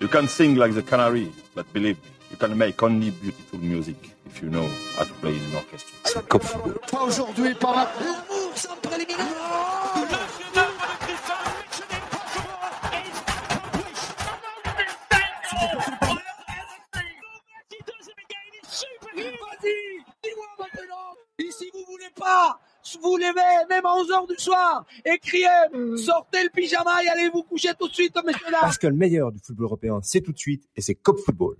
You can sing like the canary, but believe me, you can make only beautiful music if you know how to play in an orchestra. C'est Cop Football. Pas aujourd'hui, pas L'amour sans préliminaire. Vas-y, dis-moi maintenant. Et si vous voulez pas, vous levez même à 11h du soir? Et criez, sortez le pyjama et allez vous coucher tout de suite, messieurs dames. Parce que le meilleur du football européen, c'est tout de suite et c'est Cop Football.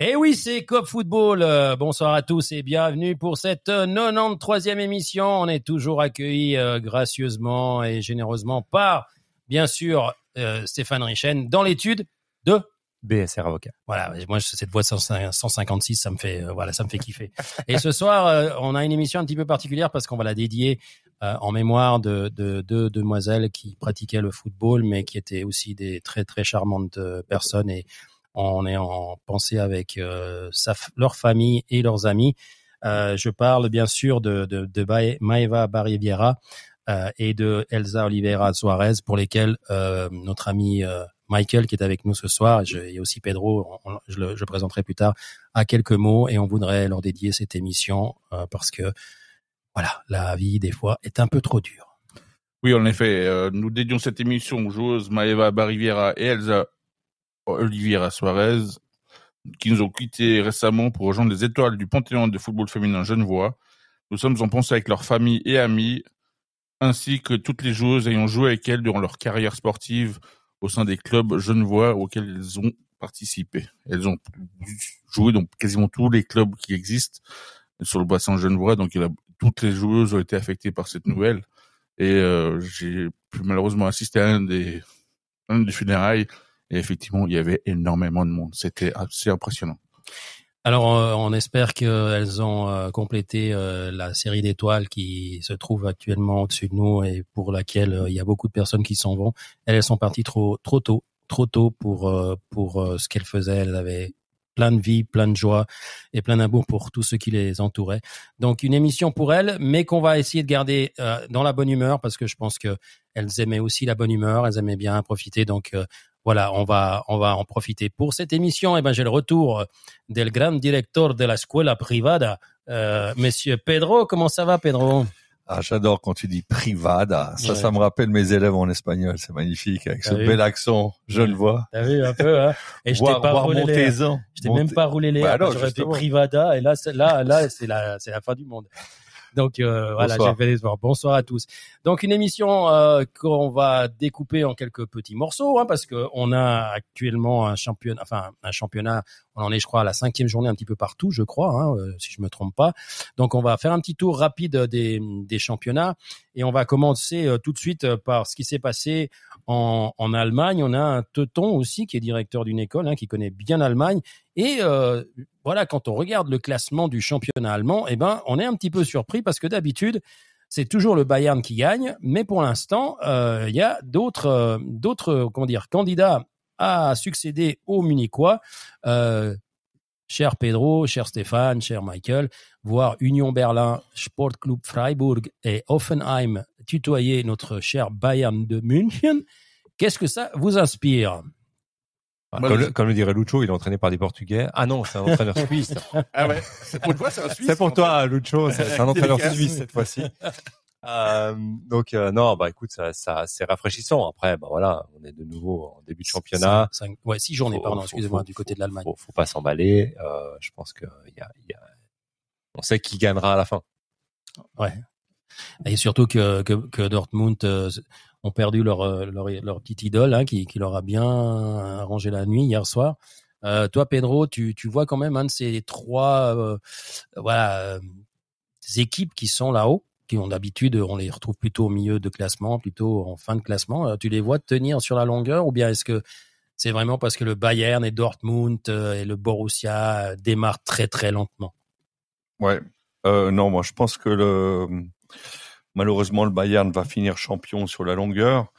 Eh oui, c'est Cop Football. Euh, bonsoir à tous et bienvenue pour cette euh, 93e émission. On est toujours accueillis euh, gracieusement et généreusement par, bien sûr, euh, Stéphane Richen dans l'étude de BSR avocat. voilà, moi cette voix de 105 156, ça me fait euh, voilà, ça me fait kiffer. Et ce soir, euh, on a une émission un petit peu particulière parce qu'on va la dédier euh, en mémoire de, de deux demoiselles qui pratiquaient le football, mais qui étaient aussi des très très charmantes personnes. Et on est en pensée avec leur famille et leurs amis. Je parle bien sûr de, Maeva Barriviera et de Elsa Oliveira Suarez, pour lesquels euh, notre ami Michael, qui est avec nous ce soir, et, je- aussi Pedro, je le présenterai plus tard, a quelques mots et on voudrait leur dédier cette émission euh, parce que voilà, la vie des fois est un peu trop dure. Oui, en effet, euh, nous dédions cette émission aux joueuses Maeva Bariviera et Elsa Oliveira Suarez, qui nous ont quittés récemment pour rejoindre les étoiles du Panthéon de football féminin genevois. Nous sommes en pensée avec leurs familles et amis, ainsi que toutes les joueuses ayant joué avec elles durant leur carrière sportive au sein des clubs genevois auxquels elles ont participé. Elles ont joué dans quasiment tous les clubs qui existent sur le bassin genevois, donc il a, toutes les joueuses ont été affectées par cette nouvelle. Et euh, j'ai pu malheureusement assister à un des, un des funérailles. Et effectivement, il y avait énormément de monde. C'était assez impressionnant. Alors, euh, on espère qu'elles ont euh, complété euh, la série d'étoiles qui se trouve actuellement au-dessus de nous et pour laquelle il y a beaucoup de personnes qui s'en vont. Elles, sont parties trop trop tôt, trop tôt pour pour ce qu'elles faisaient. Elles avaient plein de vie, plein de joie et plein d'amour pour tous ceux qui les entouraient. Donc une émission pour elles, mais qu'on va essayer de garder dans la bonne humeur parce que je pense que elles aimaient aussi la bonne humeur, elles aimaient bien profiter. Donc voilà, on va on va en profiter pour cette émission. Et ben j'ai le retour del gran director de la escuela privada, euh, Monsieur Pedro. Comment ça va, Pedro? Ah, j'adore quand tu dis privada. Ça, Ouais. ça me rappelle mes élèves en espagnol. C'est magnifique avec ce bel accent genevois. T'as vu un peu hein Et je t'ai pas roulé les, je t'ai même pas roulé les. Bah J'aurais fait privada et là là là c'est la c'est la fin du monde. Donc euh, voilà, Bonsoir. j'ai fait des efforts. Bonsoir à tous. Donc une émission euh, qu'on va découper en quelques petits morceaux, hein, parce que on a actuellement un championnat, enfin un championnat, on en est, je crois, à la cinquième journée un petit peu partout, je crois, hein, euh, si je me trompe pas. Donc on va faire un petit tour rapide des, des championnats et on va commencer euh, tout de suite euh, par ce qui s'est passé en, en Allemagne. On a un teuton aussi qui est directeur d'une école, hein, qui connaît bien l'Allemagne et euh, voilà, quand on regarde le classement du championnat allemand, eh ben, on est un petit peu surpris parce que d'habitude, c'est toujours le Bayern qui gagne, mais pour l'instant, euh, il y a d'autres, d'autres, comment dire, candidats à succéder aux Munichois. Euh, cher Pedro, cher Stéphane, cher Michael, voir Union Berlin, Sportclub Freiburg et Offenheim tutoyer notre cher Bayern de München. Qu'est-ce que ça vous inspire? Moi, Comme, le, comme le dirait Lucho, il est entraîné par des Portugais. Ah non, c'est un entraîneur suisse. Ah ouais, c'est pour fois, c'est un Suisse. C'est pour toi, Lucho. C'est un entraîneur suisse cette fois-ci. Euh, donc euh, non, bah écoute, ça, ça c'est rafraîchissant. Après, bah voilà, on est de nouveau en début de championnat. Cinq- cinq- ouais, six journées, Faut- pardon, excusez-moi, du côté de l'Allemagne. Faut, faut pas s'emballer. Euh, je pense que y a, y a, on sait qui gagnera à la fin. Ouais. Et surtout que, que, que Dortmund euh, ont perdu leur, euh, leur, leur petite idole hein, qui, qui leur a bien arrangé la nuit hier soir. Euh, toi, Pedro, tu, tu vois quand même un de ces trois euh, voilà, euh, équipes qui sont là-haut, qui ont d'habitude, on les retrouve plutôt au milieu de classement, plutôt en fin de classement. Euh, tu les vois tenir sur la longueur ou bien est-ce que c'est vraiment parce que le Bayern et Dortmund euh, et le Borussia euh, démarrent très très lentement? Ouais. Euh, non, moi, je pense que le, malheureusement, le Bayern va finir champion sur la longueur.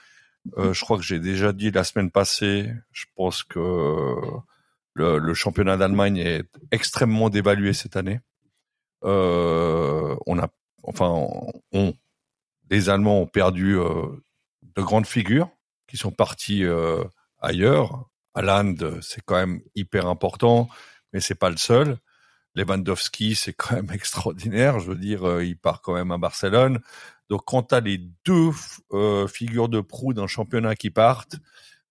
Euh, je crois que j'ai déjà dit la semaine passée, je pense que le, le championnat d'Allemagne est extrêmement dévalué cette année. Euh, on a, enfin, on, les Allemands ont perdu euh, de grandes figures qui sont partis euh, ailleurs, Haaland, c'est quand même hyper important, mais c'est pas le seul. Lewandowski, c'est quand même extraordinaire. Je veux dire, euh, il part quand même à Barcelone. Donc, quand tu as les deux figures de proue d'un championnat qui partent,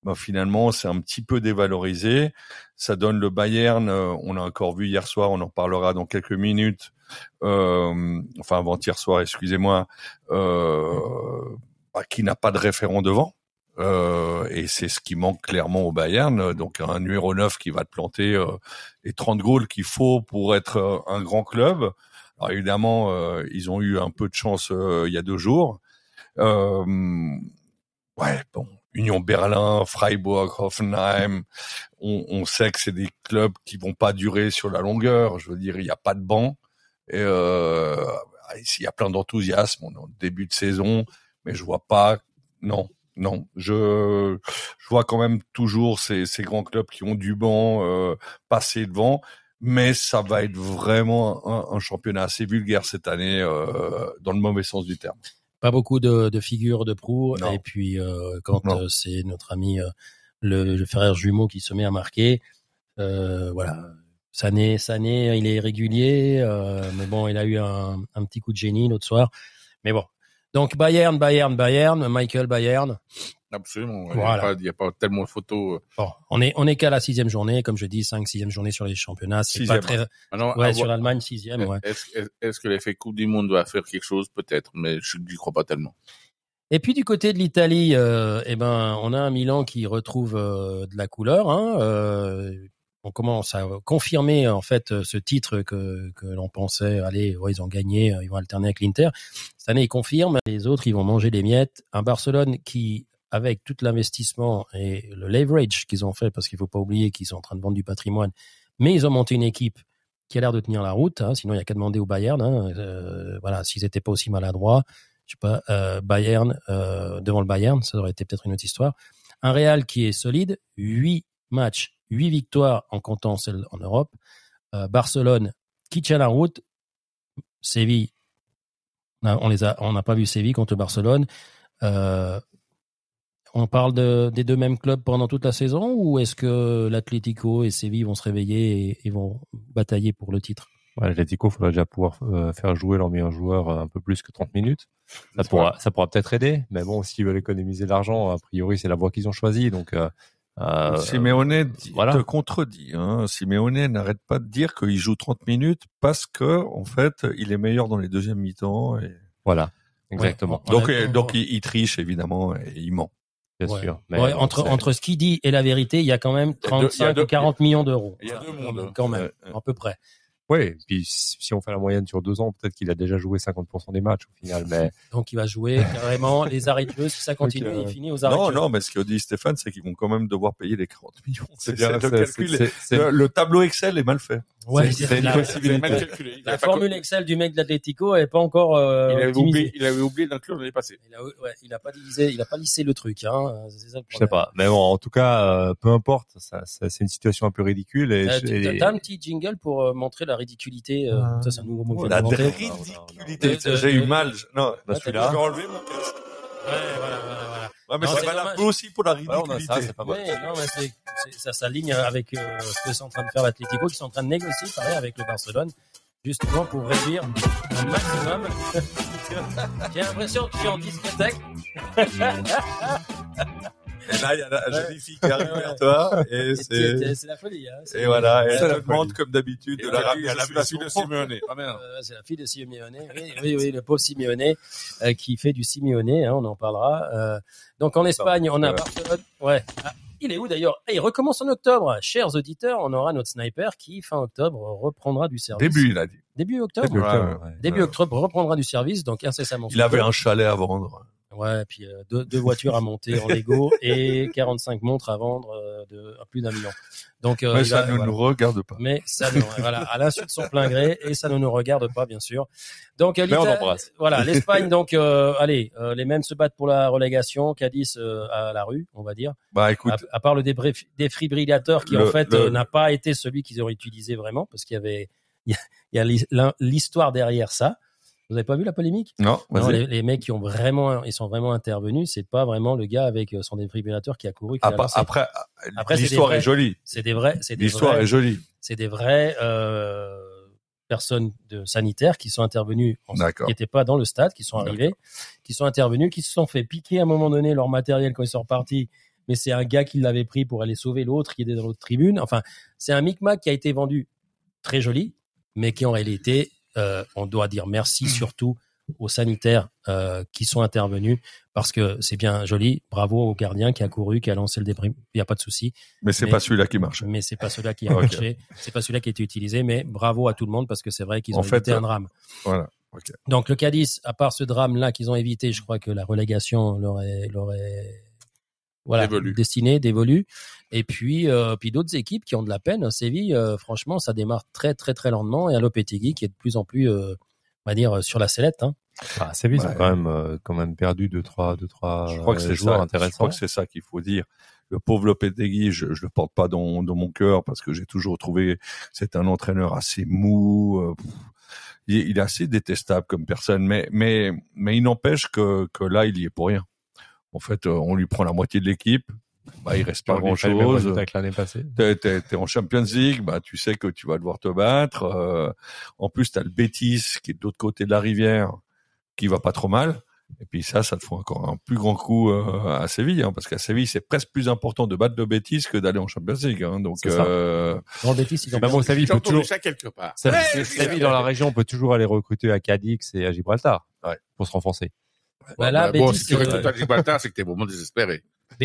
ben, finalement, c'est un petit peu dévalorisé. Ça donne le Bayern. on a encore vu hier soir, on en parlera dans quelques minutes. Euh, enfin, avant-hier soir, excusez-moi, euh, qui n'a pas de référent devant. Euh, et c'est ce qui manque clairement au Bayern. Donc un numéro 9 qui va te planter euh, les 30 goals qu'il faut pour être un grand club. Alors évidemment, ils ont eu un peu de chance il y a deux jours. Ouais, bon, Union Berlin, Freiburg, Hoffenheim, on, on sait que c'est des clubs qui vont pas durer sur la longueur. Je veux dire, il n'y a pas de banc. Et euh, il y a plein d'enthousiasme. On est en début de saison, mais je vois pas. Non, non. Je, je vois quand même toujours ces, ces grands clubs qui ont du banc euh, passer devant. Mais ça va être vraiment un, un championnat assez vulgaire cette année, euh, dans le mauvais sens du terme. Pas beaucoup de, de figures de proue. Non. Et puis euh, quand euh, c'est notre ami le, le frère jumeau qui se met à marquer, voilà. Sané, Sané, il est régulier, euh, mais bon, il a eu un, un petit coup de génie l'autre soir. Mais bon. Donc Bayern, Bayern, Bayern, Michael Bayern. Absolument. Il Voilà. n'y a, pas- il y a pas tellement de photos. Bon, on est on est qu'à la sixième journée, comme je dis, cinq sixième journée sur les championnats. C'est pas très ouais à sur l'Allemagne sixième. Ouais. Est-ce que l'effet Coupe du Monde doit faire quelque chose? Peut-être, mais je n'y crois pas tellement. Et puis du côté de l'Italie, euh, eh ben, on a un Milan qui retrouve euh, de la couleur. Hein, euh, on commence à confirmer en fait euh, ce titre que, que l'on pensait, allez, ouais, ils ont gagné, euh, ils vont alterner avec l'Inter. Cette année, ils confirment. Les autres, ils vont manger les miettes. Un Barcelone qui, avec tout l'investissement et le leverage qu'ils ont fait, parce qu'il faut pas oublier qu'ils sont en train de vendre du patrimoine, mais ils ont monté une équipe qui a l'air de tenir la route. Hein, sinon, il y a qu'à demander au Bayern. Hein, euh, voilà, s'ils étaient pas aussi maladroits je sais pas, Bayern devant le Bayern, ça aurait été peut-être une autre histoire. Un Real qui est solide, huit matchs, huit victoires en comptant celle en Europe. Euh, Barcelone qui tient la route. Séville, on les a, on n'a pas vu Séville contre Barcelone. Euh, on parle de, des deux mêmes clubs pendant toute la saison ou est-ce que l'Atlético et Séville vont se réveiller et, et vont batailler pour le titre? Ouais, L'Atlético, faudra déjà pouvoir euh, faire jouer leur meilleur joueur un peu plus que 30 minutes. Ça pourra, ça pourra peut-être aider, mais bon, s'ils veulent économiser de l'argent, a priori, c'est la voie qu'ils ont choisie. Donc, euh, euh, Simeone dit- voilà. te contredit. Hein. Simeone n'arrête pas de dire qu'il joue 30 minutes parce que en fait, il est meilleur dans les deuxièmes mi-temps. Et... voilà, exactement, Ouais. Donc, euh, donc il, il triche évidemment et il ment. bien Ouais. sûr. Ouais, entre, entre ce qu'il dit et la vérité, il y a quand même Il y a deux- il y a 35 deux- ou 40 millions d'euros. il y a deux Quand mondes. même, Quand même, à peu près. Ouais, puis si si on fait la moyenne sur deux ans, peut-être qu'il a déjà joué 50% des matchs au final, mais Donc il va jouer carrément les arrêts de jeu. Si ça continue, Donc, euh, il finit aux arrêts Non, de jeu. non, mais ce que dit Stéphane, c'est qu'ils vont quand même devoir payer les 40 millions. C'est bien, le, calcul le tableau Excel est mal fait. Ouais, c'est- c'est- c'est une la, possibilité. Mal calculé. La formule Excel du mec de l'Atlético est pas encore euh, il avait oublié, il avait oublié d'inclure l'année passée. Il a, ouais, il a pas divisé, il a pas lissé le truc. Hein. C'est ça le je sais pas. Mais bon, en tout cas, euh, peu importe, ça, ça- c'est une situation un peu ridicule. Et, Euh, je- tu- et- T'as un petit jingle pour euh, montrer la ridiculité. ça, c'est un nouveau mot que je La ridiculité. J'ai eu mal. Je- Non, Bah, je celui-là. vais enlever mon casque. Ouais, voilà, voilà, voilà. Ouais, mais c'est valable aussi pour la ridiculité. ça, c'est pas mal. Ouais, non, mais c'est, c'est- ça s'aligne avec euh, ce que c'est en train de faire l'Atlético, qui sont en train de négocier, pareil, avec le Barcelone, justement pour réduire au maximum. J'ai l'impression que je suis en discothèque. Et là, il y a la jolie fille qui arrive vers toi et c'est C'est, la folie. Hein. Et voilà, et elle te demande comme d'habitude de la ramener à la fille de Simeone. Ah. Euh, c'est la fille de Simeone. Oui, oui, le pauvre Simeone euh, qui fait du Simeone, hein, on en parlera. Euh, donc en Espagne, on a. Barcelone. Ouais. Ah, il est où d'ailleurs? Eh, Il recommence en octobre. Chers auditeurs, on aura notre sniper qui, fin octobre, reprendra du service. Début, il a dit. Début octobre? Début octobre, ouais. ouais. Début octobre reprendra du service, donc incessamment. Il avait un chalet à vendre. Ouais, puis euh, deux, deux voitures à monter en Lego et 45 montres à vendre euh, de à plus d'un million. Donc euh, Mais ça va- ne voilà. nous regarde pas. Mais ça, nous, voilà, à l'insu de son plein gré, et ça ne nous regarde pas, bien sûr. Donc, euh, Mais on embrasse. Voilà, l'Espagne, donc, euh, allez, euh, les mêmes se battent pour la relégation, Cadiz euh, à la rue, on va dire. Bah écoute, À, à part le défibrillateur qui, Le- en fait, le- euh, n'a pas été celui qu'ils auraient utilisé vraiment, parce qu'il y avait, il y a- l'histoire derrière ça. Vous avez pas vu la polémique? Non, Non, les, les mecs qui ont vraiment, ils sont vraiment intervenus. C'est pas vraiment le gars avec euh, son défibrillateur qui a couru. Qui a après, Après, l'histoire est jolie. c'est des vrais, L'histoire est jolie. c'est des vrais euh, personnes de sanitaires qui sont en- D'accord. qui n'étaient pas dans le stade, qui sont arrivés, qui sont intervenus, qui se sont fait piquer à un moment donné leur matériel quand ils sont repartis. Mais c'est un gars qui l'avait pris pour aller sauver l'autre qui était dans l'autre tribune. Enfin, c'est un micmac qui a été vendu très joli, mais qui en réalité, euh, on doit dire merci surtout aux sanitaires euh, qui sont intervenus parce que c'est bien joli. Bravo au gardien qui a couru, qui a lancé le débris. Il n'y a pas de souci. Mais c'est pas celui-là qui marche. Mais c'est pas celui-là qui a Ok. marché, c'est pas celui-là qui a été utilisé, mais bravo à tout le monde parce que c'est vrai qu'ils ont En fait, évité un euh, drame. Voilà. Donc le Cadiz, à part ce drame-là qu'ils ont évité, je crois que la relégation leur est, leur est voilà, destinée, dévolue. Et puis, euh, puis d'autres équipes qui ont de la peine. Séville, euh, franchement, ça démarre très très très lentement. Et à Lopetegui qui est de plus en plus, euh, on va dire, sur la sellette. Hein. Ah, Séville, ils Ouais. ont quand même, euh, quand même perdu deux, trois, deux, trois Je crois que c'est joueurs ça. Je intéressants. crois que c'est ça qu'il faut dire. Le pauvre Lopetegui, je, je le porte pas dans, dans mon cœur parce que j'ai toujours trouvé c'est un entraîneur assez mou. euh, pff, il, est- il est assez détestable comme personne, mais mais mais il n'empêche que que là, il y est pour rien. En fait, euh, on lui prend la moitié de l'équipe. Bah, il reste pas grand chose. l'année passée. T'es, t'es, t'es en Champions League, bah tu sais que tu vas devoir te battre. euh, en plus, t'as le Betis qui est de l'autre côté de la rivière, qui va pas trop mal. Et puis ça, ça te fait encore un plus grand coup euh, à Séville, hein, parce qu'à Séville, c'est presque plus important de battre le Betis que d'aller en Champions League. Hein, donc, euh, Dans le Betis, ils ont Séville peut toujours, quelque part. Séville, Séville, dans la région, on peut toujours aller recruter à Cadix et à Gibraltar. Ouais. Pour se renforcer. Bah là, bon, Betis, si tu euh, récoltes c'est que t'es vraiment désespéré.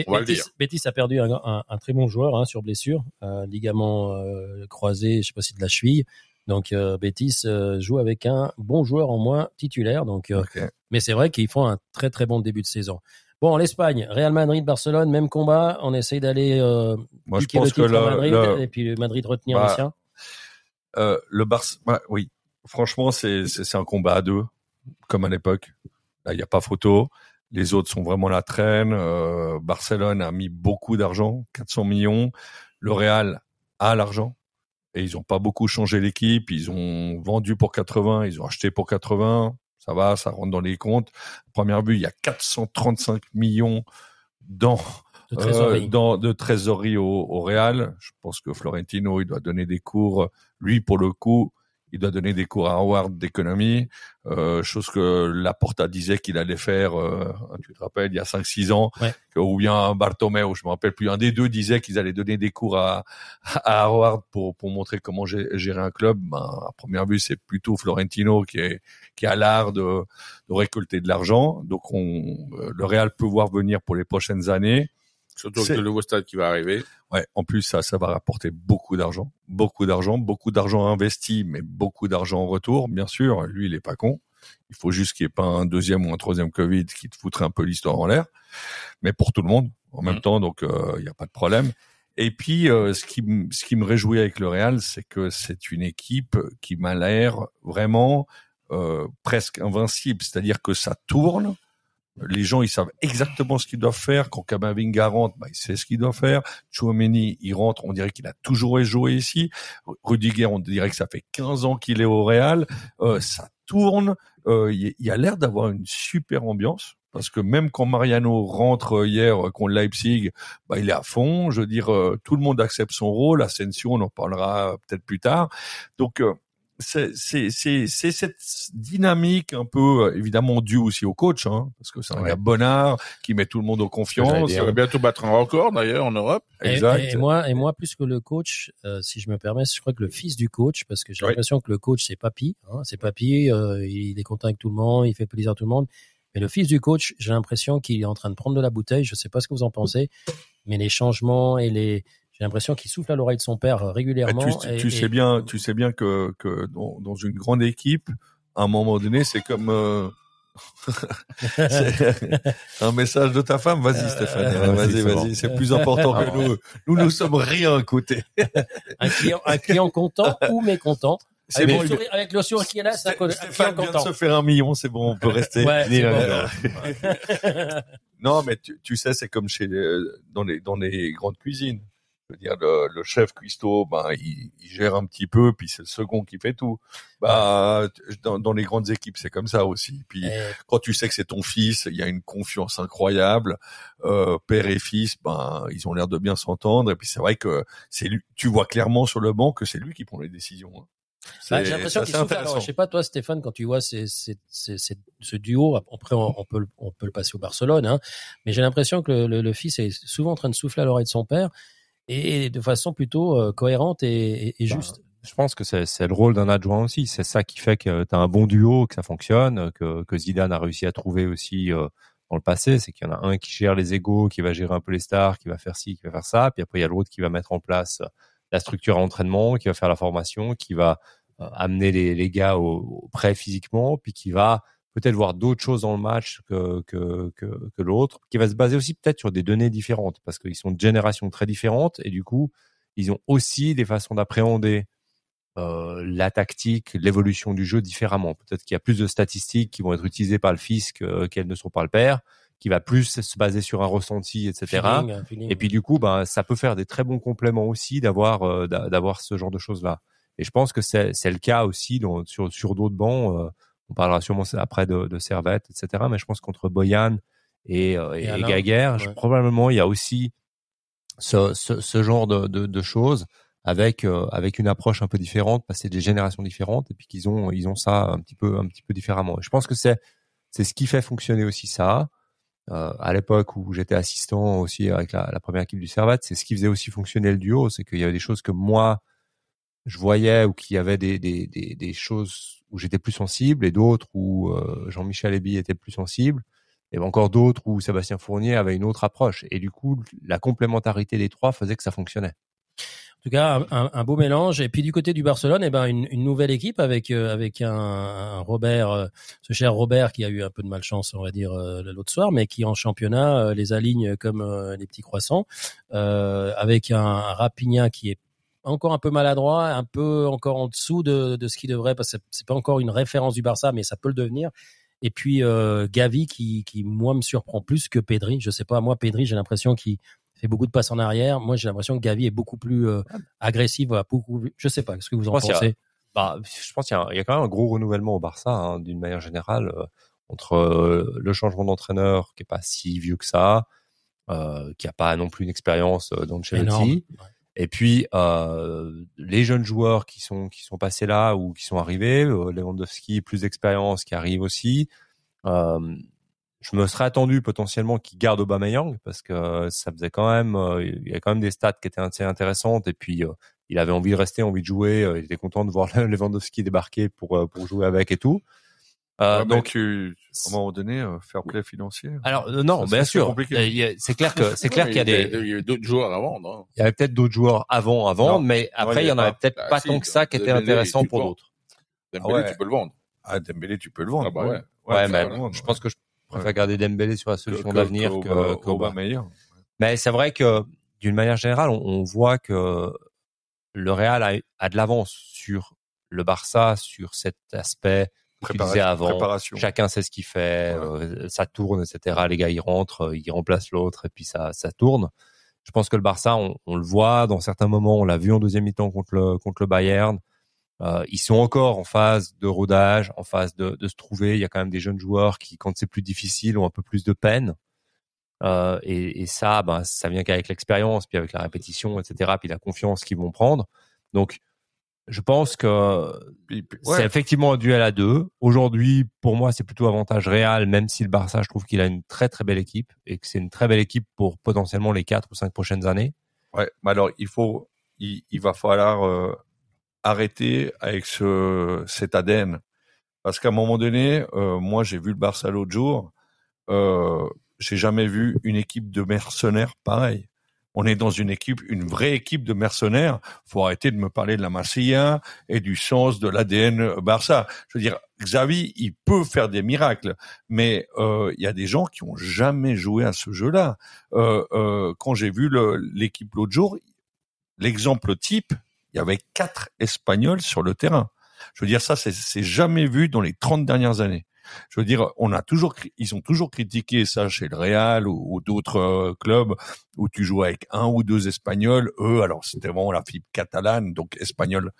On va le Betis, dire. Betis a perdu un, un- un très bon joueur hein, sur blessure, un ligament euh, croisé, je sais pas si de la cheville. Donc euh, Betis euh, joue avec un bon joueur en moins titulaire. Donc, euh, mais c'est vrai qu'ils font un très très bon début de saison. Bon, l'Espagne, Real Madrid, Barcelone, même combat. On essaye d'aller euh, moi je piquer le pense que titre à le, Madrid le- et puis le Madrid retenir Bah, le sien. euh, le Barça, ouais, oui, franchement, c'est un combat à deux, comme à l'époque. Là, il n'y a pas photo. Les autres sont vraiment la traîne. Euh, Barcelone a mis beaucoup d'argent, 400 millions. Le Real a l'argent et ils ont pas beaucoup changé l'équipe. Ils ont vendu pour 80, ils ont acheté pour 80. Ça va, ça rentre dans les comptes. Première but, il y a 435 millions dans De euh, trésorerie. dans de trésorerie au, au Real. Je pense que Florentino, il doit donner des cours. Lui, pour le coup, il doit donner des cours à Howard d'économie, euh, chose que Laporta disait qu'il allait faire, euh, tu te rappelles, il y a 5-6 ans, Ouais. que- ou bien Bartomeu, je me rappelle plus, un des deux disait qu'ils allaient donner des cours à, à Howard pour, pour montrer comment gé- gérer un club. Ben, à première vue, c'est plutôt Florentino qui est qui a l'art de, de récolter de l'argent. Donc, on, euh, le Real peut voir venir pour les prochaines années. Surtout avec le nouveau stade qui va arriver. Ouais, en plus ça, ça va rapporter beaucoup d'argent, beaucoup d'argent, beaucoup d'argent investi, mais beaucoup d'argent en retour. Bien sûr, lui, il est pas con. Il faut juste qu'il n'y ait pas un deuxième ou un troisième Covid qui te foutrait un peu l'histoire en l'air, mais pour tout le monde en même Mhm. temps, donc euh, il n'y a pas de problème. Et puis, euh, ce qui ce qui me réjouit avec le Real, c'est que c'est une équipe qui m'a l'air vraiment euh, presque invincible, c'est-à-dire que ça tourne. Les gens, ils savent exactement ce qu'ils doivent faire. Quand Kamavinga rentre, bah, il sait ce qu'il doit faire. Chouameni, il rentre, on dirait qu'il a toujours joué ici. Rudiger, on dirait que ça fait 15 ans qu'il est au Real. Euh, ça tourne. Euh, il il y a l'air d'avoir une super ambiance. Parce que même quand Mariano rentre hier euh, contre Leipzig, bah, il est à fond. Je veux dire, euh, tout le monde accepte son rôle. Asensio, on en parlera peut-être plus tard. Donc, euh, c'est c'est c'est c'est cette dynamique un peu euh, évidemment due aussi au coach hein, parce que c'est un Ouais. gars bonnard qui met tout le monde en confiance Il va bientôt battre un record d'ailleurs en Europe. Et- exact Et, moi, et moi, plus que le coach, euh, si je me permets, je crois que le fils du coach, parce que j'ai Oui. l'impression que le coach c'est papy, hein, c'est papy, euh, il est content avec tout le monde, il fait plaisir à tout le monde. Mais le fils du coach, j'ai l'impression qu'il est en train de prendre de la bouteille. Je sais pas ce que vous en pensez, mais les changements et les, j'ai l'impression qu'il souffle à l'oreille de son père euh, régulièrement. tu, et- tu et- sais bien tu sais bien que que dans, dans une grande équipe à un moment donné c'est comme euh, un message de ta femme vas-y Stéphane euh, vas-y vas-y c'est plus important que nous nous nous sommes rien côté un client, un client content ou mécontent. c'est bon le avec le sourire qui est là, c'est Stéphane vient de se faire un million c'est bon on peut rester Ouais, bon. Non, mais tu, tu sais, c'est comme chez dans les dans les grandes cuisines. Je veux dire, le, le chef cuistot, ben, il, il gère un petit peu, puis c'est le second qui fait tout. Bah, dans, dans les grandes équipes, c'est comme ça aussi. Puis Et- quand tu sais que c'est ton fils, il y a une confiance incroyable. Euh, père et fils, ben, ils ont l'air de bien s'entendre. Et puis c'est vrai que c'est lui. Tu vois clairement sur le banc que c'est lui qui prend les décisions. hein. Bah, j'ai l'impression qu'il assez souffle. Alors, je sais pas toi, Stéphane, quand tu vois ces, ces, ces- ces- ce duo, après on, on peut le- on peut le passer au Barcelone, hein, mais j'ai l'impression que le, le- le fils est souvent en train de souffler à l'oreille de son père et de façon plutôt euh, cohérente et, Bah, juste. je pense que c'est le rôle d'un adjoint aussi. C'est ça qui fait que tu as un bon duo, que ça fonctionne, que, que Zidane a réussi à trouver aussi euh, dans le passé. C'est qu'il y en a un qui gère les égaux, qui va gérer un peu les stars, qui va faire ci, qui va faire ça. Puis après, il y a l'autre qui va mettre en place la structure à l'entraînement, qui va faire la formation, qui va euh, amener les, les gars au, au prêt physiquement, puis qui va peut-être voir d'autres choses dans le match que, que, que, que l'autre, qui va se baser aussi peut-être sur des données différentes, parce qu'ils sont de générations très différentes, et du coup, ils ont aussi des façons d'appréhender euh, la tactique, l'évolution du jeu différemment. Peut-être qu'il y a plus de statistiques qui vont être utilisées par le fils que- qu'elles ne sont par le père, qui va plus se baser sur un ressenti, etc. feeling, un feeling. Et puis du coup, ben, ça peut faire des très bons compléments aussi d'avoir euh, d'a- d'avoir ce genre de choses là. Et je pense que c'est c'est le cas aussi dans, sur sur d'autres bancs. On parlera sûrement après de, de Servette, etc. Mais je pense qu'entre Boyan et, euh, et, Et Gaguerre, ouais. probablement il y a aussi ce, ce, ce genre de, de, de choses avec euh, avec une approche un peu différente, parce que c'est des générations différentes et puis qu'ils ont ils ont ça un petit peu un petit peu différemment. Et je pense que c'est c'est ce qui fait fonctionner aussi ça. Euh, à l'époque où j'étais assistant aussi avec la, la première équipe du Servette, c'est ce qui faisait aussi fonctionner le duo, c'est qu'il y avait des choses que moi je voyais ou qu'il y avait des, des, des, choses où j'étais plus sensible et d'autres où euh, Jean-Michel Eby était plus sensible et encore d'autres où Sébastien Fournier avait une autre approche et du coup la complémentarité des trois faisait que ça fonctionnait. En tout cas, un, beau mélange. Et puis du côté du Barcelone, eh ben une, nouvelle équipe avec euh, avec un, Robert, euh, ce cher Robert qui a eu un peu de malchance, on va dire l'autre soir, mais qui en championnat les aligne comme des petits croissants, avec un, un Rapinha qui est encore un peu maladroit, un peu encore en dessous de, de ce qu'il devrait, parce que c'est pas encore une référence du Barça, mais ça peut le devenir. Et puis euh, Gavi qui, qui moi me surprend plus que Pedri. Je sais pas, moi Pedri, j'ai l'impression qu'il fait beaucoup de passes en arrière. Moi, j'ai l'impression que Gavi est beaucoup plus euh, agressif, voilà, beaucoup. Je sais pas, qu'est-ce que vous en a- pensez? Bah, je pense qu'il y, a- il y a quand même un gros renouvellement au Barça, hein, d'une manière générale, euh, entre euh, le changement d'entraîneur qui est pas si vieux que ça, euh, qui a pas non plus une expérience euh, d'Ancelotti, Énorme. Et puis euh, les jeunes joueurs qui sont qui sont passés là ou qui sont arrivés, euh, Lewandowski plus d'expérience qui arrive aussi. Euh, je me serais attendu potentiellement qu'il garde Aubameyang parce que ça faisait quand même, il y a quand même des stats qui étaient assez intéressantes et puis il avait envie de rester, envie de jouer, il était content de voir Lewandowski débarquer pour pour jouer avec et tout. Euh, Ouais, donc tu, à un moment donné, euh, fair play financier. alors euh, non, Ça, bien c'est sûr, compliqué. Euh, c'est clair que c'est clair qu'il y a des Il y avait d'autres joueurs à vendre. hein. il y avait peut-être d'autres joueurs avant avant, Non. mais après il il y en avait peut-être Ah, pas si, tant que ça qui était intéressant pour d'autres. Dembélé, ouais. tu peux le vendre. Ah, Dembélé, tu peux le vendre. Ah bah ouais. Mais vendre, je pense que je préfère garder Dembélé sur la solution d'avenir que, qu'Aubameyang. Mais c'est vrai que d'une manière générale, on, voit que le Real a, a de l'avance sur le Barça, sur cet aspect Préparation. avant. préparation. Chacun sait ce qu'il fait, euh, ça tourne, etc. Les gars, ils rentrent, euh, ils remplacent l'autre et puis ça, ça tourne. Je pense que le Barça, on, on le voit dans certains moments, on l'a vu en deuxième mi-temps contre le, contre le Bayern. Euh, ils sont encore en phase de rodage, en phase de, de se trouver. Il y a quand même des jeunes joueurs qui, quand c'est plus difficile, ont un peu plus de peine. Euh, et, et ça, ben, ça vient qu'avec l'expérience, puis avec la répétition, etc., puis la confiance qu'ils vont prendre. Donc, je pense que c'est effectivement un duel à deux. Aujourd'hui, pour moi, c'est plutôt avantage réel, même si le Barça, je trouve qu'il a une très très belle équipe et que c'est une très belle équipe pour potentiellement les quatre ou cinq prochaines années. Ouais, mais alors il faut, il, il va falloir euh, arrêter avec ce cet ADN, parce qu'à un moment donné, euh, moi j'ai vu le Barça l'autre jour, euh, j'ai jamais vu une équipe de mercenaires pareille. On est dans une équipe, une vraie équipe de mercenaires. Faut arrêter de me parler de la Marsilla et du sens de l'ADN Barça. Je veux dire, Xavi, il peut faire des miracles, mais euh, il y a des gens qui ont jamais joué à ce jeu-là. Euh, euh, quand j'ai vu l'équipe l'autre jour, l'exemple type, il y avait quatre Espagnols sur le terrain. Je veux dire, ça, c'est jamais vu dans les 30 dernières années. Je veux dire, on a toujours, ils ont toujours critiqué ça chez le Real ou, ou d'autres euh, clubs où tu joues avec un ou deux Espagnols. Eux, alors c'était vraiment la fibre catalane, donc espagnol,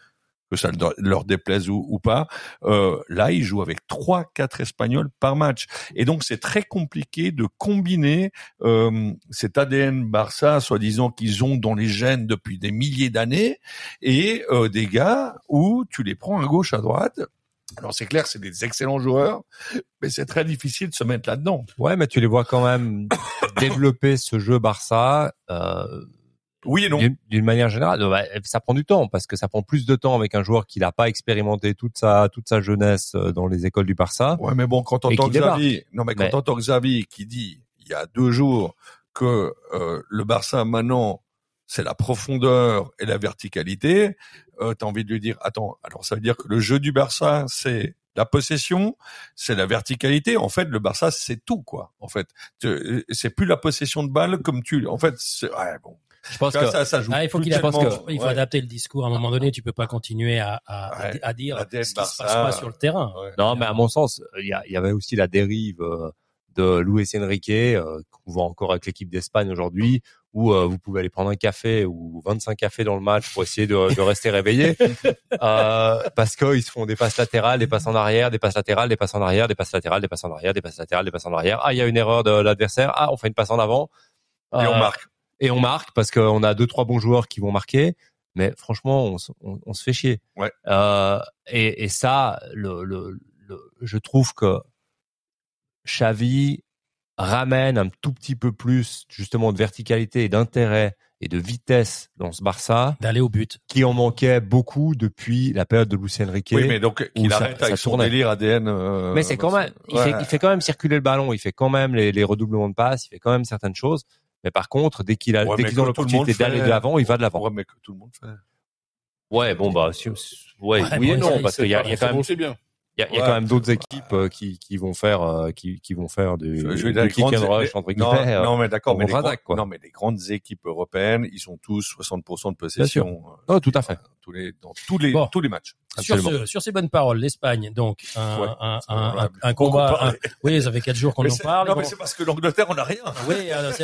que ça leur- déplaise ou, ou pas. Euh, là, ils jouent avec trois, quatre Espagnols par match. Et donc, c'est très compliqué de combiner euh, cet ADN Barça, soi-disant qu'ils ont dans les gènes depuis des milliers d'années, et euh, des gars où tu les prends à gauche, à droite. Alors c'est clair, c'est des excellents joueurs, mais c'est très difficile de se mettre là-dedans. Ouais, mais tu les vois quand même développer ce jeu Barça. Euh, Oui et non. D'une manière générale, bah, ça prend du temps parce que ça prend plus de temps avec un joueur qui n'a pas expérimenté toute sa toute sa jeunesse euh, dans les écoles du Barça. Ouais, mais bon, quand on entend. Xavi, non mais quand Mais- entend Xavi qui dit il y a deux jours que euh, le Barça maintenant c'est la profondeur et la verticalité, euh, t'as envie de lui dire attends, alors ça veut dire que le jeu du Barça c'est la possession, c'est la verticalité. En fait, le Barça c'est tout quoi. En fait, Tu- c'est plus la possession de balle comme tu. En fait, c'est ouais, bon. Je pense que ça, ça joue. Ah, il faut plus qu'il a- tellement. il faut Ouais. adapter le discours. À un moment donné, tu peux pas continuer à, à, Ouais. à dire La ce qui se passe pas sur le terrain. Ouais. non, mais à mon sens, il y, a- il y avait aussi la dérive euh, de Luis Enrique euh, qu'on voit encore avec l'équipe d'Espagne aujourd'hui, où euh, vous pouvez aller prendre un café ou 25 cafés dans le match pour essayer de, de rester réveillé, euh, parce qu'ils se font des passes latérales, des passes en arrière, des passes latérales, des passes en arrière, des passes latérales, des passes en arrière, des passes latérales, des passes en arrière. Ah, il y a une erreur de l'adversaire. Ah, on fait une passe en avant. Et on marque. Et on marque parce qu'on a deux trois bons joueurs qui vont marquer mais franchement on, se- on, on se fait chier Ouais. euh, et, et ça le, le, le- je trouve que Xavi ramène un tout petit peu plus justement de verticalité et d'intérêt et de vitesse dans ce Barça D'aller au but. qui en manquait beaucoup depuis la période de Luis Enrique Oui, mais donc il ça- arrête ça avec son tournait. délire ADN. euh, mais c'est quand même, il, fait, il fait quand même circuler le ballon, il fait quand même les, les redoublements de passes, il fait quand même certaines choses. Mais par contre, dès qu'il a, Ouais, dès qu'ils ont l'opportunité d'aller de l'avant, il va de l'avant. Ouais, mais que tout le monde fait. Ouais, bon bah, si- ouais, Ouais, oui et bon, non, parce qu'il y a, il y a quand même, bien. Il y a, y quand même d'autres équipes euh, qui, qui vont faire, euh, qui, qui vont faire du, Je- du dire, les kick and grandes- rush entre Non, guillemets. non, mais d'accord, mais non, mais les grandes équipes européennes, ils sont tous 60% de possession. euh, Oh, tout à fait. Tous les, dans tous les, Bon. tous les matchs. Sur, ce, sur ces bonnes paroles, l'Espagne, donc un, Ouais, un, un, un- combat. oui, ça fait quatre jours qu'on en parle. Non, Bon, mais c'est parce que l'Angleterre, on n'a rien. oui,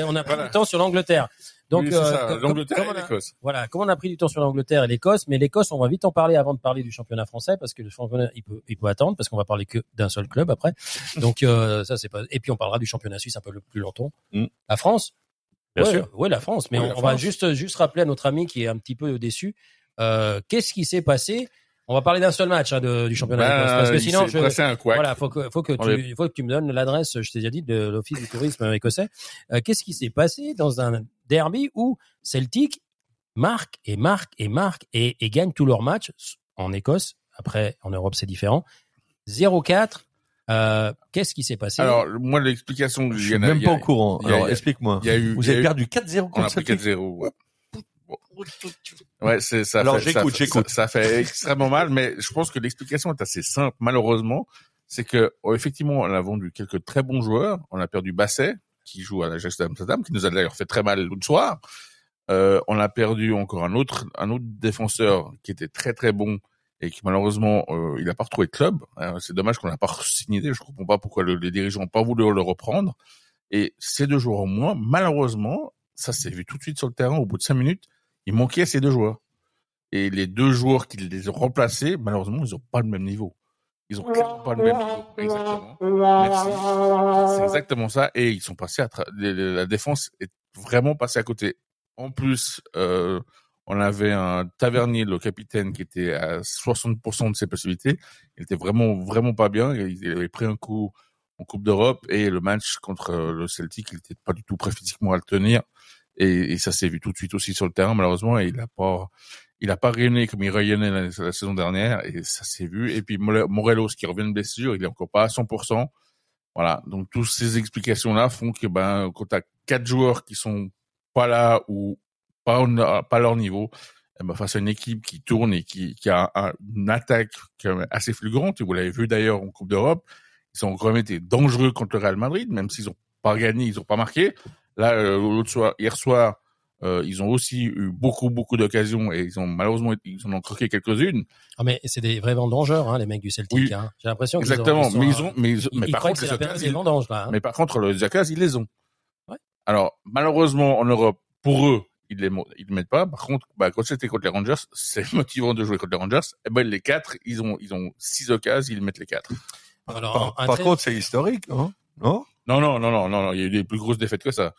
on a pris Voilà. du temps sur l'Angleterre. Donc, Oui, euh, l'Angleterre et l'Écosse. Voilà, comme on a pris du temps sur l'Angleterre et l'Écosse, mais l'Écosse, on va vite en parler avant de parler du championnat français parce que le championnat, il peut, il peut attendre parce qu'on va parler que d'un seul club après. Donc euh, ça c'est pas. Et puis on parlera du championnat suisse un peu plus longtemps. Mm. La France? Bien ouais, sûr. Ouais, la France. Mais Oui, on, la on va juste juste rappeler à notre ami qui est un petit peu déçu. Euh, Qu'est-ce qui s'est passé On va parler d'un seul match hein, de- du championnat d'Écosse parce que sinon je, un voilà, faut que, faut que tu, faut que tu me donnes l'adresse, je t'ai déjà dit, de l'office du tourisme écossais. Euh, Qu'est-ce qui s'est passé dans un derby où Celtic marque et marque et marque et, et gagne tous leurs matchs en Écosse. Après, en Europe, c'est différent. 0-4. Euh, Qu'est-ce qui s'est passé? Alors, moi, l'explication, Je il y suis même pas au courant. Alors, explique-moi. Vous avez perdu 4-0 on a contre Celtic 4-0. Ouais. Ouais, c'est ça. Alors, fait- j'écoute, ça- j'écoute. Ça, ça fait extrêmement mal, mais je pense que l'explication est assez simple. Malheureusement, c'est que oh, effectivement, on a vendu quelques très bons joueurs. On a perdu Basset, qui joue à l'Ajax d'Amsterdam, qui nous a d'ailleurs fait très mal l'autre soir. Euh, on a perdu encore un autre, un autre défenseur qui était très très bon et qui malheureusement euh, il n'a pas retrouvé de club. Euh, c'est dommage qu'on n'a pas signé. Je comprends pas pourquoi le- les dirigeants n'ont pas voulu le reprendre. Et ces deux joueurs au moins, malheureusement, ça s'est vu tout de suite sur le terrain. Au bout de cinq minutes, il manquait ces deux joueurs. Et les deux joueurs qui les ont remplacés, malheureusement, ils n'ont pas le même niveau. Ils ont clairement pas le même niveau. Exactement. C'est exactement ça. Et ils sont passés à tra- la défense est vraiment passée à côté. En plus, euh, on avait un Tavernier, le capitaine, qui était à 60% de ses possibilités. Il était vraiment, vraiment pas bien. Il avait pris un coup en Coupe d'Europe et le match contre euh, le Celtic, il était pas du tout prêt physiquement à le tenir. Et, et ça s'est vu tout de suite aussi sur le terrain, malheureusement. Et il a pas, il a pas rayonné comme il rayonnait la, saison dernière. Et ça s'est vu. Et puis More- Morelos qui revient de blessure, il est encore pas à 100%. Voilà. Donc, toutes ces explications-là font que, ben, quand t'as quatre joueurs qui sont pas là ou pas, à leur niveau, eh ben, face à une équipe qui tourne et qui, qui a un- une attaque assez fulgurante, et vous l'avez vu d'ailleurs en Coupe d'Europe, ils ont quand été dangereux contre le Real Madrid, même s'ils ont pas gagné, ils ont pas marqué. Là, euh, l'autre soir, hier soir, Euh, ils ont aussi eu beaucoup beaucoup d'occasions et ils ont malheureusement ils en ont croqué quelques-unes. Ah, mais c'est des vrais vendangeurs, hein, les mecs du Celtic. Oui. Hein. J'ai l'impression qu'ils Exactement, ont, mais ils sont, ont mais ils, ils, mais ils par contre que c'est les des vendanges, là. Hein. mais par contre les occasions ils les ont. Ouais. Alors malheureusement en Europe pour eux ils les ils les mettent pas. Par contre bah quand c'était contre les Rangers c'est motivant de jouer contre les Rangers. Et ben les quatre ils ont ils ont six occasions ils mettent les quatre. Alors, Par, un par très- contre, c'est historique, hein non? Non non non non non non il y a eu des plus grosses défaites que ça.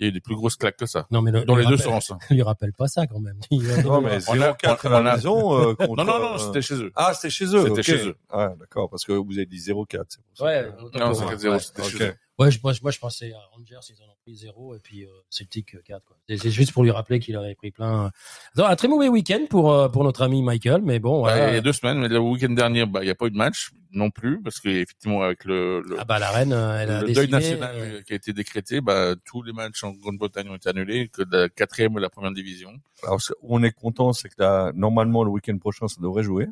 Il y a eu des plus grosses claques que ça. non, mais le, Dans les deux sens. hein. lui rappelle pas ça quand même. Non, mais On a- 0-4 à on la a- maison euh, contre... Non non non euh, c'était chez eux. Ah, c'était chez eux. C'était ok. chez eux. Ah, d'accord, parce que vous avez dit 0-4. c'est pour ça. Ouais, Non ouais. 4-0 c'était chez eux. Ouais, je, moi, je- moi, je pensais à Rangers, ils en ont pris 0 et puis euh, Celtic euh, 4. Quoi. C'est, c'est juste pour lui rappeler qu'il aurait pris plein. Non, un très mauvais week-end pour euh, pour notre ami Michael, mais bon, Bah, voilà. il y a deux semaines, mais le week-end dernier, bah, il n'y a pas eu de match non plus, parce que effectivement avec le, le, Ah bah la reine, euh, elle a le deuil national euh, qui a été décrété, bah, tous les matchs en Grande-Bretagne ont été annulés, que de la quatrième ou la première division. Alors, ce- on est content, c'est que là, normalement, le week-end prochain, ça devrait jouer.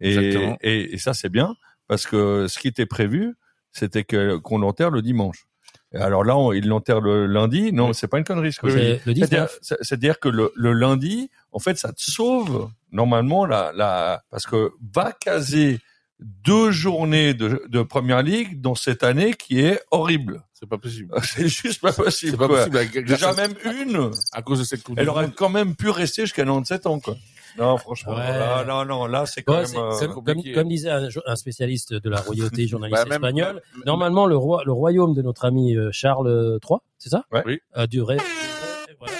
Et, Exactement. et, et ça, c'est bien, parce que ce qui était prévu, c'était que qu'on l'enterre le dimanche. Alors là, on, il l'enterre le lundi. Non, c'est pas une connerie ce que je dis. C'est-à-dire, 19. c'est- c'est-à-dire que le, le lundi, en fait, ça te sauve normalement la, la parce que va caser deux journées de, de première ligue dans cette année qui est horrible. C'est pas possible. C'est juste pas possible. C'est pas possible. Déjà même une, à, cause de cette coupe elle aurait quand même pu rester jusqu'à 97 ans, quoi. Non, franchement, Ouais. là, non, non, là, c'est quand Ouais, même. c'est- euh, c'est- comme, compliqué. comme disait un, spécialiste de la royauté journaliste Bah, espagnol, même- normalement le roi, le royaume de notre ami euh, Charles III, c'est ça? Ouais. Oui. euh, durait, voilà.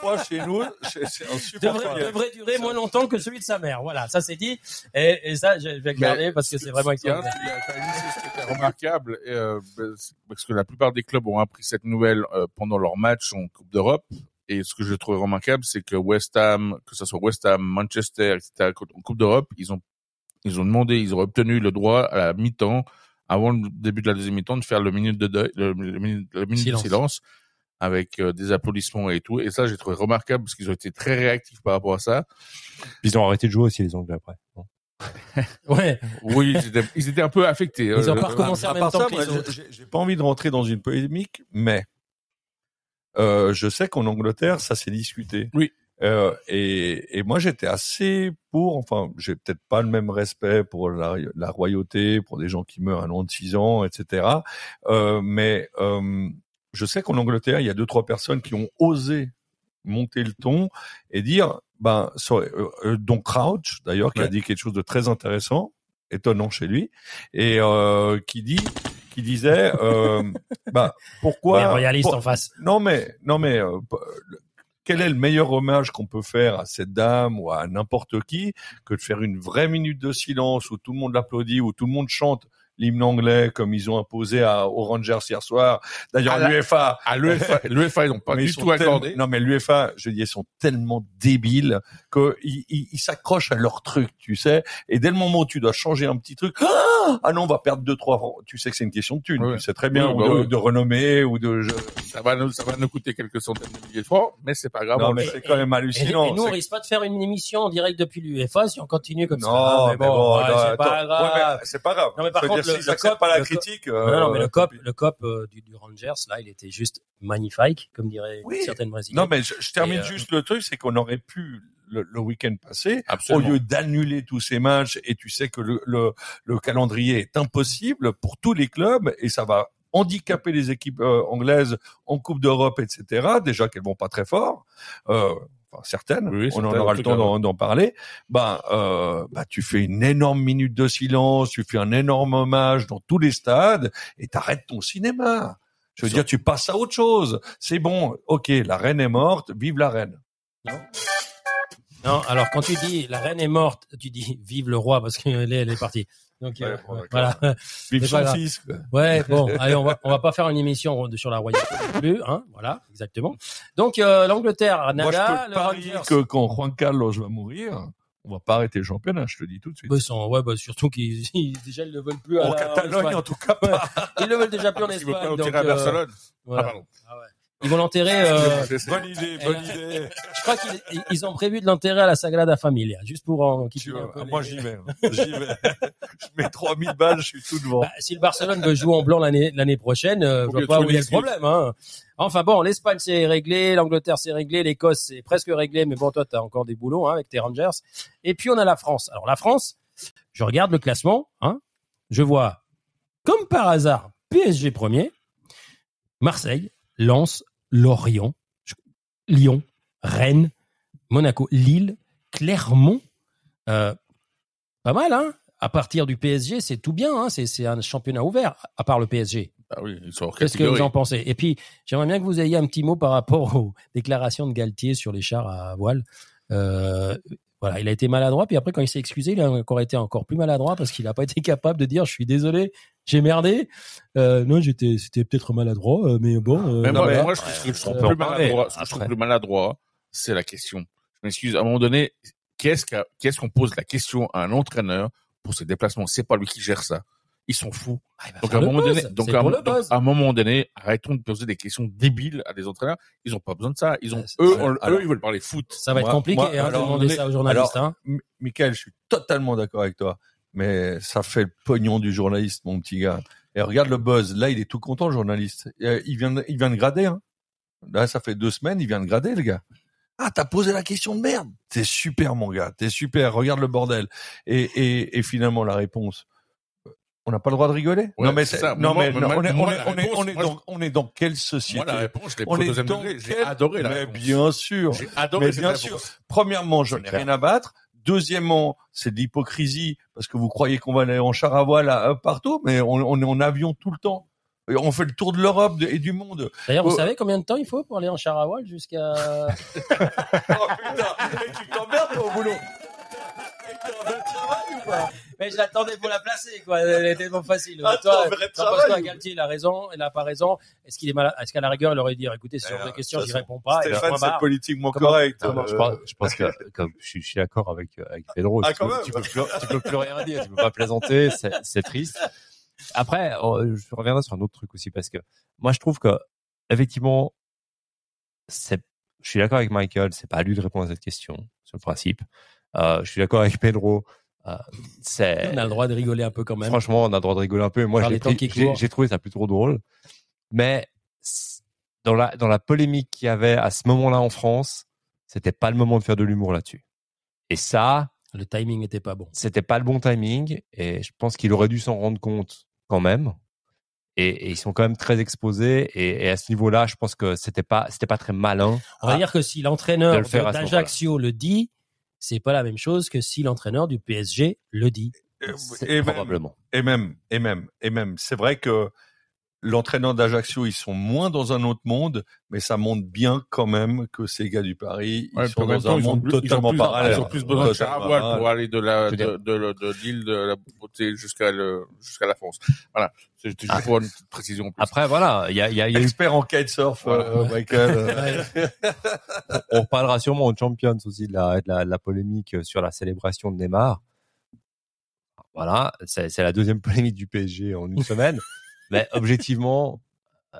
Trois chez nous, c'est c'est insupportable. devrait, devrait durer moins longtemps que celui de sa mère. Voilà, ça c'est dit. Et, et ça, je vais garder parce que c'est vraiment extraordinaire. était remarquable, et, euh, parce que la plupart des clubs ont appris cette nouvelle euh, pendant leur match en Coupe d'Europe. Et ce que je trouve remarquable, c'est que West Ham, que ce soit West Ham, Manchester, etc., en Coupe d'Europe, ils ont, ils ont demandé, ils ont obtenu le droit à la mi-temps, avant le début de la deuxième mi-temps, de faire le minute de deuil, le, le minute, le minute Silence. de silence, avec euh, des applaudissements et tout. Et ça, j'ai trouvé remarquable parce qu'ils ont été très réactifs par rapport à ça. Ils ont arrêté de jouer aussi les Anglais après. Bon. Ouais. Oui, ils étaient, ils étaient un peu affectés. Ils ont Euh, pas recommencé en à même temps j'ai pas envie de rentrer dans une polémique, mais euh, je sais qu'en Angleterre, ça s'est discuté. Oui. Euh, et, et moi, j'étais assez pour. Enfin, j'ai peut-être pas le même respect pour la, la royauté, pour des gens qui meurent à long de six ans, etc. Euh, mais euh, je sais qu'en Angleterre, il y a deux trois personnes qui ont osé monter le ton et dire, ben, sorry, euh, dont Crouch d'ailleurs, qui a dit quelque chose de très intéressant, étonnant chez lui, et euh, qui dit, qui disait, euh, bah, pourquoi Les royalistes pour- en face. non mais non mais euh, quel est le meilleur hommage qu'on peut faire à cette dame ou à n'importe qui que de faire une vraie minute de silence où tout le monde l'applaudit où tout le monde chante l'hymne anglais comme ils ont imposé à, aux Rangers hier soir. D'ailleurs l'UEFA À l'UEFA, l'UEFA, ils n'ont pas mais du tout accordé. Non, mais l'UEFA, je dis, ils sont tellement débiles que ils, ils, ils s'accrochent à leur truc, tu sais. Et dès le moment où tu dois changer un petit truc, ah, ah non, on va perdre deux trois francs. Tu sais que c'est une question de thunes. Ouais. Tu sais très bien Oui, ou bah de, oui. de renommée ou de. je- Ça va nous, ça va nous coûter quelques centaines de milliers de francs, mais c'est pas grave. non, on mais c'est quand même Et, hallucinant. et nous, on risque pas de faire une émission en direct depuis l'UEFA si on continue comme ça. Non, Ah, mais bon, ouais, non, c'est pas grave. Ouais, c'est pas grave. Non, mais par contre, le- cop- pas la le cop- critique. Non, non, mais euh, le cop, le cop euh, du, du Rangers, là, il était juste magnifique, comme diraient Oui. certaines brésiliennes. Non, mais je, je termine Et, euh, juste le truc, c'est qu'on aurait pu le, le week-end passé, Absolument. au lieu d'annuler tous ces matchs, et tu sais que le, le, le calendrier est impossible pour tous les clubs, et ça va handicaper les équipes euh, anglaises en Coupe d'Europe, etc. Déjà qu'elles vont pas très fort, euh, enfin certaines, Oui, on en aura le temps d'en d'en parler. Ben, euh, bah, tu fais une énorme minute de silence, tu fais un énorme hommage dans tous les stades, et t'arrêtes ton cinéma. Je veux dire, tu passes à autre chose. C'est bon, ok, la reine est morte, vive la reine. Non, alors quand tu dis la reine est morte, tu dis vive le roi parce qu'elle est, elle est partie. Donc euh, bon, voilà. Vive pas quoi. Ouais, bon, allez, on va on va pas faire une émission sur la royauté non plus, hein, voilà, exactement. Donc euh, l'Angleterre, Moi, je Nada, peux le que quand Juan Carlos va mourir, on va pas arrêter le championnat, je te le dis tout de suite. Bah, ils ouais, bah, surtout qu'ils ils- déjà ils le veulent plus à en la- Catalogne, en tout cas pas. Ils le veulent déjà plus en Espagne. pas nous donc, tirer à euh, Barcelone. voilà. Ah, pardon. Ah ouais. Ils vont l'enterrer. euh, Bonne idée, bonne idée. je crois qu'ils ils ont prévu de l'enterrer à la Sagrada Familia, juste pour en quitter un peu les- moi j'y vais. hein. J'y vais. je mets 3000 balles, je suis tout devant. Bah, si le Barcelone veut jouer en blanc l'année l'année prochaine, euh, je vois pas où il y a le problème. Hein. Enfin bon, l'Espagne c'est réglé, l'Angleterre c'est réglé, l'Écosse c'est presque réglé, mais bon toi t'as encore des boulots hein, avec tes Rangers. Et puis on a la France. Alors la France, je regarde le classement, hein, je vois comme par hasard PSG premier, Marseille, Lens, Lorient, Lyon, Rennes, Monaco, Lille, Clermont. Euh, pas mal, hein À partir du PSG, c'est tout bien, hein c'est c'est un championnat ouvert, à part le PSG. Ah oui, ils sont hors Qu'est-ce que vous en pensez? Et puis, j'aimerais bien que vous ayez un petit mot par rapport aux déclarations de Galtier sur les chars à voile. Euh, voilà, il a été maladroit, puis après, quand il s'est excusé, il a encore été encore plus maladroit parce qu'il n'a pas été capable de dire « je suis désolé, j'ai merdé euh, Non, j'étais, c'était peut-être maladroit, euh, mais bon... euh, Mais moi, voilà. moi, je trouve, ce que je trouve peut plus maladroit, ce que je trouve plus maladroit, c'est la question. Je m'excuse, à un moment donné, qu'est-ce qu'est-ce qu'on pose la question à un entraîneur pour ses déplacements? C'est pas lui qui gère ça. Ils sont fous. Ah, Donc à un moment buzz. donné, donc à, un donc, à moment donné, arrêtons de poser des questions débiles à des entraîneurs. Ils ont pas besoin de ça. Ils ont, c'est- eux, ouais. on- Alors- eux, ils veulent parler foot. Ça va être compliqué moi, hein, de alors, demander on est- ça aux journalistes. alors, hein. Michael, je suis totalement d'accord avec toi. Mais ça fait le pognon du journaliste, mon petit gars. Et regarde le buzz. Là, il est tout content, le journaliste. Euh, Il vient, de- il vient de grader. Hein. Là, ça fait deux semaines, il vient de grader, le gars. Ah, t'as posé la question de merde. T'es super, mon gars. T'es super. Regarde le bordel. Et, et, et finalement, la réponse. On n'a pas le droit de rigoler. Ouais, non mais c'est ça. non Moi, mais non, moi, on est on moi, on est réponse, on est moi, dans on est dans quelle société? Moi, la réponse, je l'ai deuxième degré. J'ai adoré la Mais réponse. bien sûr. J'ai adoré Mais cette bien réponse. sûr. Premièrement, je n'ai rien à battre. Deuxièmement, c'est de l'hypocrisie parce que vous croyez qu'on va aller en char à voile à- partout, mais on, on est en avion tout le temps. Et on fait le tour de l'Europe et du monde. D'ailleurs, vous Oh. savez combien de temps il faut pour aller en char à voile jusqu'à... Oh putain, et tu t'emmerdes au boulot. Et t'es en vrai de travail ou pas? Mais je l'attendais pour la placer, quoi. Elle était tellement facile. Attends, Toi, t'en penses quoi Galtier, il a raison, il n'a pas raison. Est-ce qu'il est malade Est-ce qu'à la rigueur, il aurait dit, écoutez, ce genre Alors, de questions, j'y réponds pas. Stéphane, c'est politiquement Comment- correct. Je pense, je pense que comme je, suis- je suis d'accord avec avec Pedro. Ah, tu, peux, tu peux plus, tu peux plus rien dire, tu peux pas plaisanter, c'est triste. Après, euh, je reviendrai sur un autre truc aussi parce que moi je trouve que effectivement, c'est, je suis d'accord avec Michael, c'est pas à lui de répondre à cette question sur le principe. Euh, je suis d'accord avec Pedro. On a le droit de rigoler un peu quand même. Franchement, on a le droit de rigoler un peu. Moi, j'ai trouvé ça plutôt drôle. Mais dans la, dans la polémique qu'il y avait à ce moment-là en France, c'était pas le moment de faire de l'humour là-dessus. Et ça, Le timing n'était pas bon. c'était pas le bon timing. Et je pense qu'il aurait dû s'en rendre compte quand même. Et, et ils sont quand même très exposés. Et, et à ce niveau-là, je pense que c'était pas, c'était pas très malin. On va dire que si l'entraîneur le d'Ajaccio le dit, c'est pas la même chose que si l'entraîneur du PSG le dit. et même, probablement. et même, et même, et même, c'est vrai que l'entraîneur d'Ajaccio, ils sont moins dans un autre monde, mais ça montre bien quand même que ces gars du Paris, ils Ouais, sont dans temps, un monde plus- ils ont totalement plus- parallèle. Ils ont plus besoin de char à Totalement voile pour aller de la, Je veux de, de, de, l'île de la beauté jusqu'à le, jusqu'à la France. Voilà. C'était juste Ah. pour une petite précision. en plus. Après, voilà, il y a, il y a, il y a eu Expert en kitesurf, euh, Michael. On reparlera sûrement aux Champions aussi de la, de la, de la polémique sur la célébration de Neymar. Voilà, c'est c'est la deuxième polémique du PSG en une semaine. Mais objectivement, euh,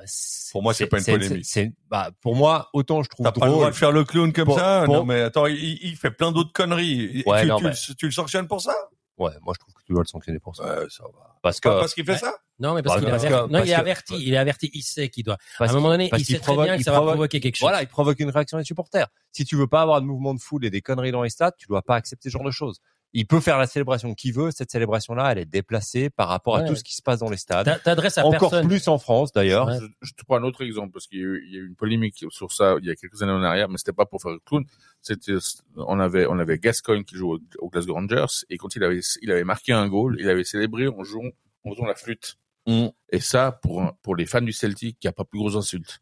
Pour moi, c'est pas une polémique. bah, pour moi, autant je trouve T'as pas le droit de faire le clown comme Pour- ça pour- Non, mais attends, il, il fait plein d'autres conneries. Ouais, tu, non, tu, mais- le- tu le sanctionnes pour ça? Ouais, moi je trouve que tu dois le sanctionner pour ça. Ouais, ça va. Parce que Pas parce qu'il fait ça? Non, mais parce Bah, qu'il averti. il est averti. Il est averti. Il sait qu'il doit. parce à un moment donné, il sait très provoque- bien que il ça va provoque- provoquer quelque chose. Voilà, il provoque une réaction des supporters. Si tu veux pas avoir de mouvement de foule et des conneries dans les stades, tu dois pas accepter ce genre de choses. Il peut faire la célébration qu'il veut. Cette célébration-là, elle est déplacée par rapport à Ouais. tout ce qui se passe dans les stades. T'a- T'adresses à Encore personne. plus en France, d'ailleurs. Ouais. Je, je te prends un autre exemple parce qu'il y, a eu- il y a eu une polémique sur ça il y a quelques années en arrière, mais c'était pas pour faire le clown. C'était, on avait, on avait Gascoigne qui joue au, au Glasgow Rangers et quand il avait, il avait marqué un goal, il avait célébré en jouant, en faisant la flûte. Mm. Et ça, pour pour les fans du Celtic, il n'y a pas plus grosse insulte.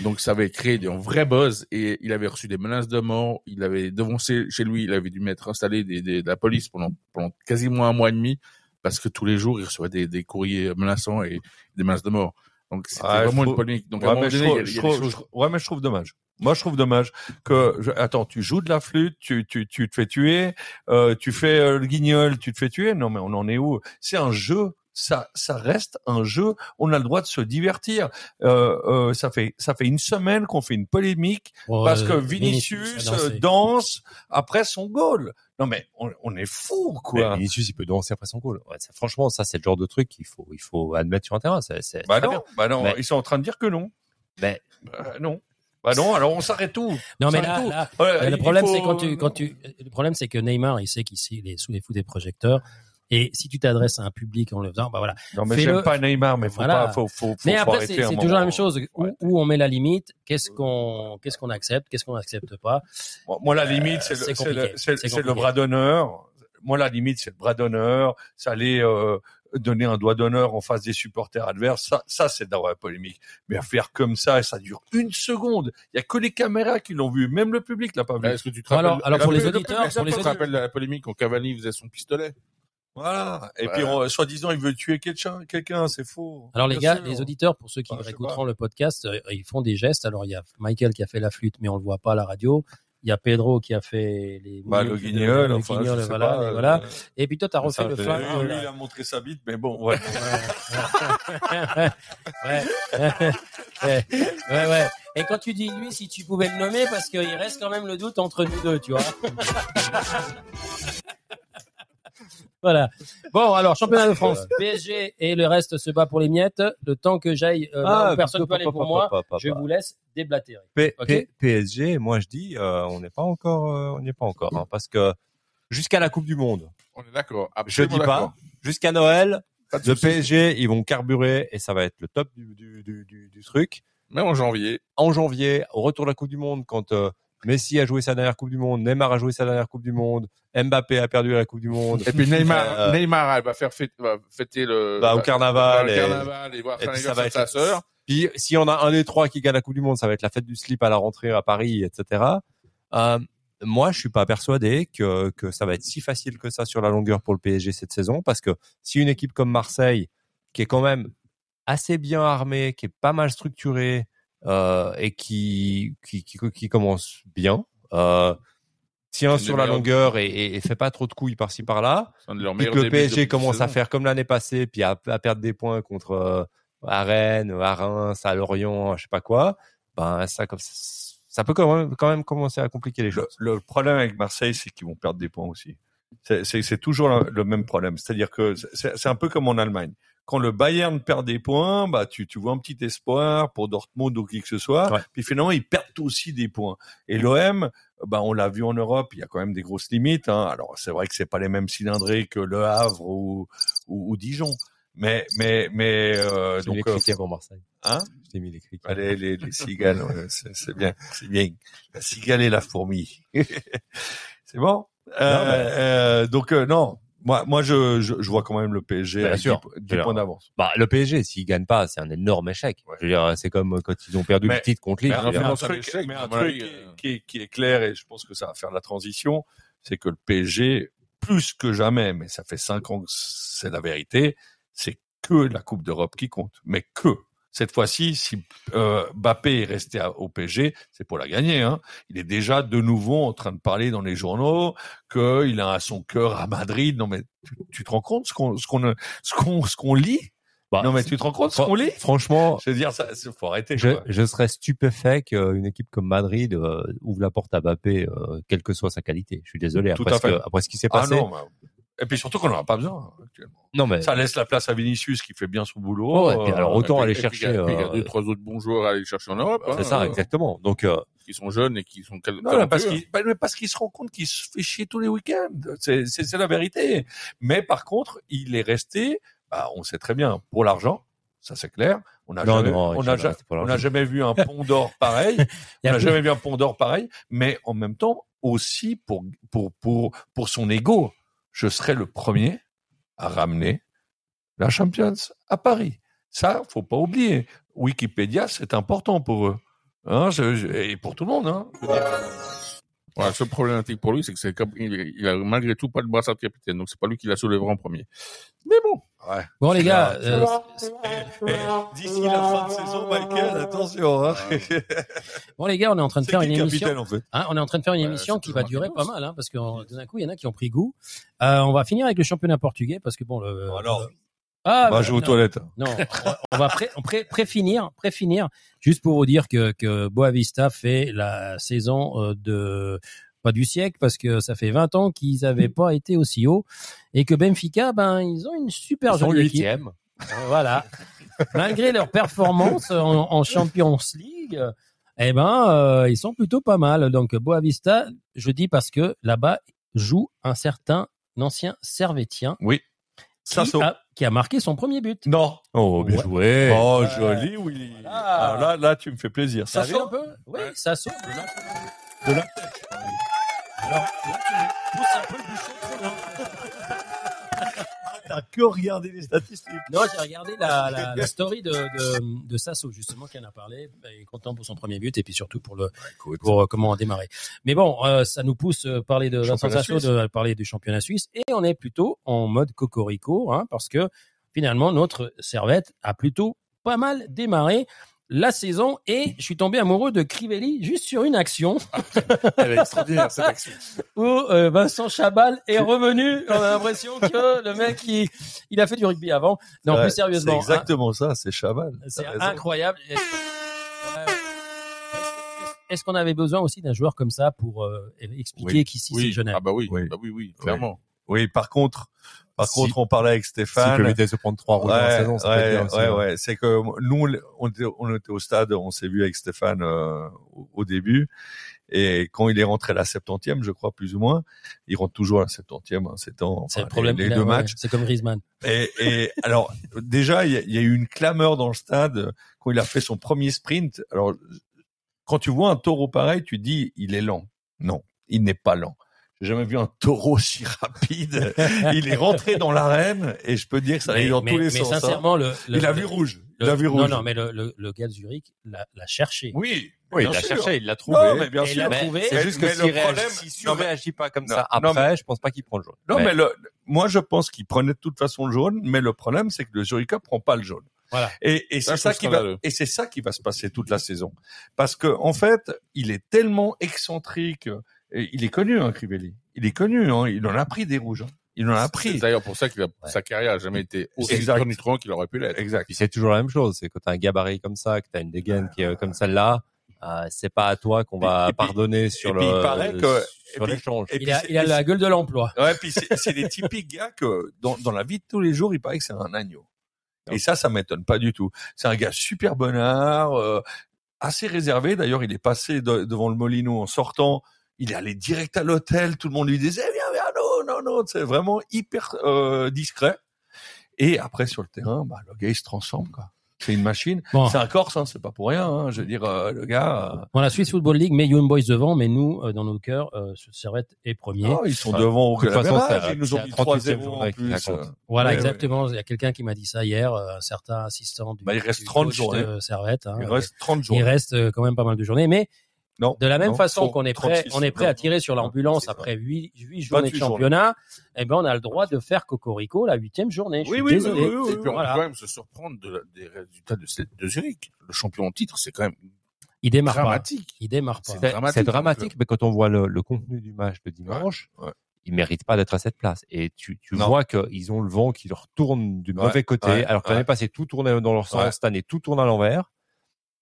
Donc ça avait créé des- un vrai buzz et il avait reçu des menaces de mort. Il avait devancé chez lui, il avait dû mettre installé des, des- de la police pendant, pendant quasiment un mois et demi parce que tous les jours il recevait des, des courriers menaçants et des menaces de mort. Donc c'était Ouais, je vraiment une trouve- polémique. Donc Ouais, mais je trouve- je trouve- choses- je trouve- ouais, mais je trouve dommage. Moi, je trouve dommage que, je- attends, tu joues de la flûte, tu, tu, tu te fais tuer, euh, tu fais euh, le guignol, tu te fais tuer? Non, mais on en est où? C'est un jeu. Ça, ça reste un jeu. On a le droit de se divertir. Euh, euh, ça fait, ça fait une semaine qu'on fait une polémique parce que euh, Vinicius, a dansé. euh, danse après son goal. Non mais on, on est fou Mais quoi. Vinicius, il peut danser après son goal. Ouais, ça, franchement, ça, c'est le genre de truc qu'il faut, il faut admettre sur un terrain. C'est Bah très non, bien. bah non, Mais- ils sont en train de dire que non. Mais- Bah non. Bah non, alors on s'arrête tout. Non, mais là, Euh, le problème, faut- c'est quand tu, quand tu, le problème, c'est que Neymar, il sait qu'ici, il est sous les fous des projecteurs. Et si tu t'adresses à un public en le faisant, bah voilà. Non mais j'aime pas Neymar, mais faut Voilà. pas, faut, faut, faut, Mais faut après, arrêter c'est toujours la même chose. Où, on met la limite Qu'est-ce qu'on, qu'est-ce qu'on accepte Qu'est-ce qu'on n'accepte pas? Moi, moi, la limite, c'est le, c'est le, bras d'honneur. Moi, la limite, c'est le bras d'honneur. Ça allait euh, donner un doigt d'honneur en face des supporters adverses. Ça, ça c'est d'avoir la polémique. Mais à faire comme ça, et ça dure une seconde. Il y a que les caméras qui l'ont vu. Même le public l'a pas vu. Est-ce que tu te Alors- rappelles alors pour le- les le- le- auditeurs, pour les tu te auditeurs- rappelles de la polémique quand Cavani faisait son pistolet? Voilà. Et Ouais. puis, soi-disant, il veut tuer quelqu'un. Quelqu'un, c'est faux. Alors les gars, sûr. les auditeurs, pour ceux qui Enfin, je sais écouteront le podcast, euh, ils font des gestes. Alors il y a Michael qui a fait la flûte, mais on le voit pas à la radio. Il y a Pedro qui a fait les Bah, le guignol, le enfin, guignol, voilà, pas, et voilà. euh, Et puis toi, t'as refait le fin. lui, lui, il a montré sa bite, mais bon, ouais. ouais, ouais, ouais, ouais, ouais. Et quand tu dis lui, si tu pouvais le nommer, parce qu'il reste quand même le doute entre nous deux, tu vois. Voilà. Bon, alors championnat de France, PSG et le reste se bat pour les miettes. Le temps que j'aille, euh, là où personne ne peut aller pour moi, je vous laisse déblatérer. P- PSG, moi je dis, euh, on n'est pas encore, euh, on n'est pas encore, hein, parce que jusqu'à la Coupe du Monde, On est d'accord. je dis pas, jusqu'à Noël, le. PSG, ils vont carburer et ça va être le top du, du, du, du, du truc. Même en janvier. En janvier, au retour de la Coupe du Monde, quand euh, Messi a joué sa dernière Coupe du Monde, Neymar a joué sa dernière Coupe du Monde, Mbappé a perdu la Coupe du Monde. Et puis Neymar, Euh, Neymar, elle va faire fêter, va fêter le Bah, au va- carnaval et- carnaval et voir et ça va de sa être- sœur. Puis si on a un des trois qui gagne la Coupe du Monde, ça va être la fête du slip à la rentrée à Paris, etc. Euh, moi, je suis pas persuadé que, que ça va être si facile que ça sur la longueur pour le PSG cette saison, parce que si une équipe comme Marseille, qui est quand même assez bien armée, qui est pas mal structurée euh, et qui, qui, qui, qui commence bien, euh, tient sur la longueur et, et, et fait pas trop de couilles par-ci par-là, puis que le PSG commence à faire comme l'année passée, puis à, à perdre des points contre euh, à Rennes, à Reims, à Lorient, je sais pas quoi, ben ça comme ça peut quand même quand même commencer à compliquer les Le, choses. le problème avec Marseille, c'est qu'ils vont perdre des points aussi. C'est- toujours le, le même problème. C'est-à-dire que c'est un peu comme en Allemagne. Quand le Bayern perd des points, bah tu, tu vois un petit espoir pour Dortmund ou qui que ce soit. Ouais. Puis finalement, ils perdent aussi des points. Et l'OM, bah on l'a vu en Europe, il y a quand même des grosses limites. Hein. Alors c'est vrai que c'est pas les mêmes cylindrés que Le Havre ou, ou, ou Dijon. Mais mais mais euh, mis les donc euh, criquets pour Marseille. hein? Je t'ai mis les criquets. Allez, les, les cigales, ouais, c'est c'est bien, c'est bien. La cigale et la fourmi. c'est bon? Euh, euh, donc euh, non, moi, moi, je, je, je vois quand même le PSG sûr. 10, Je veux points dire, d'avance. Bah le PSG s'il gagne pas, c'est un énorme échec. Je veux dire, c'est comme quand ils ont perdu Mais- le titre contre Lille. Mais un, truc, échec, mais un à mon truc avis, qui, euh. qui est, qui est clair et je pense que ça va faire la transition, c'est que le PSG, plus que jamais, mais ça fait cinq ans que c'est la vérité, c'est que la Coupe d'Europe qui compte, mais que. Cette fois-ci, si euh, Mbappé est resté à- au PSG, c'est pour la gagner. Hein. Il est déjà de nouveau en train de parler dans les journaux qu'il a son cœur à Madrid. Non mais tu, tu te rends compte ce qu'on ce qu'on ce qu'on ce qu'on lit? Bah, Non mais tu te rends compte ce qu'on lit? franchement, Je veux dire, ça, faut arrêter. je, serais stupéfait qu'une équipe comme Madrid euh, ouvre la porte à Mbappé, euh, quelle que soit sa qualité. Je suis désolé. Tout Après, à ce, que- après ce qui s'est Ah passé. non, bah, et puis surtout qu'on n'en a pas besoin actuellement. non mais Ça laisse la place à Vinicius qui fait bien son boulot. Oh, et puis Euh, alors, autant Et puis- aller et puis, chercher, Il y a, puis il y a euh, deux, trois autres bons joueurs à aller chercher en Europe. c'est hein, ça euh, exactement. Donc euh, Qui sont jeunes et qui sont Non, non, parce talentueux. qu'il bah, mais parce qu'il se rend compte qu'il se fait chier tous les week-ends. C'est c'est- c'est la vérité. Mais par contre, il est resté. Bah, on sait très bien pour l'argent. Ça c'est clair. On n'a Non, jamais, non, on ja- pour on n'a jamais vu un pont d'or pareil. On a n'a jamais vu un pont d'or pareil. Mais en même temps aussi pour pour pour pour son ego, je serai le premier à ramener la Champions à Paris. Ça, faut pas oublier. Wikipédia, c'est important pour eux. Hein, et pour tout le monde. Hein. Ouais, la seule problématique pour lui, c'est que c'est comme- il, il a malgré tout pas le brassard de capitaine, donc c'est pas lui qui la soulèvera en premier. Mais bon, ouais. Bon les gars, euh, D'ici la fin de saison, Michael, attention. Hein. bon les gars, on est en train de faire une émission. capitaine en fait Hein, on est en train de faire une Ouais, émission qui va durer pas mal, hein, parce que euh, d'un coup, il y en a qui ont pris goût. Euh, on va finir avec le championnat portugais, parce que bon, le, Alors. Ah, Va bah, jouer aux non. toilettes. Non, on va pré, on pré, préfinir, préfinir, juste pour vous dire que, que Boavista fait la saison euh, de pas du siècle parce que ça fait 20 ans qu'ils avaient pas été aussi haut et que Benfica, ben ils ont une super Ils sont jolie équipe. huitième. Euh, Voilà. Malgré leur performance en, en Champions League, eh ben euh, ils sont plutôt pas mal. Donc Boavista, je dis parce que là-bas joue un certain ancien Servetien Oui. qui Sasso. a, qui a marqué son premier but. Non. Oh, bien Ouais. joué. Oh, Ouais. joli, Willy. Voilà. Alors là, là, tu me fais plaisir. Ça Ça un peu Oui, ça saute. De la... De la- Alors, là, tu pousses un peu le bouchon trop loin. T'as que regardé les statistiques. Non, j'ai regardé la, la, la story de, de, de Sasso, justement, qui en a parlé. Ben, Il est content pour son premier but et puis surtout pour le pour euh, comment démarrer. Mais bon, euh, ça nous pousse à parler de Vincent Championnat Sasso, suisse. de parler du championnat suisse. Et on est plutôt en mode cocorico, hein, parce que finalement, notre servette a plutôt pas mal démarré la saison et je suis tombé amoureux de Crivelli juste sur une action Elle est extraordinaire, cette action. où euh, Vincent Chabal est revenu. On a l'impression que le mec, il, il a fait du rugby avant. Non, Ouais, plus sérieusement. C'est exactement ça, c'est Chaval. hein, c'est incroyable. Est-ce qu'on avait besoin aussi d'un joueur comme ça pour euh, expliquer Oui. qu'ici Oui. c'est Genève? Ah bah oui, Oui. bah oui, oui, clairement. Oui, par contre, par Si- contre, on parlait avec Stéphane. de se prendre trois dans la Ouais, saison, ça peut être ouais, bien aussi, ouais, hein. ouais. C'est que nous, on était, on était au stade, on s'est vu avec Stéphane euh, au, début, et quand il est rentré à la 70e, je crois plus ou moins, il rentre toujours à la 70e, hein, c'est enfin, le problème. les, les a- deux ouais, matchs. C'est comme Griezmann. Et, et alors déjà, il y, y a eu une clameur dans le stade quand il a fait son premier sprint. Alors quand tu vois un taureau pareil, tu dis il est lent. Non, il n'est pas lent. J'ai jamais vu un taureau si rapide. il est rentré dans l'arène et je peux dire que ça allait mais, dans mais- tous les mais sens. hein. sincèrement, le, le- il a vu le- rouge. le- il a vu rouge. Non, non, mais le, le, le gars de Zurich l'a l'a cherché. Oui, Oui, il l'a cherché, il l'a trouvé. Non, mais bien Et sûr. l'a Mais trouvé. C'est juste que Mais s'il le problème- réagit, mais- surréagit pas comme Non, ça non, après, je pense pas qu'il prend le jaune. Non, mais, le, moi je pense qu'il prenait de toute façon le jaune, mais le problème c'est que le Zuricha prend pas le jaune. Voilà. Et, et c'est ça qui va et c'est ça qui va se passer toute la saison, parce que en fait il est tellement excentrique, il est connu hein, Crivelli, il est connu, hein, il en a pris des rouges, hein. il en a C'est pris. d'ailleurs pour ça que sa carrière a jamais été aussi Exact. tonitruant qu'il aurait pu l'être. Exact. Puis c'est toujours la même chose, c'est quand t'as un gabarit comme ça, que t'as une dégaine qui est comme celle-là, euh, c'est pas à toi qu'on va Et pardonner sur et le puis il paraît que- sur l'échange. Et Il puis a, c'est- il a la gueule de l'emploi. Ouais, puis c'est c'est des typiques gars que dans, dans la vie de tous les jours, il paraît que c'est un agneau. Et ça, ça m'étonne pas du tout. C'est un gars super bonnard, euh, assez réservé. D'ailleurs, il est passé de- devant le Molino en sortant. Il est allé direct à l'hôtel. Tout le monde lui disait viens, viens, non, non, non. C'est vraiment hyper euh, discret. Et après sur le terrain, bah, le gars il se transforme quoi. C'est une machine. Bon. C'est un Corse, hein, c'est pas pour rien. Hein. Je veux dire, euh, le gars. euh, Bon, la Swiss Football League met Young Boys devant, mais nous, euh, dans nos cœurs, euh, Servette est premier. oh, ils sont Ouais. devant au De toute façon, Clavérage. c'est- Ils nous ont mis la 38e 3-0 en journée qui plus. raconte. Voilà, Ouais, exactement. Il y a quelqu'un qui m'a dit ça hier, euh, un certain assistant du, Bah, il reste du 30 coach journées. de Servette. hein. Il reste 30 jours. Il reste euh, quand même pas mal de journées, mais Non. de la même non, façon qu'on est prêt, 36, on est prêt à tirer sur l'ambulance après huit, huit journées de 28 journées. championnat, eh ben on a le droit de faire cocorico la huitième journée. Je Oui, suis oui, désolé. oui, oui, oui, Et puis on Voilà. peut quand même se surprendre de des résultats de, Zurich. Le champion en titre, c'est quand même Il démarre pas. dramatique. Il démarre pas. C'est dramatique, dramatique, mais quand on voit le, le contenu du match de dimanche, Ouais, ouais. ils méritent pas d'être à cette place. Et tu, vois qu'ils ont le vent qui leur tourne du Ouais, mauvais côté, ouais, alors que l'année passée tout tournait dans leur sens, Ouais. cette année tout tourne à l'envers.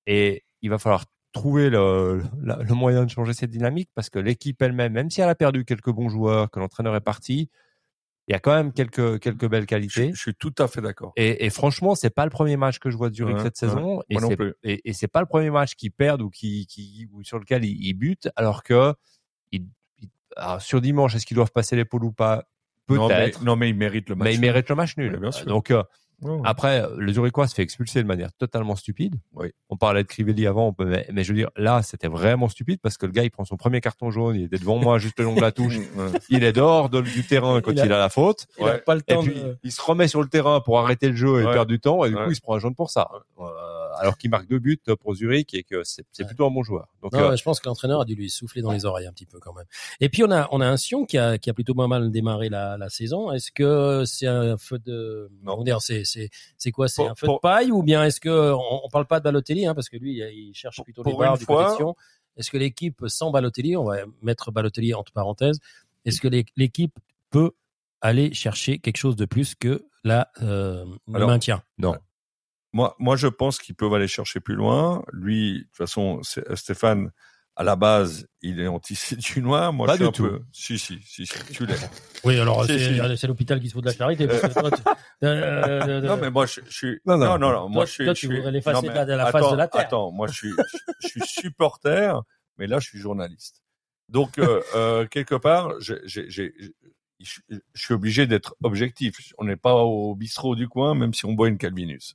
Et il va falloir trouver le, moyen de changer cette dynamique parce que l'équipe elle-même, même si elle a perdu quelques bons joueurs, que l'entraîneur est parti, il y a quand même quelques quelques belles qualités. je suis tout à fait d'accord. Et, et franchement, c'est pas le premier match que je vois de Zurich Ouais, cette ouais. saison. Et c'est- plus. et, et c'est pas le premier match qu'ils perdent ou qui, qui ou sur lequel ils, ils butent, alors que ils- ils- alors, sur dimanche, est-ce qu'ils doivent passer l'épaule ou pas? Non mais, Peut-être. non, mais il mérite le match. Mais ils méritent le match nul. Bien sûr. Donc euh, Ouais, ouais. après, le Zurichois se fait expulser de manière totalement stupide. Oui. On parlait de Crivelli avant, mais, mais je veux dire, là, c'était vraiment stupide parce que le gars, il prend son premier carton jaune, il était devant moi juste le long de la touche. Il est dehors de- du terrain quand Il il a- la faute. Il a pas le Et temps puis, de... il se remet sur le terrain pour arrêter le jeu et perdre du temps. Et du coup, il se prend un jaune pour ça. Alors qu'il marque deux buts pour Zurich et que c'est Ouais. plutôt un bon joueur. Donc, Non, euh, je pense que l'entraîneur a dû lui souffler dans les oreilles un petit peu quand même. Et puis on a on a un Sion qui a qui a plutôt pas mal démarré la, la saison. Est-ce que c'est un feu de Non. c'est c'est c'est quoi? C'est un feu pour- de paille ou bien est-ce que on, on parle pas de Balotelli hein, parce que lui il cherche plutôt les Pour barres une du fois-. Est-ce que l'équipe sans Balotelli, on va mettre Balotelli entre parenthèses, est-ce que l'é- l'équipe peut aller chercher quelque chose de plus que la, euh, le maintien? Non. Moi, moi, je pense qu'ils peuvent aller chercher plus loin. Lui, de toute façon, c'est- euh, Stéphane, à la base, il est anti-sédunois. Moi, Pas je suis du un tout. peu. Si, si, si, si, tu l'es. Oui, alors Si, c'est si. l'hôpital qui se fout de la charité. parce que toi, tu- euh, euh, Non, mais moi, je, je suis. Non, Non, non. non, non. moi, Toi- je suis. toi, tu voudrais l'effacer non, de la- de la face attends, de la terre. Attends, moi, je suis, je, je suis supporter, mais là, je suis journaliste. Donc, euh, euh, quelque part, j'ai- j'ai- j'ai- je, je suis obligé d'être objectif. On n'est pas au bistrot du coin, même si on boit une Calvinus.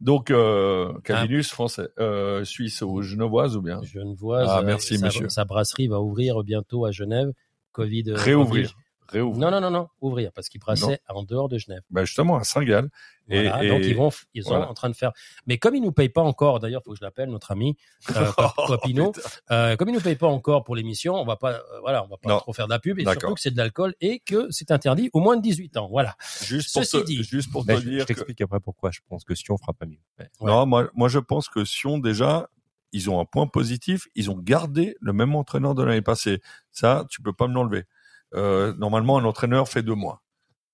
Donc, euh, Calvinus, français, euh, suisse ou genevoise ou bien Genevoise. Ah, euh, merci, sa, monsieur. Sa brasserie va ouvrir bientôt à Genève. Covid. euh, Réouvrir. réouvrir. Non, non, non, non, ouvrir parce qu'ils brassaient en dehors de Genève. Ben justement, à Saint-Gall. Et- Voilà, et- donc ils vont, ils sont voilà. en train de faire. Mais comme ils nous payent pas encore, d'ailleurs, faut que je l'appelle notre ami euh, Cop- Copino. euh, comme ils nous payent pas encore pour l'émission, on va pas, euh, voilà, on va pas Non. trop faire de la pub et surtout que c'est de l'alcool et que c'est interdit au moins de 18 ans. Voilà. Juste pour Ceci te, dit. juste pour te je, je dire que t'explique après pourquoi je pense que Sion fera pas mieux. Ouais. Non, moi, moi, je pense que Sion, déjà, ils ont un point positif. Ils ont gardé le même entraîneur de l'année passée. Ça, tu peux pas me l'enlever. Euh, normalement, un entraîneur fait deux mois.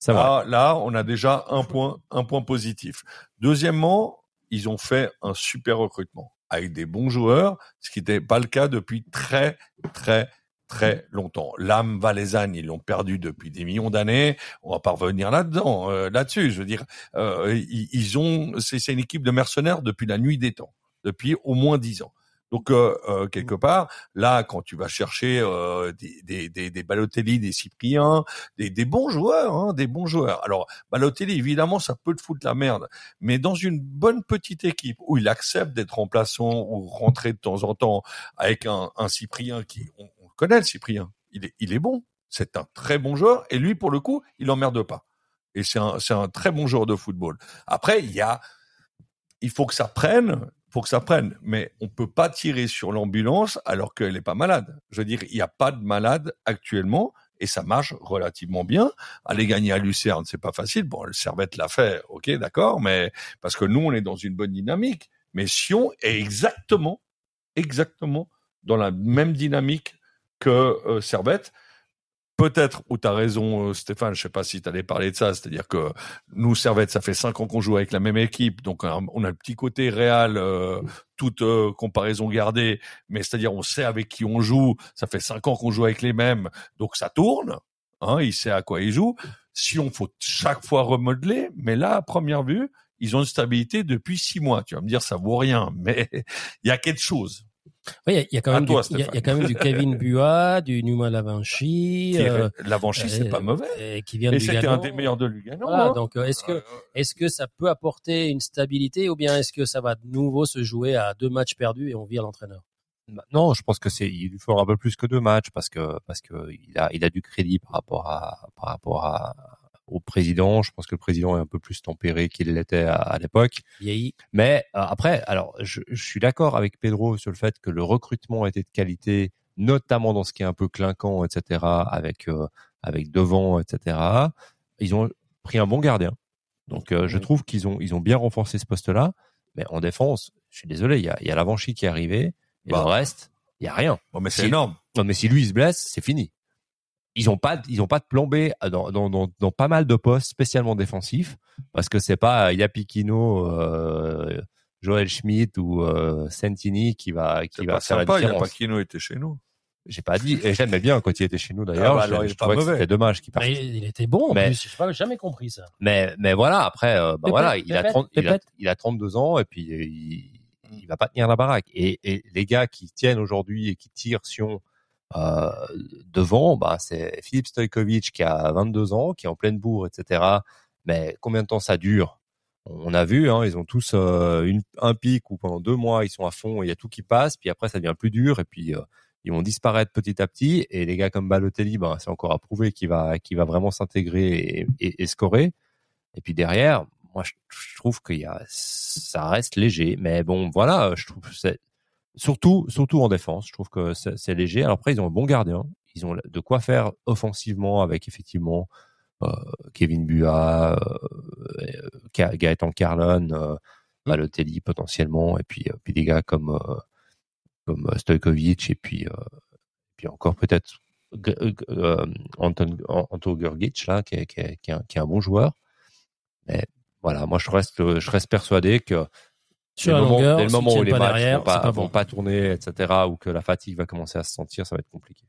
Ça va. Là, là, on a déjà un point, un point positif. Deuxièmement, ils ont fait un super recrutement avec des bons joueurs, ce qui n'était pas le cas depuis très, très, très longtemps. L'âme valaisanne, ils l'ont perdu depuis des millions d'années. On va pas revenir là-dedans, euh, là-dessus. Je veux dire, euh, ils, ont, c'est une équipe de mercenaires depuis la nuit des temps, depuis au moins dix ans. Donc euh, euh, quelque part, là, quand tu vas chercher euh, des, des, Balotelli, des Cypriens, des, bons joueurs, hein, des bons joueurs. Alors Balotelli, évidemment, ça peut te foutre la merde, mais dans une bonne petite équipe où il accepte d'être remplaçant ou rentrer de temps en temps avec un, Cyprien qui, on, on connaît le Cyprien, il est, bon, c'est un très bon joueur et lui pour le coup, il emmerde pas. Et c'est un, un très bon joueur de football. Après, il y a, il faut que ça prenne, faut que ça prenne, mais on peut pas tirer sur l'ambulance alors qu'elle est pas malade. Je veux dire, il n'y a pas de malade actuellement et ça marche relativement bien. Aller gagner à Lucerne, c'est pas facile. Bon, le Servette l'a fait, ok, d'accord, mais parce que nous, on est dans une bonne dynamique. Mais Sion est exactement, exactement dans la même dynamique que euh, Servette. Peut-être où tu as raison, euh, Stéphane, je sais pas si tu allais parler de ça, c'est-à-dire que nous, Servette, ça fait cinq ans qu'on joue avec la même équipe, donc on a le petit côté réel, euh, toute euh, comparaison gardée, mais c'est-à-dire on sait avec qui on joue, ça fait cinq ans qu'on joue avec les mêmes, donc ça tourne, hein, il sait à quoi il joue. Si on faut chaque fois remodeler, mais là, à première vue, ils ont une stabilité depuis six mois. Tu vas me dire, ça vaut rien, mais il y a quelque chose. Oui, il y a- il y, a quand même toi, du, il y a- il y a Stéphane. quand même du Kevin Bua, du Numa Lavanchi, Qui est- euh, L'Avanchy, c'est euh, pas mauvais. euh, qui vient Et c'était un des meilleurs de Lugano. Voilà, hein. donc euh, est-ce que est-ce que ça peut apporter une stabilité ou bien est-ce que ça va de nouveau se jouer à deux matchs perdus et on vire l'entraîneur? Bah, Non, je pense que c'est il lui faudra un peu plus que deux matchs parce que parce que il a il a du crédit par rapport à par rapport à au président. Je pense que le président est un peu plus tempéré qu'il l'était à, à l'époque. Mais euh, après, alors je, je suis d'accord avec Pedro sur le fait que le recrutement était de qualité, notamment dans ce qui est un peu clinquant, etc. Avec euh, avec devant, etc. Ils ont pris un bon gardien. Donc euh, je trouve qu'ils ont ils ont bien renforcé ce poste-là. Mais en défense, je suis désolé, il y a y a Lavanchy qui est arrivé et Bah. le reste, il y a rien. bon, mais c'est Si- énorme. Non, mais si lui il se blesse, c'est fini. Ils ont pas, ils ont pas de plan B dans, dans, dans, dans pas mal de postes spécialement défensifs parce que c'est pas Yapikino, euh, Joel Schmidt ou euh, Sentini qui va qui va pas faire sympa, la différence. pas Kino était chez nous. J'ai pas dit, et j'aimais bien quand il était chez nous d'ailleurs. Ah bah je- je, trouvais que mauvais. c'était dommage qu'il parte. Mais il était bon en Mais- plus. Je j'ai jamais compris ça. Mais mais voilà, après, euh, bah Pépette, voilà, il a, pépette, 30, il, a, il a 32 ans et puis euh, il, il va pas tenir la baraque. Et, et les gars qui tiennent aujourd'hui et qui tirent Sion euh, devant, bah c'est Philippe Stojkovic qui a 22 ans, qui est en pleine bourre, etc. Mais combien de temps ça dure? On a vu, hein, ils ont tous euh, une, un pic où pendant deux mois ils sont à fond, il y a tout qui passe, puis après ça devient plus dur et puis euh, ils vont disparaître petit à petit. Et les gars comme Balotelli, ben c'est encore à prouver qu'il va, va vraiment s'intégrer et, et, et scorer. Et puis derrière, moi je, trouve a, ça reste léger, mais bon voilà, je trouve que surtout, surtout en défense, je trouve que c'est léger. Alors après ils ont un bon gardien, ils ont de quoi faire offensivement avec effectivement euh, Kevin Bua, euh, Ga- Gaëtan Carlon, euh, Balotelli potentiellement, et puis euh, puis des gars comme euh, comme Stojkovic et puis puis encore peut-être Anton, Anto Gurgic là, qui est, qui, est, qui, est un, qui est un bon joueur. Mais voilà, moi je reste, je reste persuadé que Sur dès la le moment, longueur, dès le moment où les pas matchs derrière, vont pas, vont tourner, etc., ou que la fatigue va commencer à se sentir, ça va être compliqué.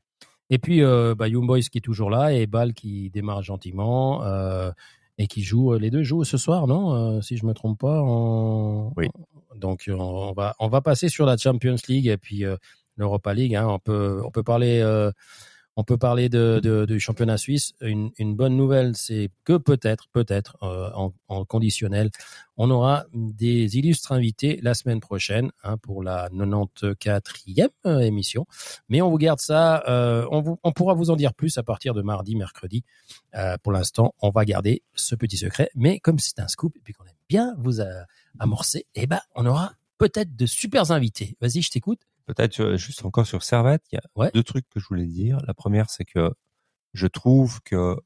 Et puis, euh, bah, Young Boys qui est toujours là et Ball qui démarre gentiment euh, et qui joue. Les deux jouent ce soir, non Euh, Si je me trompe pas. Oui. Donc, on va on va passer sur la Champions League et puis euh, l'Europa League. Hein, on peut on peut parler euh, on peut parler de, de- du championnat suisse. Une, une bonne nouvelle, c'est que peut-être peut-être euh, en, en conditionnel, on aura des illustres invités la semaine prochaine hein, pour la 94e euh, émission. Mais on vous garde ça. euh, on, vous, on pourra vous en dire plus à partir de mardi, mercredi. Pour l'instant, on va garder ce petit secret. Mais comme c'est un scoop et puis qu'on aime bien vous amorcer, eh ben, on aura peut-être de super invités. Vas-y, je t'écoute. Peut-être juste encore sur Servette, il y a Ouais. deux trucs que je voulais dire. La première, c'est que je trouve que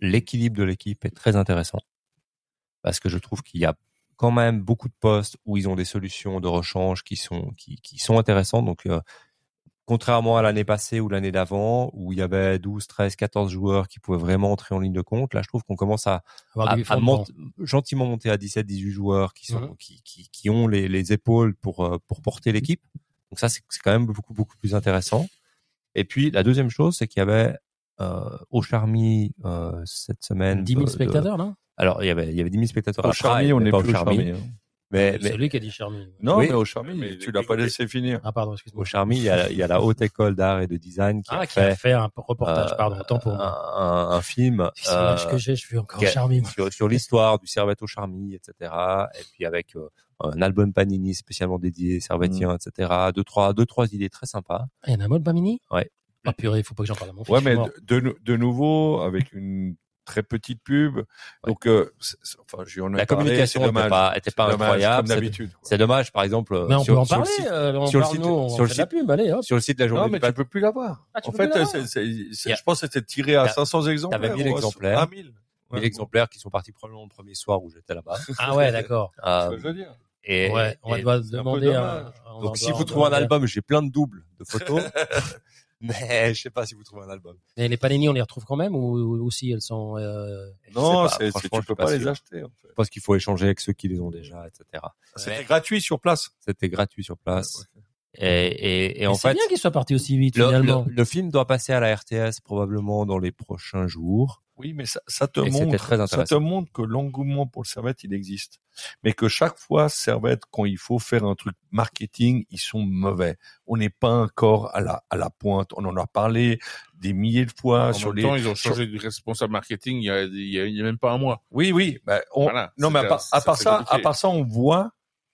l'équilibre de l'équipe est très intéressant parce que je trouve qu'il y a quand même beaucoup de postes où ils ont des solutions de rechange qui sont qui, qui sont intéressantes. Donc euh, contrairement à l'année passée ou l'année d'avant où il y avait 12, 13, 14 joueurs qui pouvaient vraiment entrer en ligne de compte, là je trouve qu'on commence à gentiment monter à 17, 18 joueurs qui sont Mhm. qui, qui, qui ont les, les épaules pour euh, pour porter l'équipe. Donc ça c'est quand même beaucoup beaucoup plus intéressant. Et puis la deuxième chose c'est qu'il y avait euh, au Charmy euh, cette semaine 10 000 de- de- spectateurs, là? Alors il y avait il y avait 10 000 spectateurs à Au Charmy, on n'est pas plus au Charmy. hein. Mais, C'est mais lui qui a dit Charmy. Non, Oui. mais au Charmy, Mais tu l'as pas laissé finir. Ah, pardon, excuse-moi. au Charmy il y a il y a la haute école d'art et de design qui Ah, a qui a fait un reportage, euh, pardon, autant pour moi. un, un, un film C'est l'âge euh, que j'ai, je suis encore a- Charmy. moi. sur, sur l'histoire du Servette au Charmy, etc. Et puis avec euh, un album Panini spécialement dédié Servetien, etc. Deux trois, deux trois idées très sympas. Ah, il y en a un mode Bamini Ouais. Ah purée, il faut pas que j'en parle à mon fils. Ouais, mais de, de, de nouveau, avec une très petite pub. Donc, euh, enfin, j'y en ai La parlé, communication n'était pas, était pas C'est dommage, incroyable. D'habitude. C'est dommage, par exemple. Mais on sur, peut en sur le parler. site- euh, on sur le site- on sur le fait de la site- pub, allez, hop. sur le site de la journée Non, mais tu peux plus l'avoir. Ah, en fait, c'est- c'est- je pense que c'était tiré à T'as- 500 exemplaires. t'avais 1000 ou à- exemplaires. à 1000. mille Ouais. exemplaires qui sont partis probablement le premier soir où j'étais là-bas. Ah ouais, d'accord. C'est Euh, ce que je veux dire. et, Ouais, on va un demander on donc si vous trouvez un album, j'ai plein de doubles de photos. mais je sais pas si vous trouvez un album. Et les Panini, on les retrouve quand même ou, ou si elles sont. euh, Non, Je sais pas, c'est- c'est- franchement, tu peux pas les acheter. en fait. Je pense qu'il faut échanger avec ceux qui les ont déjà, etc. C'était gratuit sur place. C'était gratuit sur place. Ouais, Et, et, et mais en c'est fait, bien qu'il soit parti aussi vite le, finalement. le- le film doit passer à la RTS probablement dans les prochains jours. Oui, mais ça, ça te Et montre, très ça te montre que l'engouement pour le Servette, il existe. Mais que chaque fois, Servette, quand il faut faire un truc marketing, ils sont mauvais. On n'est pas encore à la, à la pointe. On en a parlé des milliers de fois En sur même les. temps, ils ont sur- changé de responsable marketing il y a, il y a, il y a même pas un mois. Oui, oui. bah, on- Voilà, non, mais à à part ça, compliqué. à part ça, on voit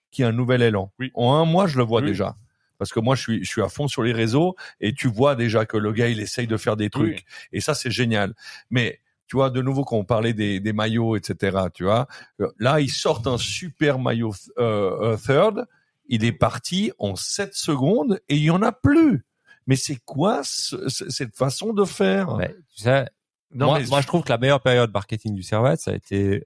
qu'il y a un nouvel élan. Oui. En un mois, je le vois Oui. déjà. Parce que moi, je suis, je suis à fond sur les réseaux et tu vois déjà que le gars, il essaye de faire des trucs. Et ça, c'est génial. Mais, tu vois, de nouveau, quand on parlait des, des maillots, etc., tu vois, euh, là, ils sortent un super maillot euh, euh, third. Il est parti en 7 secondes et il y en a plus. Mais c'est quoi ce- ce- cette façon de faire? Mais, tu sais, Non, moi, mais- moi, je trouve que la meilleure période marketing du Servette, ça a été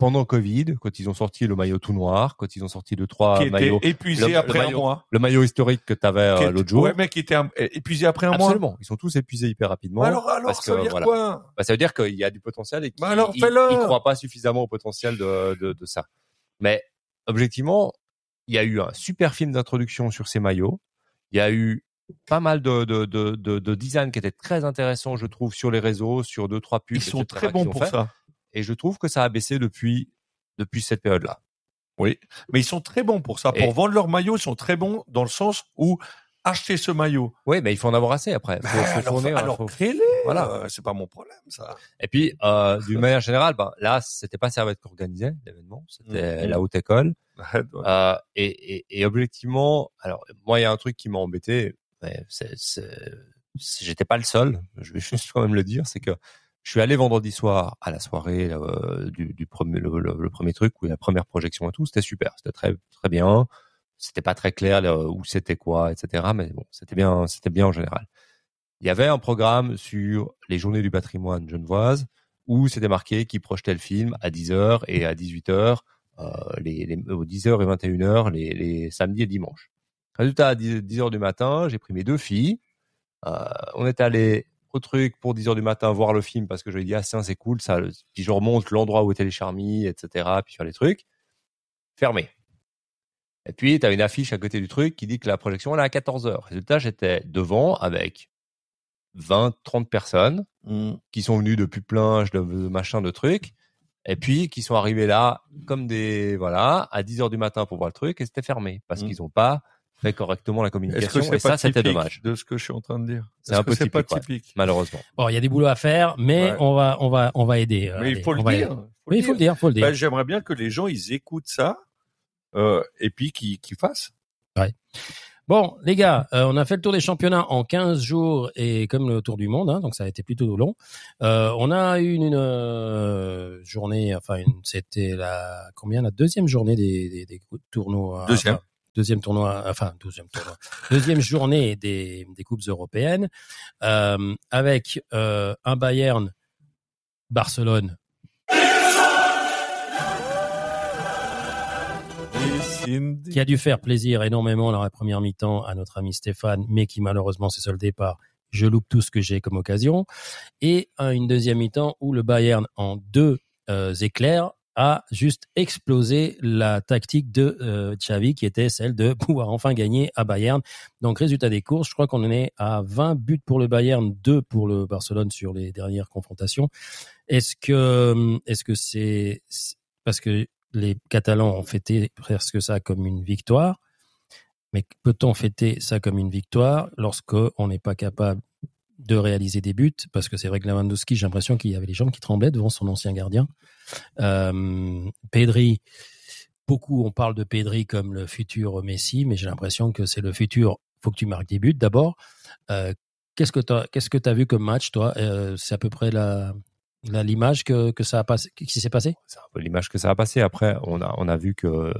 pendant Covid, quand ils ont sorti le maillot tout noir, quand ils ont sorti deux trois qui était maillots, épuisé le- après le un maillot- mois. le maillot historique que tu avais était- l'autre jour. Ouais, mais qui était épuisé après un mois. Absolument, ils sont tous épuisés hyper rapidement. alors, alors, parce ça que, veut dire voilà. quoi Bah, ça veut dire qu'il y a du potentiel et qu'ils Bah alors, ils- fais-le. ils croient pas suffisamment au potentiel de, de, de ça. Mais objectivement, il y a eu un super film d'introduction sur ces maillots. Il y a eu pas mal de, de, de, de, de design qui étaient très intéressants, je trouve, sur les réseaux, sur deux trois pubs. Ils sont très qu'ils bons pour fait. ça. Et je trouve que ça a baissé depuis depuis cette période-là. Oui, mais ils sont très bons pour ça. Et- Pour vendre leur maillot, ils sont très bons dans le sens où acheter ce maillot. Oui, mais il faut en avoir assez après. Faut, faut Bah, alors, fournir, alors faut- crée-les. Voilà. Euh, c'est pas mon problème, ça. Et puis, euh, d'une manière générale, ben, là, c'était pas Servette qui organisait l'événement, c'était Mhm. la haute école. Euh, et, et, et objectivement, alors moi, il y a un truc qui m'a embêté. mais c'est- J'étais pas le seul. Je vais juste quand même le dire, c'est que je suis allé vendredi soir à la soirée euh, du, premier, le, le- le premier truc a la première projection et tout. C'était super, c'était très très bien. C'était pas très clair où c'était quoi, etc. Mais bon, c'était bien, c'était bien en général. Il y avait un programme sur les journées du patrimoine genevoise où c'était marqué qui projetait le film à 10h et à 18h, euh, les, aux 10h et 21h, les, les samedis et dimanches. Résultat, à 10h du matin, j'ai pris mes deux filles, euh, on est allé au truc pour 10 heures du matin voir le film parce que je lui ai dit ah c'est cool ça puis je remonte l'endroit où était les charmis etc puis faire les trucs fermé et puis tu as une affiche à côté du truc qui dit que la projection elle est à 14 heures résultat j'étais devant avec 20 30 personnes Mm. qui sont venus depuis plein de, de machin de trucs et puis qui sont arrivés là comme des voilà à 10 heures du matin pour voir le truc et c'était fermé parce Mm. qu'ils ont pas fait correctement la communication que et ça c'était typique dommage de ce que je suis en train de dire C'est un peu c'est pas typique, ouais. typique malheureusement Bon, il y a des boulots à faire, mais Ouais. on va, on va, on va aider. euh, Mais il faut le dire. Oui, il faut le dire, faut le dire. Ben, J'aimerais bien que les gens ils écoutent ça euh, et puis qu'ils qu'ils fassent. Bon, les gars, euh, on a fait le tour des championnats en 15 jours et comme le tour du monde, hein, donc ça a été plutôt long. Euh, on a eu une, une, euh, journée, enfin, une- c'était la combien la deuxième journée des, des, des tournois. Deuxième. enfin, deuxième tournoi, enfin deuxième tournoi, deuxième journée des, des coupes européennes, euh, avec euh, un Bayern, Barcelone. qui a dû faire plaisir énormément dans la première mi-temps à notre ami Stéphane, mais qui malheureusement s'est soldé par je loupe tout ce que j'ai comme occasion, et à une deuxième mi-temps où le Bayern en deux euh, éclairs a juste explosé la tactique de euh, Xavi qui était celle de pouvoir enfin gagner à Bayern. Donc résultat des courses, je crois qu'on en est à 20 buts pour le Bayern, 2 pour le Barcelone sur les dernières confrontations. Est-ce que est-ce que c'est- parce que les Catalans ont fêté presque ça comme une victoire, mais peut-on fêter ça comme une victoire lorsque on n'est pas capable de réaliser des buts Parce que c'est vrai que Lewandowski, j'ai l'impression qu'il y avait les jambes qui tremblaient devant son ancien gardien. Euh, Pedri, beaucoup on parle de Pedri comme le futur Messi, mais j'ai l'impression que c'est le futur. Faut que tu marques des buts d'abord. Euh, qu'est-ce que tu qu'est-ce que as vu comme match, toi? Euh, C'est à peu près la l'image que, que ça a passé, qui s'est passé? C'est un peu l'image que ça a passé. Après, on a, on a vu que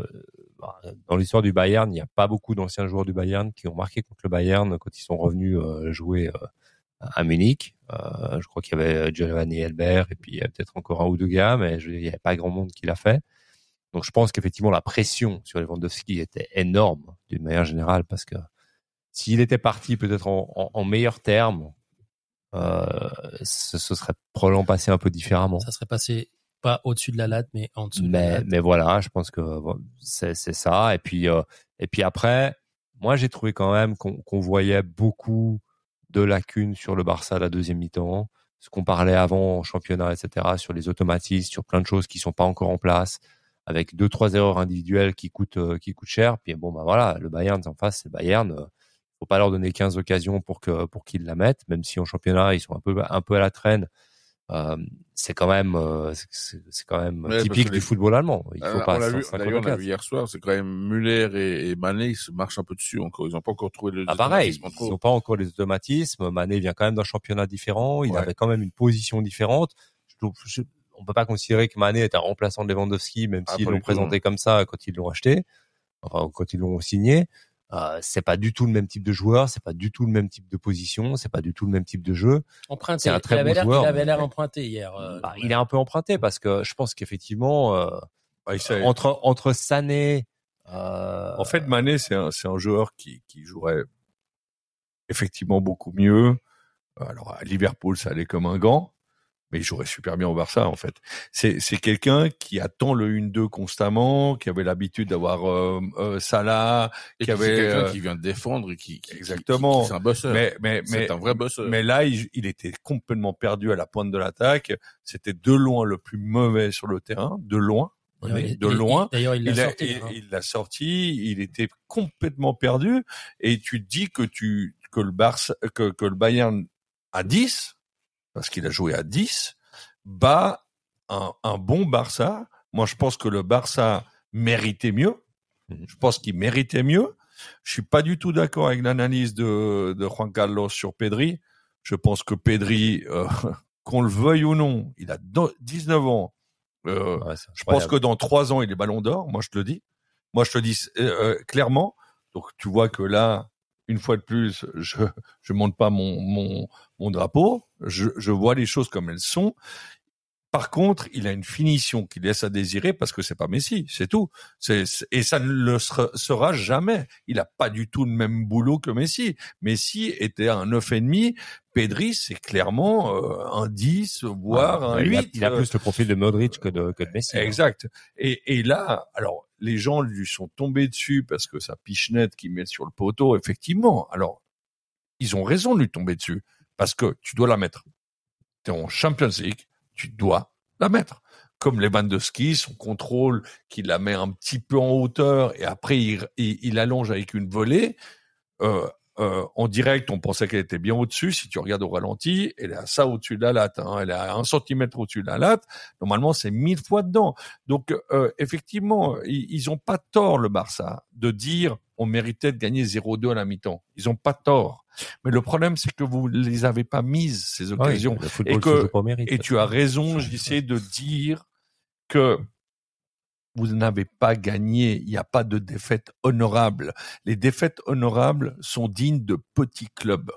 bah, dans l'histoire du Bayern, il n'y a pas beaucoup d'anciens joueurs du Bayern qui ont marqué contre le Bayern quand ils sont revenus jouer à Munich. Euh, je crois qu'il y avait Giovanni Elbert et puis il y a peut-être encore un ou deux gars, mais je, il n'y avait pas grand monde qui l'a fait. Donc je pense qu'effectivement la pression sur Lewandowski était énorme d'une manière générale parce que s'il était parti peut-être en, en, en meilleurs termes, euh, ce, ce serait probablement passé un peu différemment. Ça serait passé pas au-dessus de la latte, mais en dessous de la latte. mais voilà, je pense que bon, c'est ça. Et puis euh, et puis après, moi j'ai trouvé quand même qu'on qu'on voyait beaucoup de lacunes sur le Barça à la deuxième mi-temps. Ce qu'on parlait avant en championnat, etc., sur les automatismes, sur plein de choses qui sont pas encore en place, avec deux trois erreurs individuelles qui coûtent euh, qui coûtent cher. Puis bon bah voilà, le Bayern en face, c'est le Bayern. euh, faut pas leur donner 15 occasions pour que pour qu'ils la mettent, même si en championnat ils sont un peu un peu à la traîne. Euh, c'est quand même euh, c'est- quand même Ouais, typique que du les- football allemand. Il faut pas on l'a vu, 150 d'ailleurs, on l'a occasions. vu hier soir, c'est quand même Muller et, et Mané, ils se marchent un peu dessus encore. Ils n'ont pas encore trouvé le Ah pareil, ils n'ont pas encore les automatismes. Mané vient quand même d'un championnat différent. Il Ouais. avait quand même une position différente. Je je- on peut pas considérer que Mané est un remplaçant de Lewandowski, même Ah, s'ils l'ont présenté comme ça quand ils l'ont acheté, enfin quand ils l'ont signé. Euh, c'est pas du tout le même type de joueur, c'est pas du tout le même type de position, c'est pas du tout le même type de jeu. Emprunté. c'est un très il avait bon joueur, Il avait l'air emprunté hier. euh, Bah, il est un peu emprunté parce que je pense qu'effectivement euh, entre entre Sané, euh, En fait, Mané, c'est un, c'est un joueur qui, qui jouerait effectivement beaucoup mieux. Alors, à Liverpool, ça allait comme un gant, mais il jouerait super bien au Barça, en fait. C'est, c'est quelqu'un qui attend le 1-2 constamment, qui avait l'habitude d'avoir euh, euh, Salah, Et qui avait, quelqu'un euh, qui vient de défendre et qui, qui- Exactement. c'est un bosseur. mais, mais, mais, c'est un vrai bosseur. mais là, il, il était complètement perdu à la pointe de l'attaque. C'était de loin le plus mauvais sur le terrain, de loin, D'ailleurs, il- de il- loin. D'ailleurs, il l'a sorti. il- hein. il l'a sorti, il était complètement perdu et tu te dis que tu que le Barça que, que le Bayern à 10 parce qu'il a joué à 10 bat un, un bon Barça. Moi je pense que le Barça méritait mieux. Mhm. Je pense qu'il méritait mieux. Je suis pas du tout d'accord avec l'analyse de, de Juan Carlos sur Pedri. Je pense que Pedri, euh, qu'on le veuille ou non, il a do- 19 ans. Euh, ouais, je pense que dans trois ans, il est ballon d'or. Moi, je te le dis. Moi, je te dis euh, clairement. Donc, tu vois que là, une fois de plus, je je monte pas mon drapeau. Je vois les choses comme elles sont. Par contre, il a une finition qui laisse à désirer parce que c'est pas Messi, c'est tout. C'est, et ça ne le sera, sera jamais. Il a pas du tout le même boulot que Messi. Messi était un neuf et demi. Pedri, c'est clairement euh, un 10, voire un Ouais, il, a, 8. il a euh, plus le profil de Modric que de, que de Messi. hein. Exact. Et, et là, alors, les gens lui sont tombés dessus parce que sa pichenette qu'il met sur le poteau, effectivement. Alors, ils ont raison de lui tomber dessus parce que tu dois la mettre. T'es en Champions League, tu dois la mettre. Comme Lewandowski, son contrôle, qu'il la met un petit peu en hauteur et après il, il, il allonge avec une volée. Euh, euh, en direct, on pensait qu'elle était bien au-dessus. Si tu regardes au ralenti, elle est à ça au-dessus de la latte. Hein. Elle est à un centimètre au-dessus de la latte. Normalement, c'est mille fois dedans. Donc, euh, effectivement, ils, ils ont pas tort, le Barça, de dire on méritait de gagner 0-2 à la mi-temps. Ils ont pas tort. Mais le problème, c'est que vous les avez pas mises, ces occasions. Et que- mérite. Et tu as raison, j'essaie de dire que vous n'avez pas gagné. Il n'y a pas de défaite honorable. Les défaites honorables sont dignes de petits clubs.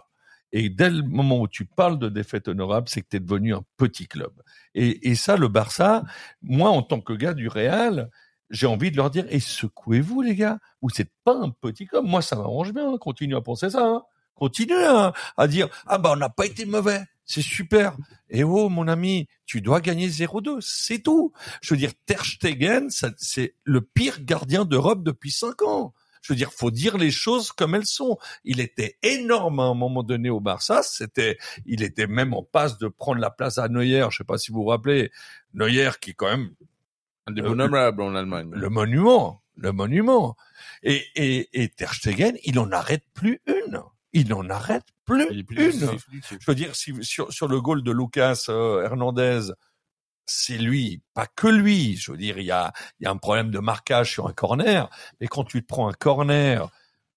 Et dès le moment où tu parles de défaite honorable, c'est que tu es devenu un petit club. Et, et ça, le Barça, moi, en tant que gars du Real, j'ai envie de leur dire, et secouez-vous, les gars. Vous n'êtes pas un petit club. Moi, ça m'arrange bien. Continue à penser ça. Hein. Continue à, à dire, ah bah, on n'a pas été mauvais. C'est super. Et oh, mon ami, tu dois gagner 0-2. C'est tout. Je veux dire, Ter Stegen, ça- c'est le pire gardien d'Europe depuis cinq ans. Je veux dire, faut dire les choses comme elles sont. Il était énorme à un moment donné au Barça. C'était, il était même en passe de prendre la place à Neuer. Je sais pas si vous vous rappelez. Neuer qui est quand même Indéboulonnable en Allemagne. le monument, le monument. Et, et, et Ter Stegen, il en arrête plus une. Il en arrête plus plus une. Je veux dire, si, sur, sur le goal de Lucas euh, Hernandez, c'est lui, pas que lui. Je veux dire, il y a, il y a un problème de marquage sur un corner, mais quand tu te prends un corner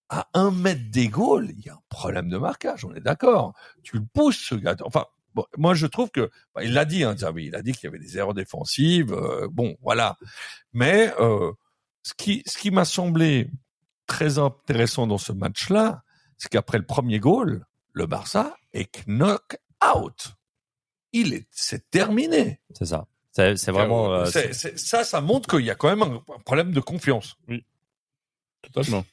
à un mètre des goals, il y a un problème de marquage, on est d'accord. Tu le pousses, ce gars. Enfin, bon, moi, je trouve que, bah, il l'a dit, hein, Xavi, il a dit qu'il y avait des erreurs défensives, euh, bon, voilà. Mais euh, ce qui, ce qui m'a semblé très intéressant dans ce match-là, c'est qu'après le premier goal, le Barça est knock out. Il est, c'est terminé. C'est ça. C'est c'est vraiment. euh, C'est- c'est- ça, ça montre qu'il y a quand même un, un problème de confiance. Totalement.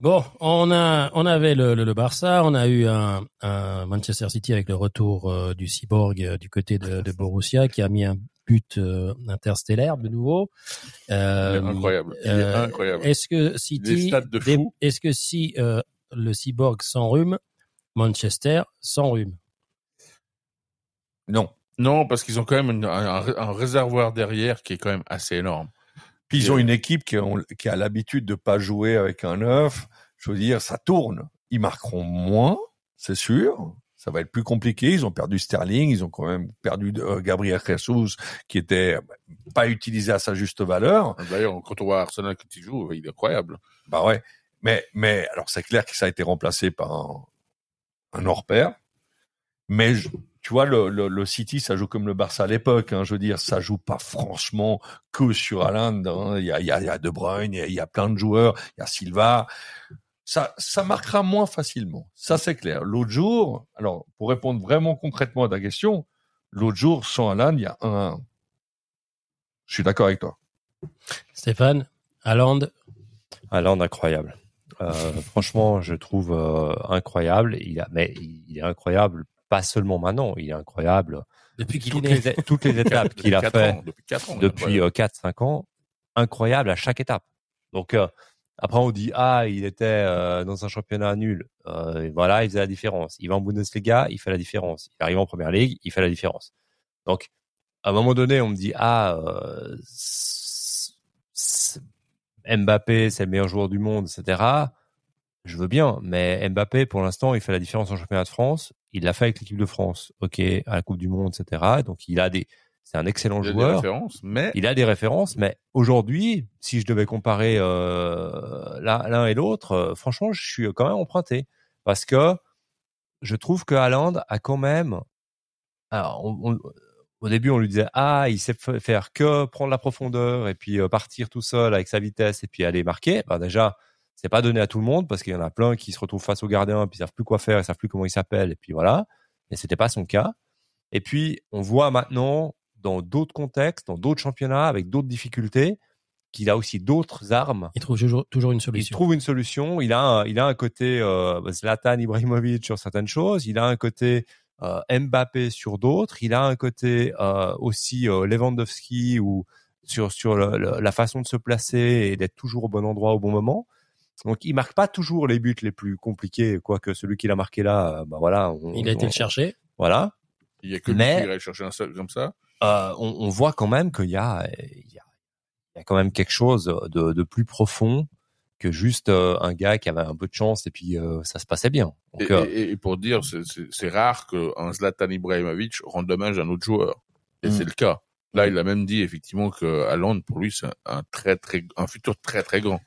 Bon, on a, on avait le, le, le Barça, on a eu un, un Manchester City avec le retour euh, du cyborg euh, du côté de, de Borussia qui a mis un but euh, interstellaire de nouveau. Euh, Il est incroyable. Il est euh, incroyable. Est-ce que City, est-ce que si euh, le cyborg s'enrhume, Manchester s'enrhume Non. Non, parce qu'ils ont quand même une- un, un- un réservoir derrière qui est quand même assez énorme. Puis ils ont une équipe qui, ont- qui a l'habitude de pas jouer avec un neuf. Je veux dire, ça tourne. Ils marqueront moins, c'est sûr. Ça va être plus compliqué. Ils ont perdu Sterling, ils ont quand même perdu euh, Gabriel Jesus, qui était pas utilisé à sa juste valeur. D'ailleurs, quand on voit Arsenal qui joue, il est incroyable. Bah ouais. Mais, mais alors c'est clair que ça a été remplacé par un, un hors pair. Mais je- tu vois, le, le, le City, ça joue comme le Barça à l'époque. Hein, je veux dire, ça joue pas franchement que sur Haaland. hein. Il y, a, il y, a, il y a De Bruyne, il y a, il y a plein de joueurs, il y a Silva. Ça, ça marquera moins facilement. Ça, c'est clair. L'autre jour, alors pour répondre vraiment concrètement à ta question, l'autre jour, sans Haaland, il y a un. Je suis d'accord avec toi. Stéphane, Haaland, Haaland incroyable. Euh, franchement, je trouve euh, incroyable. Il a, mais il est incroyable pas seulement maintenant. Il est incroyable depuis qu'il est toutes les, toutes les étapes qu'il a fait ans, depuis 4 ans. depuis euh, 4-5 ans, incroyable à chaque étape. Donc euh, après on dit ah il était euh, dans un championnat nul, euh, voilà il faisait la différence. Il va en Bundesliga, il fait la différence. Il arrive en première ligue, il fait la différence. Donc à un moment donné on me dit ah euh, Mbappé c'est le meilleur joueur du monde, etc. Je veux bien, mais Mbappé pour l'instant il fait la différence en championnat de France. Il l'a fait avec l'équipe de France, ok, à la Coupe du Monde, etc. Donc il a des, c'est un excellent Il y a des joueur. références, mais Il a des références, mais aujourd'hui, si je devais comparer euh, l'un l'un et l'autre, euh, franchement, je suis quand même emprunté parce que je trouve que Haaland a quand même. Alors, on- on- au début, on lui disait ah, il sait fa- faire que prendre la profondeur et puis euh, partir tout seul avec sa vitesse et puis aller marquer. Ben déjà, c'est pas donné à tout le monde parce qu'il y en a plein qui se retrouvent face au gardien puis ils savent plus quoi faire, ils savent plus comment il s'appelle et puis voilà. Mais c'était pas son cas. Et puis, on voit maintenant dans d'autres contextes, dans d'autres championnats, avec d'autres difficultés, qu'il a aussi d'autres armes. Il trouve toujours, toujours une Il solution. trouve une solution. Il a un, il a un côté euh, Zlatan Ibrahimovic sur certaines choses. Il a un côté Mbappé sur d'autres. Il a un côté euh, aussi euh, Lewandowski ou sur sur le- le- la façon de se placer et d'être toujours au bon endroit au bon moment. Donc il marque pas toujours les buts les plus compliqués, quoique celui qu'il a marqué là, euh, bah voilà, on- Il a été on- le chercher. Voilà. Il y a que lui Mais- qui irait chercher un seul comme ça. Euh, on, on voit quand même qu'il y a, il y a, il y a quand même quelque chose de, de plus profond que juste euh, un gars qui avait un peu de chance et puis euh, ça se passait bien. Donc, Et, euh, et- et pour dire, c'est- rare qu'un Zlatan Ibrahimovic rende hommage à un autre joueur. Et Mm. c'est le cas. Là, il a même dit effectivement que Haaland, pour lui, c'est un, très très un futur très très grand.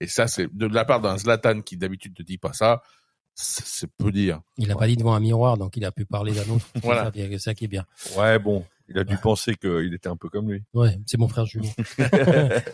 Et ça, c'est de la part d'un Zlatan qui d'habitude ne dit pas ça. C'est peu dire. Il a pas dit devant un miroir, donc il a pu parler d'un autre. Voilà. C'est ça qui est bien. Ouais, bon, il a dû penser qu'il était un peu comme lui. Ouais, c'est mon frère Julien.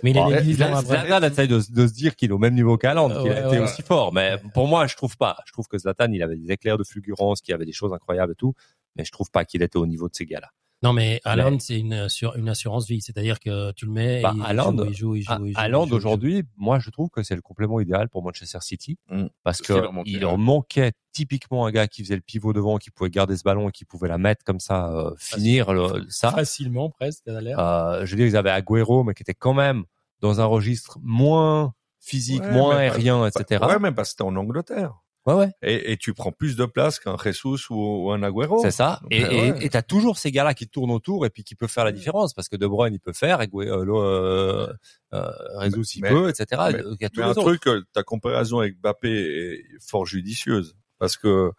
Mais il a bon, une église dans Zlatan essaye de, de se dire qu'il est au même niveau qu'Haaland, qu'il Ouais, a été ouais. aussi fort. Mais pour moi, je trouve pas. Je trouve que Zlatan, il avait des éclairs de fulgurance, qu'il avait des choses incroyables et tout. Mais je trouve pas qu'il était au niveau de ces gars-là. Non, mais Haaland, c'est une, assur- une assurance vie. C'est-à-dire que tu le mets, et Bah, il, Haaland- joue, il joue, il joue, il. Haaland aujourd'hui, moi je trouve que c'est le complément idéal pour Manchester City Mm. parce qu'il leur manquait, il ouais. leur manquait typiquement un gars qui faisait le pivot devant, qui pouvait garder ce ballon et qui pouvait la mettre comme ça, euh, finir le- ça. Facilement, presque, ça a l'air. Euh, je veux dire, ils avaient Agüero, mais qui était quand même dans un registre moins physique, Ouais, moins aérien, etc. Ouais, mais parce que c'était en Angleterre. Ouais, ouais. Et, et tu prends plus de place qu'un Jesus ou, ou un Agüero. C'est ça. Donc, Et euh, et- ouais. et t'as toujours ces gars-là qui tournent autour et puis qui peuvent faire la différence parce que De Bruyne il peut faire, Agüero, euh, euh, Jesus il Mais- peut, etc. mais- Il y a Mais un autres. truc, euh, ta comparaison avec Mbappé est fort judicieuse parce que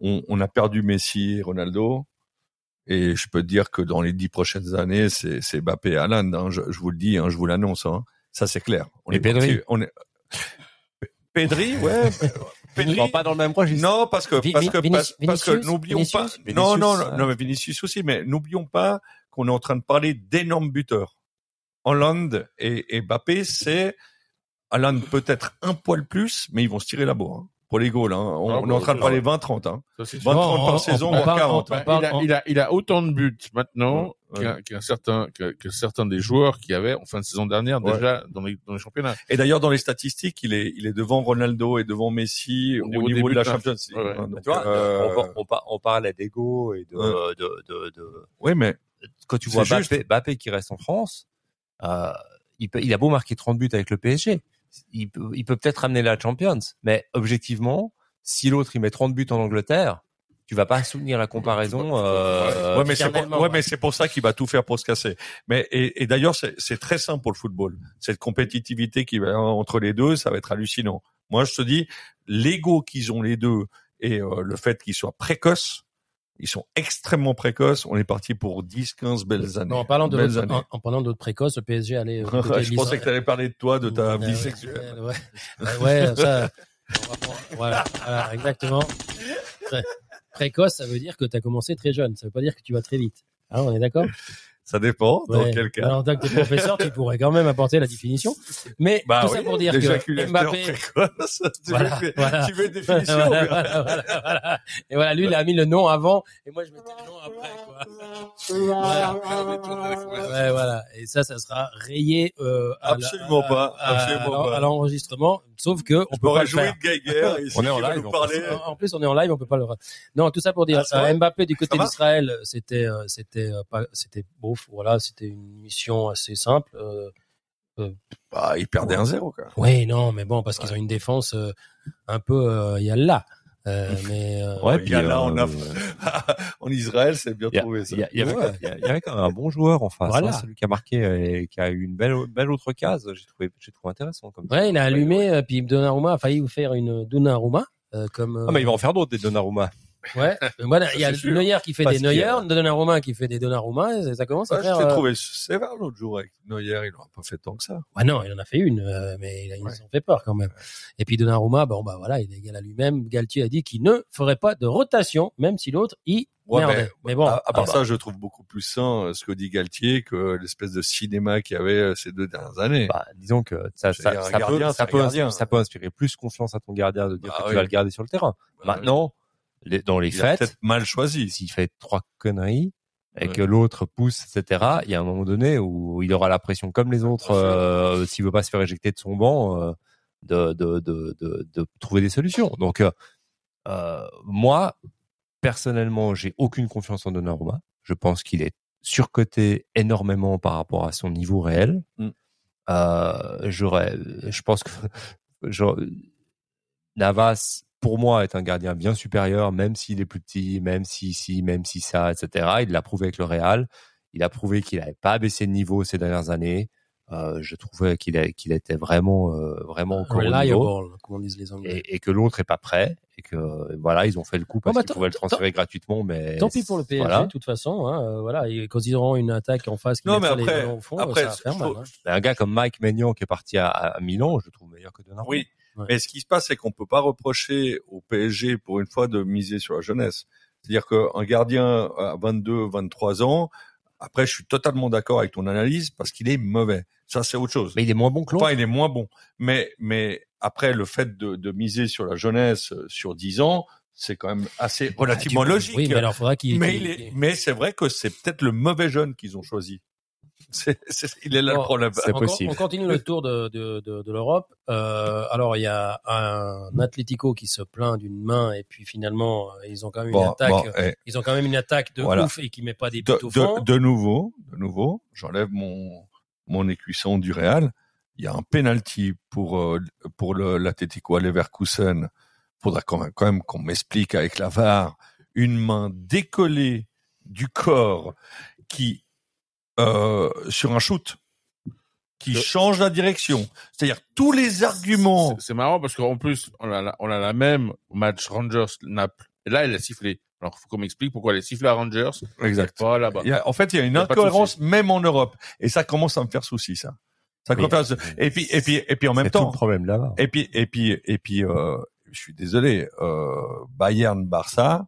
on, on a perdu Messi, et Ronaldo, et je peux te dire que dans les dix prochaines années, c'est c'est Mbappé et Haaland. Hein, je, je vous le dis, hein, je vous l'annonce. Hein, ça c'est clair. On Et est parti- Pedri. on est Pedri, ouais. Pedri. Non, pas dans le même registre. Non, parce que Vi- parce que parce, parce que Vinicius n'oublions pas. Non, non, non, non, mais Vinicius aussi, mais n'oublions pas qu'on est en train de parler d'énormes buteurs. Hollande et, et Mbappé, c'est Hollande peut-être un poil plus, mais ils vont se tirer la bourre. Hein, pour les goals, hein. On, Ah, on est en train de bah, parler 20-30. Hein. Ça, c'est 20 sûr. 30 on- par on- saison, on voire parle- 40. on hein. Bah, parle il, a, il, a, il a autant de buts maintenant Ouais. qu'un qu'un certain que, que certains des joueurs qui avaient en fin de saison dernière Ouais. déjà dans les, dans les championnats. Et d'ailleurs, dans les statistiques, il est, il est devant Ronaldo et devant Messi au niveau, de la buts, Champions League. ouais, ouais. hein. Donc, Tu vois, euh, on, on, par- on parlait d'ego et de, Ouais. de, de, de- oui, mais quand tu vois juste. Mbappé, Mbappé qui reste en France, euh, il, peut, il a beau marquer 30 buts avec le PSG, il peut, il peut peut-être ramener la Champions, mais objectivement, si l'autre il met 30 buts en Angleterre, tu vas pas soutenir la comparaison. Euh, ouais, mais c'est pour, éternellement, ouais, ouais. mais c'est pour ça qu'il va tout faire pour se casser. Mais et, et d'ailleurs, c'est c'est très simple pour le football. Cette compétitivité qui va entre les deux, ça va être hallucinant. Moi, je te dis, l'ego qu'ils ont les deux et euh, le fait qu'ils soient précoces, ils sont extrêmement précoces. On est parti pour 10, 15 belles années. Non, en parlant de Belles l'autre- années. en, en parlant d'autres précoces, le PSG allait. je pensais que tu allais parler de toi, de ta vie ouais, sexuelle. Ouais, ouais, ouais, ça. on va prendre- Voilà, voilà, exactement. Précoce, ça veut dire que tu as commencé très jeune. Ça veut pas dire que tu vas très vite. Hein, on est d'accord? Ça dépend dans Ouais. quel cas. Alors, en tant que professeur, tu pourrais quand même apporter la définition. Mais Bah tout ça oui, pour dire que Mbappé. précoce. Tu Voilà, veux, voilà. tu veux une définition voilà, mais- voilà, voilà, voilà. Et voilà, lui, il a mis le nom avant, et moi, je mettais le nom après, quoi. Voilà. Ouais, voilà. Et ça, ça sera rayé euh, à la- Absolument à- pas, à- absolument à- pas. à l'enregistrement. Sauf que on Je peut pas m'aurais le faire. de Geiger. et On est en live, en parler. En plus, on est en live, on peut pas le. Non, tout ça pour dire, Ah, euh, Mbappé du côté Ça d'Israël, c'était, euh, c'était euh, pas, c'était Voilà, c'était une mission assez simple. Euh, Bah, il perdait un zéro, quoi. oui, non, mais bon, parce qu'ils ont une défense euh, un peu euh, yalla. Euh, mais euh, Ouais, il puis y a là, euh, on a, en Israël, c'est bien a- trouvé, ça. Il y, avait, Ouais. il y a- il y avait quand même un bon joueur en face, Voilà. hein, celui qui a marqué et qui a eu une belle, belle autre case. J'ai trouvé, j'ai trouvé intéressant comme. ouais, il a allumé, euh, puis Donnarumma a failli vous faire une Donnarumma. Euh, comme euh, Ah mais il va en faire d'autres des Donnarumma. Ouais voilà il y a. Neuer qui fait Parce des Neuer a- Donnarumma qui fait des Donnarumma et ça- ça commence à je faire t'ai euh, trouvé sévère l'autre jour avec Neuer, il n'aura pas fait tant que ça. Ouais, non, il en a fait une, euh, mais il, a- ils Ouais. ont fait peur quand même. Et puis Donnarumma, bon bah voilà, il est égal à lui-même. Galtier a dit qu'il ne ferait pas de rotation, même si l'autre y Ouais, merdait. mais- Mais, bon, à, à part ah, ça, je trouve beaucoup plus sain euh, ce que dit Galtier que l'espèce de cinéma qu'il y avait ces deux dernières années. Bah, disons que ça, C'est ça, un ça gardien, peut, c'est ça un peut, gardien. ça peut inspirer plus confiance à ton gardien de dire Bah que oui. tu vas le garder sur le terrain. Bah, Maintenant, les- dans les il a fêtes, peut-être mal choisi. s'il fait trois conneries, et Ouais. que l'autre pousse, etc. Il y a un moment donné où il aura la pression comme les autres, euh, s'il veut pas se faire éjecter de son banc, euh, de, de, de, de, de trouver des solutions. Donc, euh, euh, moi, personnellement, j'ai aucune confiance en Donnarumma. Je pense qu'il est surcoté énormément par rapport à son niveau réel. Mm. Euh, j'aurais, je pense que genre, Navas, pour moi, est un gardien bien supérieur, même s'il est plus petit, même si, si, même si ça, etc. Il l'a prouvé avec le Real. Il a prouvé qu'il n'avait pas baissé de niveau ces dernières années. Euh, je trouvais qu'il était vraiment, euh, vraiment encore au niveau Reliable, comme on disent les Anglais. et, et que l'autre est pas prêt et que voilà ils ont fait le coup parce bah, qu'ils pouvaient le transférer gratuitement mais Tant pis pour le PSG, voilà. de toute façon. Hein, euh, voilà, et quand ils auront une attaque en face qui Non, mais les après- au fond, après, ça va faire je mal. trouve- hein. Mais un gars comme Mike Maignan qui est parti à, à Milan je le trouve meilleur que Donnarumma Oui. Ouais. Mais ce qui se passe, c'est qu'on peut pas reprocher au PSG pour une fois de miser sur la jeunesse. C'est-à-dire qu'un gardien à 22, 23 ans, après, je suis totalement d'accord avec ton analyse parce qu'il est mauvais. Ça, c'est autre chose. mais il est moins bon que l'autre Enfin, il est moins bon. Mais, mais après, le fait de, de miser sur la jeunesse euh, sur 10 ans, c'est quand même assez relativement Ah, tu- logique. Oui, mais alors faudra qu'il. mais, mais c'est vrai que c'est peut-être le mauvais jeune qu'ils ont choisi. C'est, c'est- il est là Bon, le problème. c'est on, possible. on continue le tour de, de, de, de l'Europe. Euh, alors il y a un Atlético qui se plaint d'une main et puis finalement euh, ils ont quand même une attaque. bon, eh, Ils ont quand même une attaque de Voilà. ouf et qui met pas des buts de, au fond. de, de nouveau, de nouveau, j'enlève mon mon écuisson du Real. Il y a un penalty pour euh, pour le l'Atlético à Leverkusen. Faudra quand même quand même qu'on m'explique avec la VAR une main décollée du corps qui euh, sur un shoot qui Le- change la direction. C'est-à-dire tous les arguments. C'est- marrant parce qu'en plus, on a, la, on a la même match Rangers-Naples. Et là, elle a sifflé. Alors, il faut qu'on m'explique pourquoi elle a sifflé à Rangers. Exact. Pas là-bas. Il y a- en fait, il y a une Il y a pas de incohérence même en Europe, et ça commence à me faire souci, ça. Ça Oui. commence à- Et puis, et puis, et puis en même c'est tout temps, le problème là-bas Et puis, et puis, et puis, euh, je suis désolé, euh, Bayern Barça,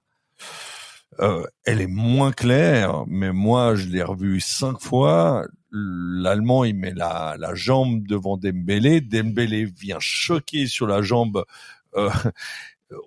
euh, elle est moins claire, mais moi je l'ai revue cinq fois. L'Allemand il met la, la jambe devant Dembélé, Dembélé vient choquer sur la jambe. Euh,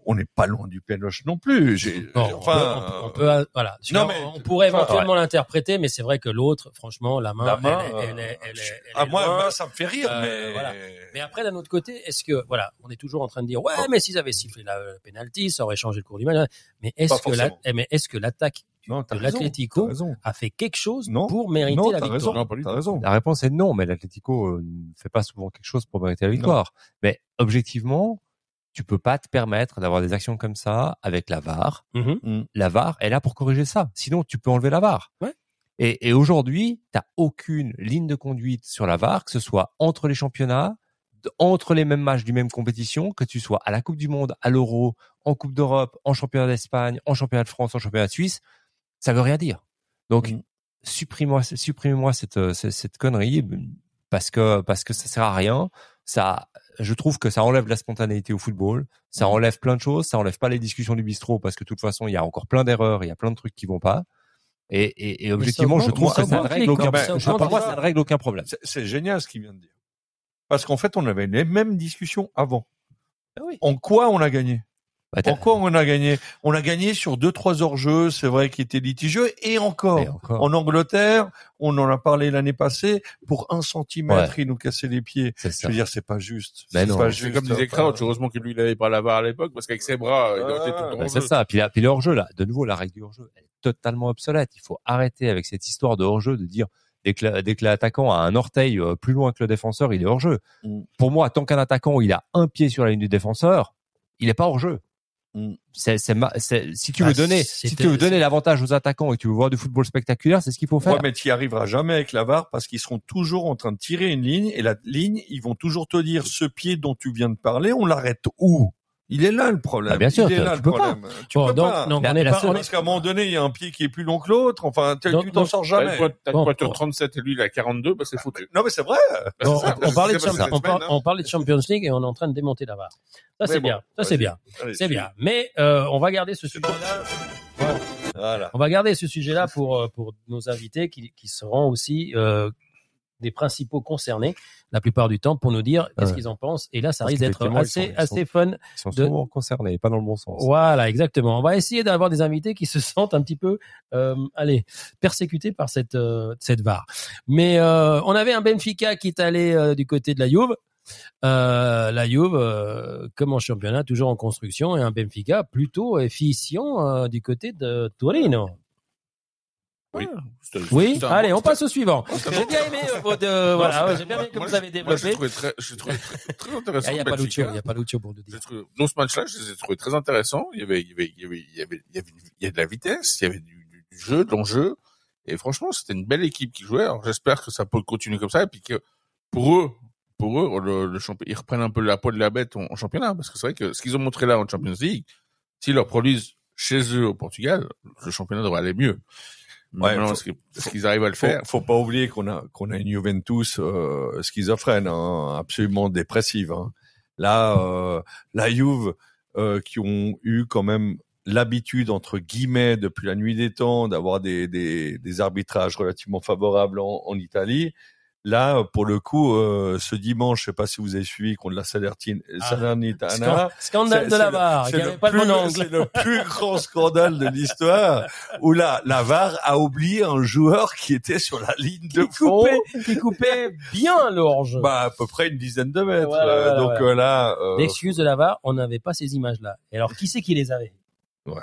on n'est pas loin du pénoche non plus. On enfin, peut- on peut- on peut, euh, voilà. non, on, mais- on pourrait enfin, éventuellement l'interpréter, mais c'est vrai que l'autre, franchement, la main, La main, elle, euh, elle, elle ah, est moi, loin. ça me fait rire, Euh, mais voilà. Mais après, d'un autre côté, est-ce que, voilà, on est toujours en train de dire, ouais, mais s'ils avaient sifflé la le penalty, ça aurait changé le cours du match. Mais est-ce que la, eh, mais est-ce que l'attaque de raison, l'Atlético a fait quelque chose Non, pour mériter non, la victoire? raison, Non, raison. la réponse est non mais l'Atlético euh, ne fait pas souvent quelque chose pour mériter la victoire mais objectivement tu peux pas te permettre d'avoir des actions comme ça avec la VAR Mhm. la VAR est là pour corriger ça. Sinon, tu peux enlever la VAR. Ouais. Et, et aujourd'hui, t'as aucune ligne de conduite sur la VAR, que ce soit entre les championnats, entre les mêmes matchs du même compétition, que tu sois à la Coupe du Monde, à l'Euro, en Coupe d'Europe, en championnat d'Espagne, en championnat de France, en championnat de Suisse. Ça veut rien dire. Donc, Mm. supprimez-moi, supprimez-moi cette, euh, cette, cette connerie parce que, parce que ça sert à rien. Ça, je trouve que ça enlève la spontanéité au football. Ça enlève plein de choses. Ça enlève pas les discussions du bistrot parce que de toute façon, il y a encore plein d'erreurs. Il y a plein de trucs qui vont pas. Et, et, et objectivement, je augmente- trouve ça que ça ne règle aucun, camps, ça je- pour augmente moi, les ça ne règle aucun problème. C'est- C'est génial ce qu'il vient de dire. Parce qu'en fait, on avait les mêmes discussions avant. Ah oui. En quoi on a gagné? Bah, t'as- En quoi on a gagné On a gagné sur deux trois hors-jeux, c'est vrai, qui étaient litigieux, et encore. et encore. En Angleterre, on en a parlé l'année passée, pour un centimètre, ils nous cassaient les pieds. C'est Je veux dire, c'est pas juste. Mais C'est non. pas C'est juste. comme Enfin, Crouch, heureusement que lui, il avait pas la VAR à l'époque, parce qu'avec ses bras, il aurait été tout le temps Bah, c'est jeu. ça. Puis, la, puis le hors-jeu, là, de nouveau, la règle du hors-jeu, elle est totalement obsolète. Il faut arrêter avec cette histoire de hors-jeu de dire dès que, dès que l'attaquant a un orteil euh, plus loin que le défenseur, il est hors-jeu. Mm. Pour moi, tant qu'un attaquant, il a un pied sur la ligne du défenseur, il est pas hors-jeu. Mm. C'est, c'est, ma- c'est- si tu Bah, veux donner, si tu veux donner l'avantage aux attaquants et que tu veux voir du football spectaculaire, c'est ce qu'il faut faire. Ouais, mais tu y arriveras jamais avec la VAR parce qu'ils seront toujours en train de tirer une ligne et la ligne, ils vont toujours te dire ce pied dont tu viens de parler, on l'arrête où? Il est là le problème. Bah, bien sûr, il est tu- là tu le peux problème. Tu Bon, peux donc, pas. donc, on est la pas, seule- on Parce qu'à un moment donné, il y a un pied qui est plus long que l'autre. Enfin, tu Donc- tu t'en sors jamais. pointe- t'as une Bon, pointure bon. 37 et lui, il a 42, bah, c'est foutu. Non, mais c'est vrai. Bon, C'est ça, on, on parlait de pas on, par- semaine, hein. on parlait de Champions League et on est en train de démonter la VAR. Ça c'est bon, bien, ça c'est bien, c'est bien. Mais euh, on va garder ce sujet-là. Voilà. On va garder ce sujet-là pour euh, pour nos invités qui, qui seront aussi euh, des principaux concernés la plupart du temps pour nous dire qu'est-ce Ouais. qu'ils en pensent. Et là, ça Parce risque d'être assez, sont- assez fun. Ils sont de- souvent concernés, pas dans le bon sens. Voilà, exactement. On va essayer d'avoir des invités qui se sentent un petit peu, euh, allez, persécutés par cette euh, cette VAR. Mais euh, on avait un Benfica qui est allé euh, du côté de la Juve. Euh, la Juve, euh, comme en championnat, toujours en construction, et un Benfica plutôt efficient euh, du côté de Torino. Oui. C'était- Oui, allez, bon- on passe au suivant. J'ai bien aimé euh, votre, Non, voilà, ouais, j'ai bien aimé que moi, vous avez Moi, développé. j'ai trouvé très, j'ai trouvé très, très intéressant. Il n'y a pas Lucio, il n'y a pas Lucio pour le dire. Trouvé- dans ce match-là, je les ai trouvés très intéressants. Il y avait, il y avait, il y avait, il y avait, il y avait, il y avait de la vitesse, il y avait du, du- du jeu, de l'enjeu. Et franchement, c'était une belle équipe qui jouait. Alors, j'espère que ça peut continuer comme ça et puis que pour eux, pour eux, le, le champion, ils reprennent un peu la peau de la bête en, en championnat parce que c'est vrai que ce qu'ils ont montré là en Champions League, s'ils leur produisent chez eux au Portugal, le championnat devrait aller mieux. Ouais, faut- est-ce qu'ils arrivent à le Faut, faire faut pas oublier qu'on a qu'on a une Juventus euh, schizophrène, hein, absolument dépressive. hein. Là, euh, la Juve euh, qui ont eu quand même l'habitude entre guillemets depuis la nuit des temps d'avoir des, des, des arbitrages relativement favorables en, en Italie. Là, pour le coup, euh, ce dimanche, je sais pas si vous avez suivi contre la Salernitana, Ah, Salernitana, Scan- Scandale c'est- de la VAR, c'est le plus- le grand scandale de l'histoire où là, la VAR a oublié un joueur qui était sur la ligne de fond. coupait, qui coupait bien l'orge. Bah, à peu près une dizaine de mètres. Voilà, Euh, voilà, donc voilà. euh, là, euh, L'excuse de la VAR, on n'avait pas ces images-là. Et alors, qui c'est qui les avait? Ouais,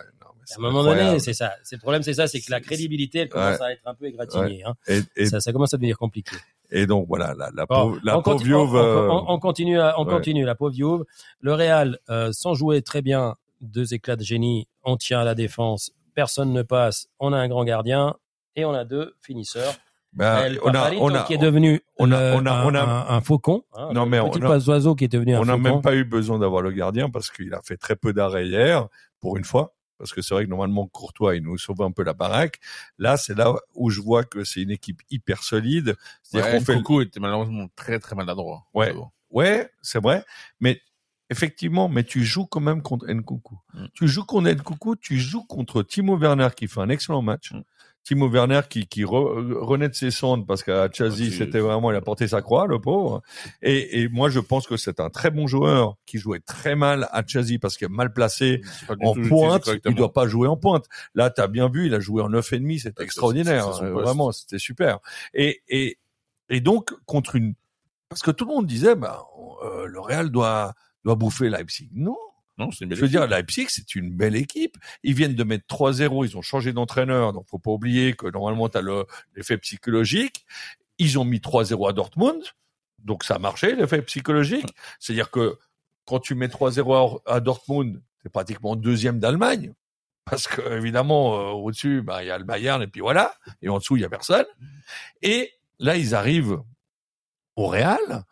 À un moment incroyable. donné, c'est ça. C'est le problème, c'est ça, c'est que la crédibilité, elle commence à être un peu égratignée. Hein. Et, et, Ça, ça commence à devenir compliqué. et donc voilà, la, la Bon, pauvre, la on, pauvre continue, on, Juve, euh, on- on continue, à- on ouais. continue. La pauvre Juve. Le Real, euh, sans jouer très bien, deux éclats de génie. On tient à la défense. Personne ne passe. On a un grand gardien et on a deux finisseurs. bah, on a, on a, qui est devenu on a- le- on a- un, on a- un- un faucon. hein, Non, mais un on petit a- passe oiseau qui est devenu un on n'a faucon. même pas eu besoin d'avoir le gardien parce qu'il a fait très peu d'arrêts hier, pour une fois. Parce que c'est vrai que normalement Courtois il nous sauve un peu la baraque. Là c'est là où je vois que c'est une équipe hyper solide. C'est-à-dire Ouais, qu'on fait était malheureusement très très maladroit. Ouais. Ouais, c'est vrai. Mais effectivement, mais tu joues quand même contre Nkunku. Mm. Tu joues contre Nkunku, tu joues contre Timo Werner qui fait un excellent match. Mm. Timo Werner qui, qui re- renaît de ses cendres parce qu'à Chelsea, Ah, c'était vraiment, il a porté sa croix, le pauvre. Et, et moi, je pense que c'est un très bon joueur qui jouait très mal à Chelsea parce qu'il est mal placé en pointe. Il doit pas jouer en pointe. Là, tu as bien vu, il a joué en neuf et demi, c'était extraordinaire. poste. Vraiment, c'était super. Et, et, et donc, contre une, parce que tout le monde disait, bah, euh, le Real doit, doit bouffer Leipzig. Non. Non, c'est une belle Je veux dire. Leipzig, c'est une belle équipe. Ils viennent de mettre 3-0, ils ont changé d'entraîneur, donc faut pas oublier que normalement, tu as l'effet psychologique. Ils ont mis 3-0 à Dortmund, donc ça a marché, l'effet psychologique. C'est-à-dire que quand tu mets 3-0 à à Dortmund, tu es pratiquement deuxième d'Allemagne. Parce que évidemment, euh, au-dessus, bah, il y a le Bayern, et puis voilà. Et en dessous, il y a personne. Et là, ils arrivent au Real,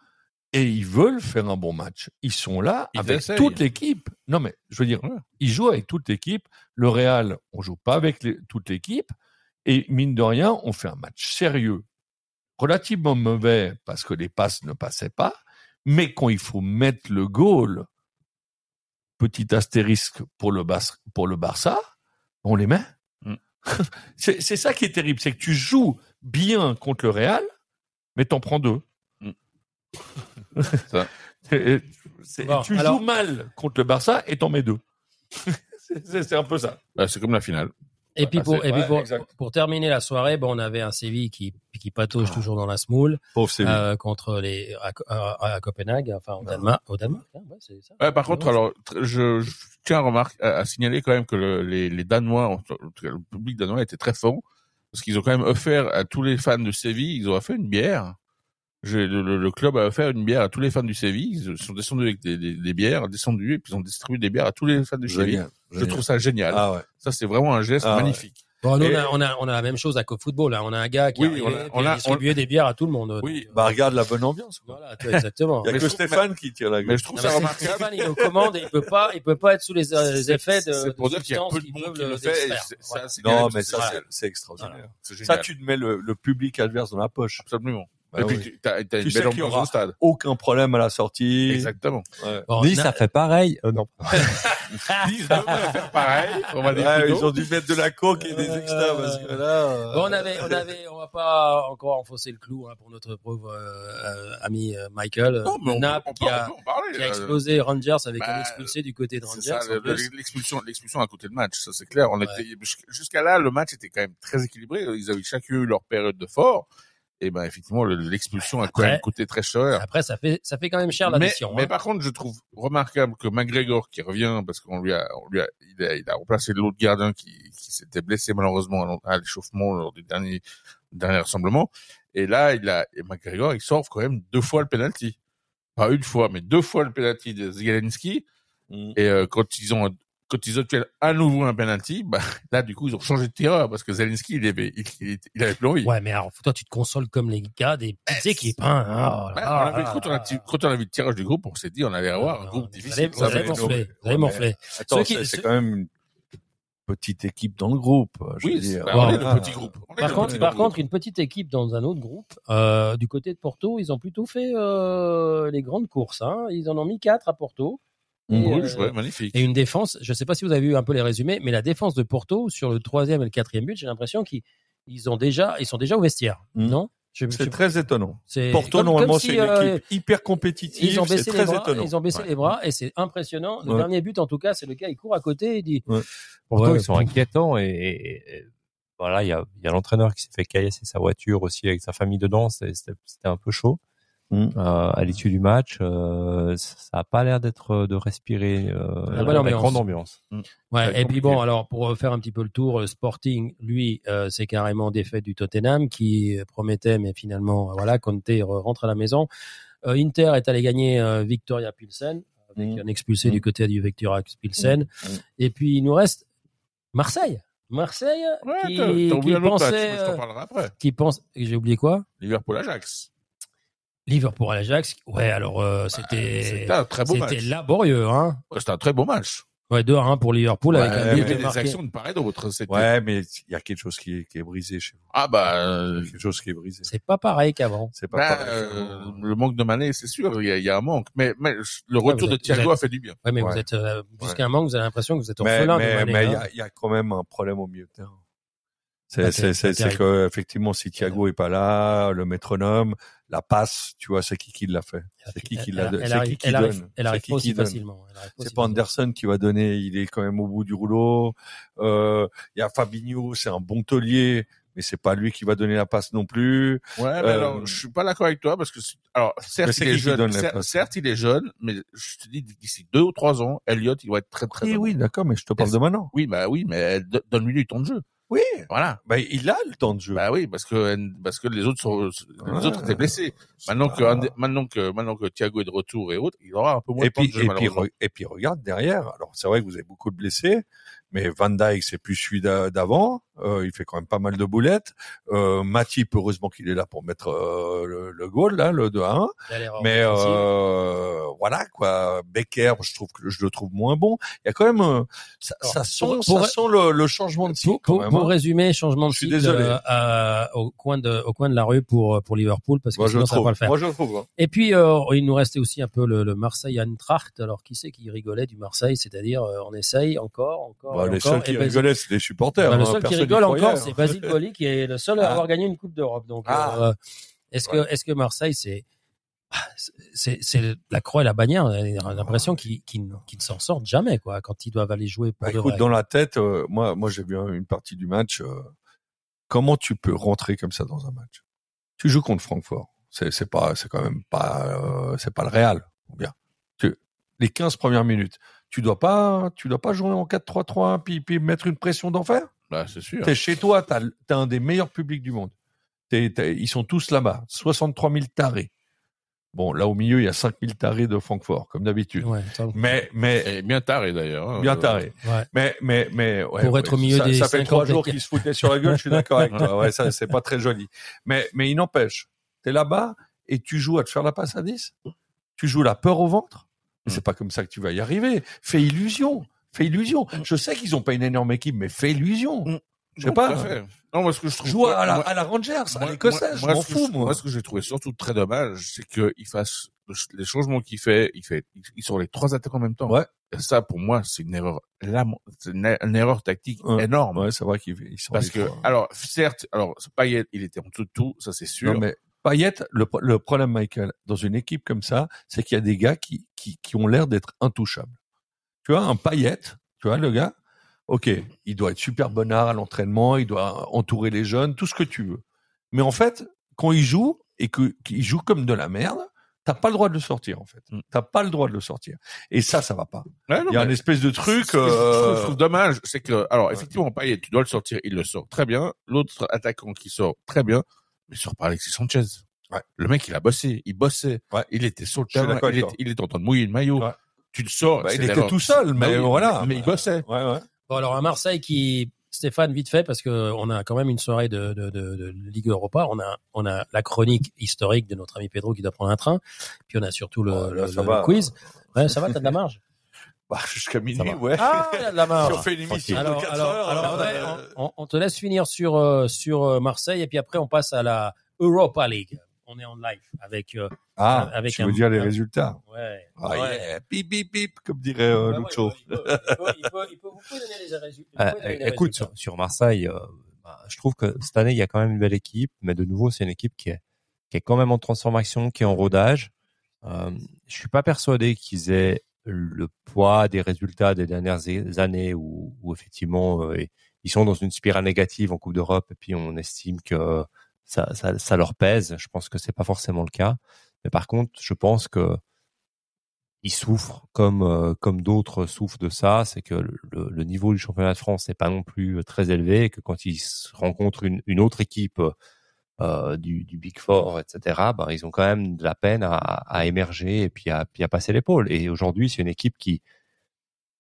et ils veulent faire un bon match. Ils sont là Ils avec toute l'équipe. Non, mais je veux dire, Ouais. ils jouent avec toute l'équipe. Le Real, on joue pas avec les- toute l'équipe. Et mine de rien, on fait un match sérieux, relativement mauvais parce que les passes ne passaient pas. Mais quand il faut mettre le goal, petit astérisque pour le, Bas- pour le Barça, on les met. Mm. c'est c'est ça qui est terrible, c'est que tu joues bien contre le Real, mais t'en prends deux. Mm. Ça. Et- c'est- Bon, tu alors- joues mal contre le Barça et t'en mets deux. C'est- un peu ça. Bah, c'est comme la finale. Et puis Ah, pour, c'est- et puis ouais, pour, exact. pour terminer la soirée, bon, on avait un Séville qui, qui patauge Ah. toujours dans la smoule, Pauvre Séville. euh, contre les, à, à- à Copenhague, enfin, au Non. Danemark, au Danemark, hein, ouais, c'est ça. Ouais, par contre, alors, je, je tiens à, remarquer, à, à signaler quand même que le, les, les Danois, le public danois était très fort, parce qu'ils ont quand même offert à tous les fans de Séville, ils ont offert une bière. Le, le- le club a offert une bière à tous les fans du Séville. Ils sont descendus avec des, des, des bières, descendus, et puis ils ont distribué des bières à tous les fans du Séville. Je trouve ça génial. Ah ouais. Ça, c'est vraiment un geste Ah ouais. magnifique. Bon, nous, on, a, on, a, on a la même chose à Cop Football. Hein. On a un gars qui Oui, a, arrivé, on a- puis on il a a- distribué des bières à tout le monde. Oui, Donc, Bah euh, regarde la bonne ambiance. quoi. voilà, exactement. Il y a Mais que Stéphane qui tire la Mais gueule. je trouve Non, ça mais remarquable. Stéphane, il nous commande et il peut pas, il peut pas être sous les euh, effets de, C'est pour de dire qu'il y a peu de monde qui le fait. Non, mais ça, c'est- c'est extraordinaire. Ça, tu te mets le, le public adverse dans la poche. Absolument. Bah Et puis, oui. tu une Tu belle qu'il y ambiance aura au stade. Aucun problème à la sortie. Exactement. Ouais. Bon, Nice na- a fait pareil. Euh, non. Nice devrait faire pareil. On va dire Ouais, ils ont dû mettre de la coke et des extras parce que là. euh, Bon, on avait, on avait, on va pas encore enfoncer le clou hein, pour notre pauvre euh, euh, ami euh, Michael Non, mais on, Nap on qui peut- a, on parler. qui a euh, explosé Rangers avec bah, un expulsé du côté de C'est Rangers. ça, l'expulsion, l'expulsion à côté de match, ça c'est clair. On Ouais. était jusqu'- jusqu'à là, le match était quand même très équilibré. Ils avaient chacun eu leur période de fort. Et ben effectivement, le- l'expulsion a quand même coûté très cher. Après, ça fait, ça fait quand même cher mais, l'addition. mais hein. par contre, je trouve remarquable que McGregor qui revient parce qu'on lui a, on lui a, il a, il a remplacé l'autre gardien qui, qui s'était blessé malheureusement à, l'échauffement lors du dernier dernier rassemblement. Et là, il a, et McGregor, il sauve quand même deux fois le penalty. Pas une fois, mais deux fois le penalty de Zielinski. mm. Et euh, quand ils ont quand ils obtiennent à nouveau un penalty, bah là du coup ils ont changé de tireur parce que Zelensky il avait il, il, il avait plus envie. Ouais, mais alors, toi, tu te consoles comme les gars des petites Eh, équipes. Hein. Oh on avait, quand, on a, quand on a vu le tirage du groupe, on s'est dit on allait avoir un groupe difficile. vous Ça allez morfler. Vous allez Ouais, morfler. Attends, c'est ceux- quand même une petite équipe dans le groupe. Je veux Oui, dire. bah, on est le petit groupe. On Par le contre, petit par groupe. contre, une petite équipe dans un autre groupe, euh, du côté de Porto, ils ont plutôt fait euh, les grandes courses. Hein. Ils en ont mis quatre à Porto. Et, Oui, euh, ouais, magnifique. Et une défense, je ne sais pas si vous avez vu un peu les résumés, mais la défense de Porto sur le troisième et le quatrième but, j'ai l'impression qu'ils ils ont déjà, ils sont déjà au vestiaire, Mm. non? C'est très étonnant. Porto, comme- normalement, c'est si, une euh, équipe hyper compétitive. ils ont baissé les très bras, étonnant. ils ont baissé Ouais. les bras et c'est impressionnant. Le Ouais. dernier but, en tout cas, c'est le gars, il court à côté, il dit. Ouais. Ouais, ils sont inquiétants et, et- et- voilà, il y a, il y a l'entraîneur qui s'est fait caillasser sa voiture aussi avec sa famille dedans. C'était un peu chaud. Mm. Euh, à l'issue du match, euh, ça a pas l'air d'être de respirer euh, La bonne la ambiance. grande ambiance. Ouais, va être et puis bon, alors pour faire un petit peu le tour, euh, Sporting, lui, euh, c'est carrément défait du Tottenham qui euh, promettait, mais finalement, euh, voilà, Conte re- rentre à la maison. Euh, Inter est allé gagner euh, Victoria Pilsen avec Mm. un expulsé Mm. du côté du Victoria Pilsen. Mm. Et puis il nous reste Marseille. Marseille Ouais, qui, qui match, euh, pense, j'ai oublié quoi? Liverpool-Ajax. Liverpool à l'Ajax. Ouais, alors euh, c'était C'était un très beau c'était match. laborieux, hein. Ouais, C'était un très beau match. Ouais, 2 à 1 pour Liverpool avec Ouais, un Il y but des marqué. actions de part et d'autre. C'était- Ouais, mais il y a quelque chose qui est, qui est brisé chez vous. Ah bah, euh, quelque chose qui est brisé. C'est pas pareil qu'avant. C'est pas bah, pareil. euh, le manque de Mané, c'est sûr, il y, a, il y a un manque. Mais, mais le retour de êtes- Thiago vous a êtes- fait du bien. Ouais, mais Ouais. vous êtes euh, plus Ouais. qu'un manque, vous avez l'impression que vous êtes orphelin mais de Mané. mais il y a, il y a quand même un problème au milieu de terrain. C'est Pas c'est ter- c'est pas c'est terrible. que effectivement si Thiago est pas là, le métronome, la passe, tu vois, c'est qui qui l'a fait C'est qui qui l'a C'est arrive- qui qui elle arrive- donne Elle C'est arrive qui pas qui aussi donne C'est pas. Anderson qui va donner, il est quand même au bout du rouleau. Euh, Il y a Fabinho, c'est un bon taulier, mais c'est pas lui qui va donner la passe non plus. Ouais, mais Euh, alors, je suis pas d'accord avec toi parce que, c'est- alors, certes, il est qui qui jeune, donne la certes, passe certes, il est jeune, mais je te dis, d'ici deux ou trois ans, Elliott, il va être très, très Oui, bon. oui, d'accord, mais je te parle de maintenant. Oui, bah oui, mais do- donne-lui du temps de jeu. Oui, Voilà. bah, il a le temps de jeu. Bah oui, parce que, parce que les autres sont, les autres étaient blessés. Maintenant que, Ah. maintenant que, maintenant que Thiago est de retour et autres, il aura un peu moins et de temps puis, de jeu, et, puis, et puis regarde derrière. Alors c'est vrai que vous avez beaucoup de blessés, mais Van Dijk c'est plus celui d'a- d'avant. Euh, il fait quand même pas mal de boulettes. Euh, Matip heureusement qu'il est là pour mettre euh, le, le goal là, le 2 à 1. Il a l'air Mais offensif. euh, voilà quoi. Becker, je trouve que je le trouve moins bon. Il y a quand même euh, ça, Alors, ça sent, pour- ça pour- sent le, le changement de cycle pour, même. hein. résumer, changement de Je suis cycle désolé. euh, au coin de au coin de la rue pour pour Liverpool parce que Moi je sinon le ça va pas le faire. Moi je le trouve. hein. Et puis euh, il nous restait aussi un peu le, le Marseille Eintracht. Alors qui c'est qui rigolait du Marseille? C'est-à-dire euh, on essaye encore, encore, Bah, les encore. seuls qui Basile- rigolaient, c'est les supporters. Bah, le hein. seul qui rigole encore, croyait, c'est hein. Basile Boli qui est le seul à Ah. avoir gagné une Coupe d'Europe. Donc, Ah. euh, est-ce que, est-ce que Marseille, c'est, c'est, c'est la croix et la bannière. On a l'impression qu'ils, qu'ils, qu'ils ne s'en sortent jamais, quoi, quand ils doivent aller jouer pour Bah, de écoute, vrai. dans la tête, euh, moi, moi, j'ai vu un- une partie du match. euh, comment tu peux rentrer comme ça dans un match? Tu joues contre Francfort. C'est, c'est pas, c'est quand même pas, c'est pas le Real. Bien. Tu, les 15 premières minutes, tu dois pas, tu dois pas jouer en 4-3-3 puis, puis mettre une pression d'enfer? Bah, c'est sûr. T'es chez toi, t'as, t'as un des meilleurs publics du monde. T'es- t'es- ils sont tous là-bas. 63 000 tarés. Bon, là au milieu, il y a 5 000 tarés de Francfort, comme d'habitude. Ouais, Mais, mais, Et bien taré d'ailleurs. hein. bien taré. ouais. Mais, mais, mais, ouais, Pour ouais, être au milieu ça, des ça fait 50 trois jours qu'ils se foutaient sur la gueule, je suis d'accord avec toi. Ouais, ça, c'est pas très joli. Mais, mais il n'empêche. T'es là-bas et tu joues à te faire la passe à 10. Tu joues la peur au ventre? Mais Mm. c'est pas comme ça que tu vas y arriver. Fais illusion. Fais illusion. Je sais qu'ils ont pas une énorme équipe, mais fais illusion. Mm. Je sais pas. Tout. Non, moi, ce que je trouve. Joue à la, moi- à la Rangers, à l'Écossaise, je m'en fous, moi. Moi, ce que j'ai trouvé surtout très dommage, c'est qu'il fasse le- les changements qu'il fait, il fait, il sort les trois attaques en même temps. Ouais. Et ça, pour moi, c'est une erreur, c'est une, une erreur tactique Ouais. énorme. Ouais, c'est vrai qu'ils ils sont Parce que, trois. alors, certes, alors, Payet, il était en dessous de tout, ça c'est sûr. Non, mais Payet, le, le problème, Michael, dans une équipe comme ça, c'est qu'il y a des gars qui, qui, qui ont l'air d'être intouchables. Tu vois, un Payet, tu vois, le gars, ok, il doit être super bonnard à l'entraînement, il doit entourer les jeunes, tout ce que tu veux. Mais en fait, quand il joue et qu'il joue comme de la merde, t'as pas le droit de le sortir, en fait. Mm. T'as pas le droit de le sortir. Et ça, ça va pas. Ouais, non, Il y a un espèce de truc, Ce que ce que je euh, trouve dommage, c'est que, alors, effectivement, Payet, tu dois le sortir, il le sort très bien. L'autre attaquant qui sort très bien, mais sort par Alexis Sanchez. Ouais. Le mec, il a bossé, il bossait, Ouais. il était sur le terrain, il était, il était en train de mouiller le maillot. Ouais. Tu le sors. bah, il était tout seul, Bah mais oui, voilà. Mais il bossait. Ouais, ouais. Bon, alors à Marseille qui Stéphane vite fait parce que on a quand même une soirée de, de, de, de Ligue Europa. On a on a la chronique historique de notre ami Pedro qui doit prendre un train. Puis on a surtout le, Oh, là, le- ça le va. quiz. Ouais, ça va, t'as de la marge? Bah, jusqu'à minuit, ouais. Ah, la marge. Si on fait une émission alors, de 4 alors, heures, alors euh, euh, on, te laisse finir sur euh, sur Marseille et puis après on passe à la Europa League. On est en live avec euh, Ah, avec tu un- veux dire les résultats? ouais. Ah, ouais. yeah. Bip, bip, bip, comme dirait euh, ouais, Lucho. il peut- il peut- il peut- il peut- il peut- vous pouvez donner les résultats. Euh, donner les écoute, résultats. sur, sur Marseille, euh, bah, je trouve que cette année, il y a quand même une belle équipe, mais de nouveau, c'est une équipe qui est, qui est quand même en transformation, qui est en rodage. Euh, je suis pas persuadé qu'ils aient le poids des résultats des dernières années où, effectivement euh, ils sont dans une spirale négative en Coupe d'Europe et puis on estime que ça, ça, leur pèse. Je pense que c'est pas forcément le cas. Mais par contre, je pense que ils souffrent comme euh, comme d'autres souffrent de ça, c'est que le, le- niveau du championnat de France n'est pas non plus euh, très élevé, et que quand ils rencontrent une, une autre équipe euh, du, Big Four, etc., ben, ils ont quand même de la peine à, émerger et puis à, passer l'épaule. Et aujourd'hui, c'est une équipe qui,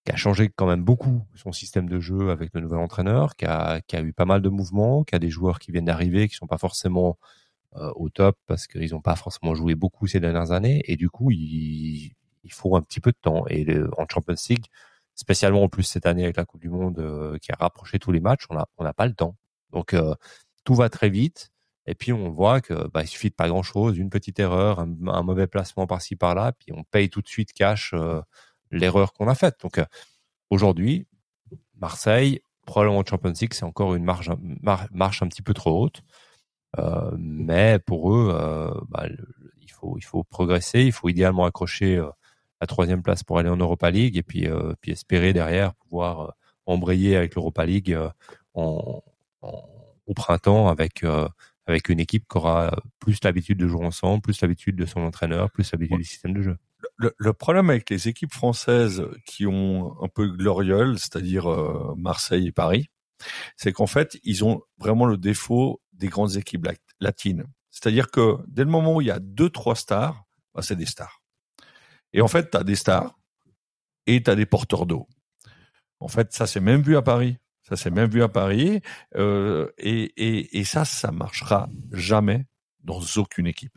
a changé quand même beaucoup son système de jeu avec le nouvel entraîneur, qui a, eu pas mal de mouvements, qui a des joueurs qui viennent d'arriver, qui sont pas forcément euh, au top parce qu'ils n'ont pas forcément joué beaucoup ces dernières années. Et du coup, il, faut un petit peu de temps. Et en Champions League, spécialement en plus cette année avec la Coupe du Monde euh, qui a rapproché tous les matchs, on n'a pas le temps. Donc tout va très vite. Et puis on voit que bah, il suffit de pas grand chose, une petite erreur, un, mauvais placement par-ci par-là, puis on paye tout de suite cash euh, l'erreur qu'on a faite. Donc euh, aujourd'hui, Marseille, probablement en Champions League, c'est encore une marche un petit peu trop haute. Euh, mais pour eux, bah, il faut progresser, il faut idéalement accrocher la troisième place pour aller en Europa League et puis espérer derrière pouvoir embrayer avec l'Europa League au printemps avec avec une équipe qui aura plus l'habitude de jouer ensemble, plus l'habitude de son entraîneur, plus l'habitude du système de jeu. le, le problème avec les équipes françaises qui ont un peu gloriole, c'est-à-dire euh, Marseille et Paris, c'est qu'en fait, ils ont vraiment le défaut des grandes équipes lat- latines. C'est-à-dire que dès le moment où il y a deux, trois stars, bah, c'est des stars. Et en fait, tu as des stars et tu as des porteurs d'eau. En fait, ça s'est même vu à Paris. Ça s'est même vu à Paris. Euh, et, et, et ça, ça marchera jamais dans aucune équipe.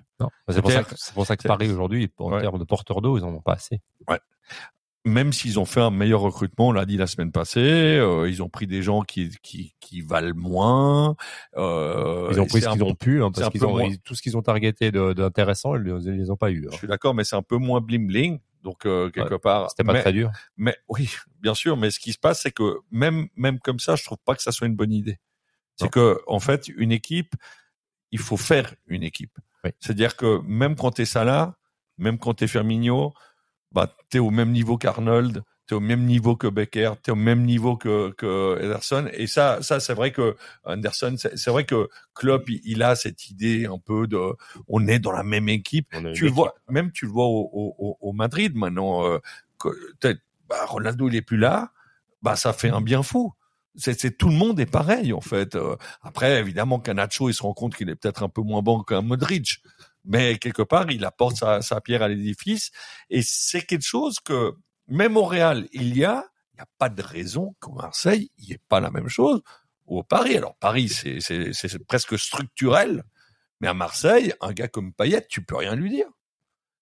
C'est pour pour ça que Paris aujourd'hui, en Ouais. termes de porteurs d'eau, ils en ont pas assez. même s'ils ont fait un meilleur recrutement, on l'a dit la semaine passée, euh, ils ont pris des gens qui qui, qui valent moins. Euh, Ils ont pris ce qu'ils ont pu, hein, parce qu'ils ont moins- tout ce qu'ils ont targeté d'intéressant, ils, ils les ont pas eu. Je suis d'accord, mais c'est un peu moins bling bling. Donc euh, quelque part, C'était pas mais, très dur. mais oui, bien sûr. Mais ce qui se passe, c'est que même même comme ça, je trouve pas que ça soit une bonne idée. C'est que en fait, une équipe, il faut faire une équipe. Oui. C'est-à-dire que même quand t'es Salah, même quand t'es Firmino, bah t'es au même niveau qu'Arnold, t'es au même niveau que Becker, t'es au même niveau que que Ederson. Et ça, ça c'est vrai que Anderson, c'est vrai que Klopp, il, il a cette idée un peu de, on est dans la même équipe tu le équipe. vois, même tu le vois au, au, au- Madrid maintenant. Euh, que- bah, Ronaldo il est plus là, bah ça fait un bien fou. C'est, tout le monde est pareil en fait. Euh, après évidemment qu'un Nacho il se rend compte qu'il est peut-être un peu moins bon qu'un Modric, mais quelque part il apporte sa, sa pierre à l'édifice et c'est quelque chose que même au Real il y a, il n'y a pas de raison qu'au Marseille il n'y ait pas la même chose ou au Paris. Alors Paris c'est, presque structurel, mais à Marseille un gars comme Payet tu peux rien lui dire.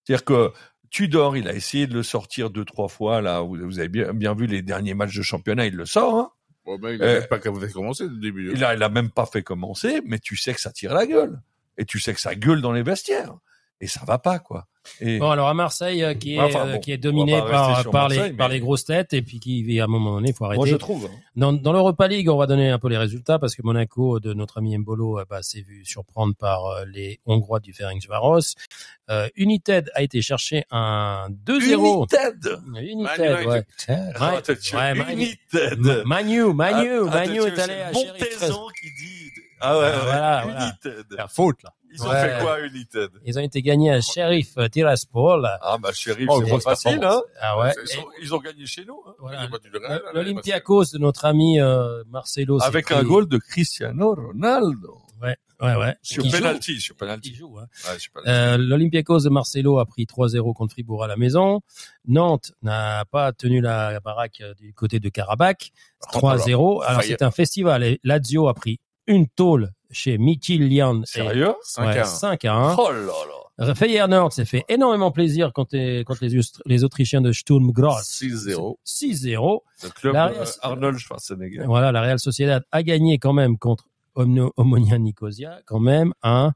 C'est-à-dire que Tudor, il a essayé de le sortir deux, trois fois, là, vous, avez bien, bien vu les derniers matchs de championnat, il le sort, hein. Ben, il a Euh, même pas faire commencer le début. hein. Il a, il a même pas fait commencer, mais tu sais que ça tire la gueule. Et tu sais que ça gueule dans les vestiaires. Et ça va pas, quoi. Et Bon, alors à Marseille, euh, qui est, Enfin, euh, bon, qui est dominé par, les, par grosses têtes, et puis qui, à un moment donné, il faut arrêter. moi, je trouve. hein. Dans, dans l'Europa League, on va donner un peu les résultats parce que Monaco de notre ami Mbolo euh, bah, s'est vu surprendre par les Hongrois du Ferencváros. Euh, United a été chercher un 2-0. United! United, ouais. Ah, tué ouais, Manu. United! Manu, Manu, Ah, Manu est allé à Montezan Sheriff 13. qui dit. Ah ouais, Ah, voilà. United. La faute, là. Ils ont Ouais. fait quoi, United? Ils ont été gagnés à Sheriff Tiraspol. Ah, bah, Sheriff, Oh, c'est pas facile, hein? Ah ouais. Ils, ont, ils ont gagné chez nous, hein. Voilà. là, L'Olympiakos de notre ami euh, Marcelo. Avec pris- un goal de Cristiano Ronaldo. Ouais, ouais, ouais. Sur Qui joue. penalty, sur penalty. joue, hein. Ouais. Euh, L'Olympiakos de Marcelo a pris 3-0 contre Fribourg à la maison. Nantes n'a pas tenu la baraque du côté de Karabakh. 3-0. Alors failli- c'est un festival. Et Lazio a pris une tôle chez Mikilian. Sérieux? 5 à 1. 5 à 1. Oh là là. Feyenoord s'est fait énormément plaisir contre les, contre les, Aust- les Autrichiens de Sturm Graz. 6-0. 6-0. Le club La de Real- Arnold Schwarzenegger. Voilà, la Real Sociedad a gagné quand même contre Omonia Nicosia, quand même. Hein.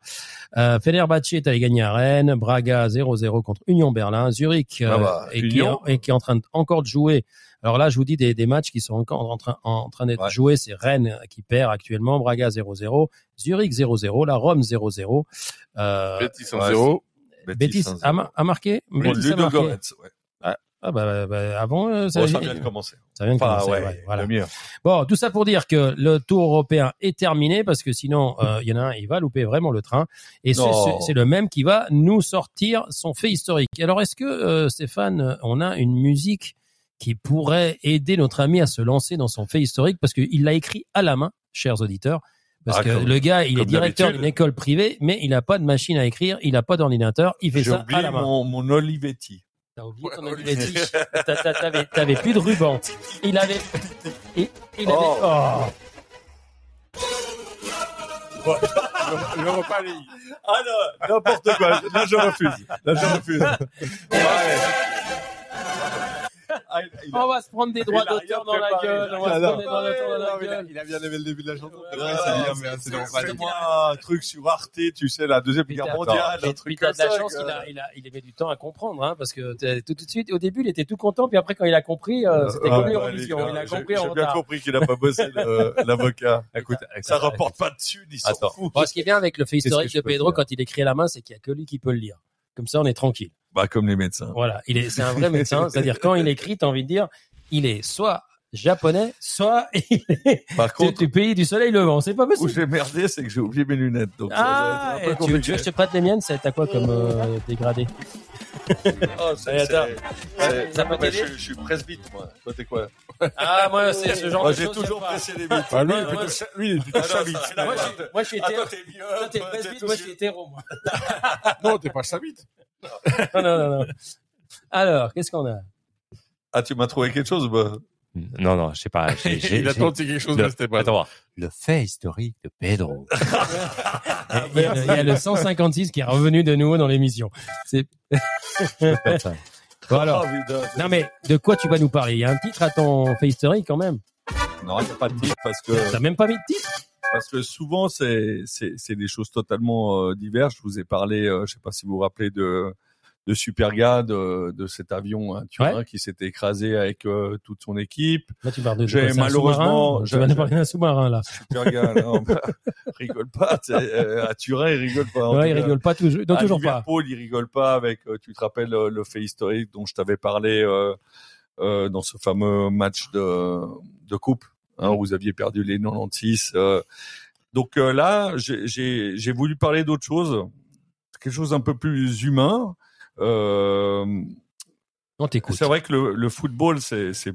Euh, Fenerbahce est allé gagner à Rennes, Braga 0-0 contre Union Berlin, Zurich euh, Ah bah, et, qui est, et qui est en train de, encore de jouer. Alors là, je vous dis des, des matchs qui sont encore en train, en train d'être Ouais. joués. C'est Rennes qui perd actuellement, Braga 0-0, Zurich 0-0, la Rome 0-0. Euh, Betis en Ouais, 0. Betis a, mar- a marqué? Betis a marqué. Ah bah, bah, avant, euh, ça, vient de commencer. ça vient de Enfin, commencer, ouais, ouais, voilà. le mieux. Bon, tout ça pour dire que le tour européen est terminé parce que sinon, euh, il y en a un, il va louper vraiment le train. Et c'est le même qui va nous sortir son fait historique. Alors, est-ce que, euh, Stéphane, on a une musique qui pourrait aider notre ami à se lancer dans son fait historique? Parce qu'il l'a écrit à la main, chers auditeurs. Parce Ah, que comme- le gars, il est directeur d'une école privée, mais il n'a pas de machine à écrire, il n'a pas d'ordinateur, il fait ça à la main. mon, mon Olivetti. T'as oublié ton Ouais, Olivetti. T'avais t'avais plus de ruban. Il avait. Il, il avait. Oh. oh. L'Europa League. Ah non, n'importe quoi. Là, je refuse. Là, je refuse. A- On va se prendre des droits a d'auteur dans la gueule. On va Ah, se non. prendre des droits d'auteur dans la mais a- gueule. Il a bien aimé le début de la chanson. C'est bien, mais un truc sur Arte, tu sais, la deuxième guerre mondiale, truc t'as de la chance qu'il a, il a, il avait du temps à comprendre, hein, parce que tout, de suite, au début, il était tout content, puis après, quand il a compris, euh, c'était Ouais, comme l'Eurovision. Il a j'ai- compris en J'ai bien compris qu'il n'a pas bossé l'avocat. Écoute, Ça rapporte pas dessus, il s'en Attends. fout. Ce qui est bien avec le fait historique de Pedro, quand il écrit à la main, c'est qu'il y a que lui qui peut le lire. Comme ça, on est tranquille. Bah, comme les médecins. Voilà, il est, c'est un vrai médecin. C'est-à-dire quand il écrit, t'as envie de dire, il est soit japonais, soit il est Par du, contre, du pays du soleil levant. C'est pas où possible. j'ai merdé, c'est que j'ai oublié mes lunettes. Donc, Ah, ça un peu tu, tu veux que je te prête les miennes C'est t'as quoi comme euh, dégradé? Oh, c'est- Allez, attends. c'est- c'est- Ça peut non, mais t'aider? je, je suis presbyte, moi. Toi, t'es quoi? Ah, moi, c'est ce genre Moi, de j'ai choses, toujours j'aime pas. pressé les bites. Ah, lui, cha- lui, il est plutôt Ah, chavite. Moi, je suis- moi, je suis Ah, hétéro. toi, t'es. Toi, presbyte, moi, je suis hétéro, moi. Non, t'es pas chavite. Non, non, non, non. Alors, qu'est-ce qu'on a? Ah, tu m'as trouvé quelque chose bah. Non, non, je sais pas. Il a tenté quelque chose, le- mais c'était pas. Attends, voir. le fait historique de Pedro. il y, a, il y a le 156 qui est revenu de nouveau dans l'émission. C'est bon alors. Oh. Non mais de quoi tu vas nous parler? Il y a un titre à ton fait historique quand même. Non, il n'y a pas de titre parce que T'as même pas mis de titre? Parce que souvent c'est c'est c'est des choses totalement euh, diverses. Je vous ai parlé, euh, je sais pas si vous vous rappelez de de Superga, de, de cet avion hein, Turin qui s'était écrasé avec euh, toute son équipe. Là tu parles de, de malheureusement- vas nous parler d'un sous-marin là. Superga, non, bah, rigole pas. euh, à Turin, il rigole pas. Ouais, il cas. rigole pas toujours, non, à toujours pas. Il rigole pas avec. euh, tu te rappelles euh, le fait historique dont je t'avais parlé euh, euh, dans ce fameux match de de coupe? Hein, vous aviez perdu les 96. euh. Donc euh, là, j'ai- voulu parler d'autre chose, quelque chose un peu plus humain. Euh, On t'écoute. c'est vrai que le, le football, c'est, c'est,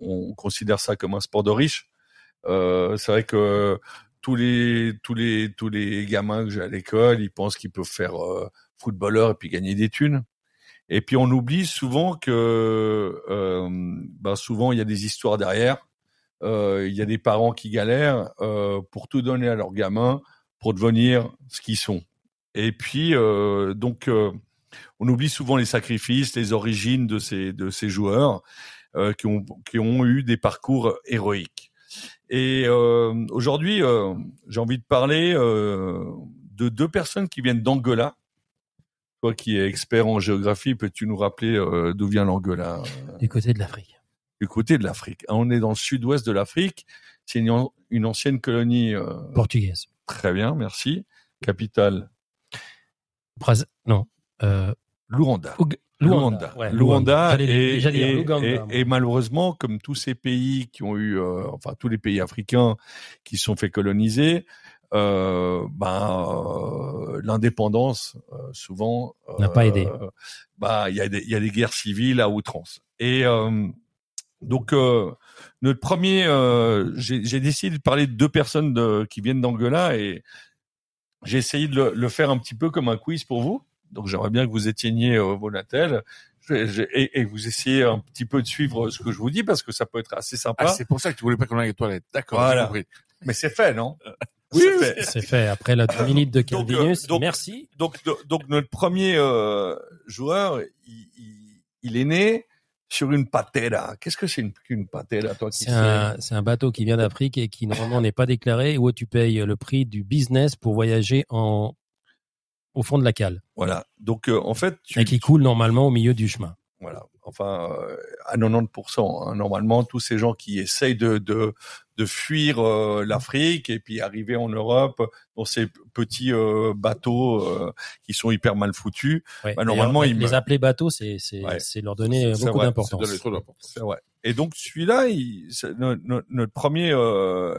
on considère ça comme un sport de riche. Euh, c'est vrai que tous les, tous les, tous les gamins que j'ai à l'école, ils pensent qu'ils peuvent faire euh, footballeur et puis gagner des thunes. Et puis on oublie souvent que, euh, ben souvent il y a des histoires derrière. Euh, Il y a des parents qui galèrent euh, pour tout donner à leurs gamins pour devenir ce qu'ils sont. Et puis euh, donc on oublie souvent les sacrifices, les origines de ces de ces joueurs euh, qui ont qui ont eu des parcours héroïques. Et euh, aujourd'hui, euh, j'ai envie de parler de deux personnes qui viennent d'Angola. Toi qui es expert en géographie, peux-tu nous rappeler d'où vient l'Angola? Du côté de l'Afrique. Du côté de l'Afrique. On est dans le sud-ouest de l'Afrique. C'est une, an- une ancienne colonie. euh, Portugaise. très bien, merci. Capitale? Braz- non. Euh, Luanda. Luanda. Ouais, Luanda et, malheureusement, comme tous ces pays qui ont eu, euh, enfin tous les pays africains qui se sont fait coloniser, euh, ben euh, l'indépendance souvent N'a pas aidé. Bah il y a des il y a des guerres civiles à outrance. Et euh, donc euh, notre premier, euh, j'ai j'ai décidé de parler de deux personnes de, qui viennent d'Angola et j'ai essayé de le, le faire un petit peu comme un quiz pour vous. Donc j'aimerais bien que vous éteigniez euh, vos je- et, et vous essayez un petit peu de suivre ce que je vous dis parce que ça peut être assez sympa. Ah, c'est pour ça que tu voulais pas qu'on aille aux toilettes. D'accord, Voilà. j'ai compris. Mais c'est fait, non? Oui, C'est fait. C'est fait après la deux minutes de Donc, Calvinus. euh, donc- Merci. Donc, do- donc notre premier euh, joueur, il, il, il est né sur une patera. Qu'est-ce que c'est une, une patera, toi qui C'est un, c'est un bateau qui vient d'Afrique et qui normalement n'est pas déclaré où tu payes le prix du business pour voyager en, au fond de la cale Voilà. Donc, euh, en fait, tu, et qui coule normalement au milieu du chemin. voilà. Enfin, euh, à 90%. hein. Normalement, tous ces gens qui essayent de de, de fuir euh, l'Afrique et puis arriver en Europe dans ces petits euh, bateaux euh, qui sont hyper mal foutus. Ouais. Bah, normalement, D'ailleurs, il les appeler bateaux, c'est c'est Ouais. leur donner beaucoup d'importance. Et donc celui-là, notre, notre- premier,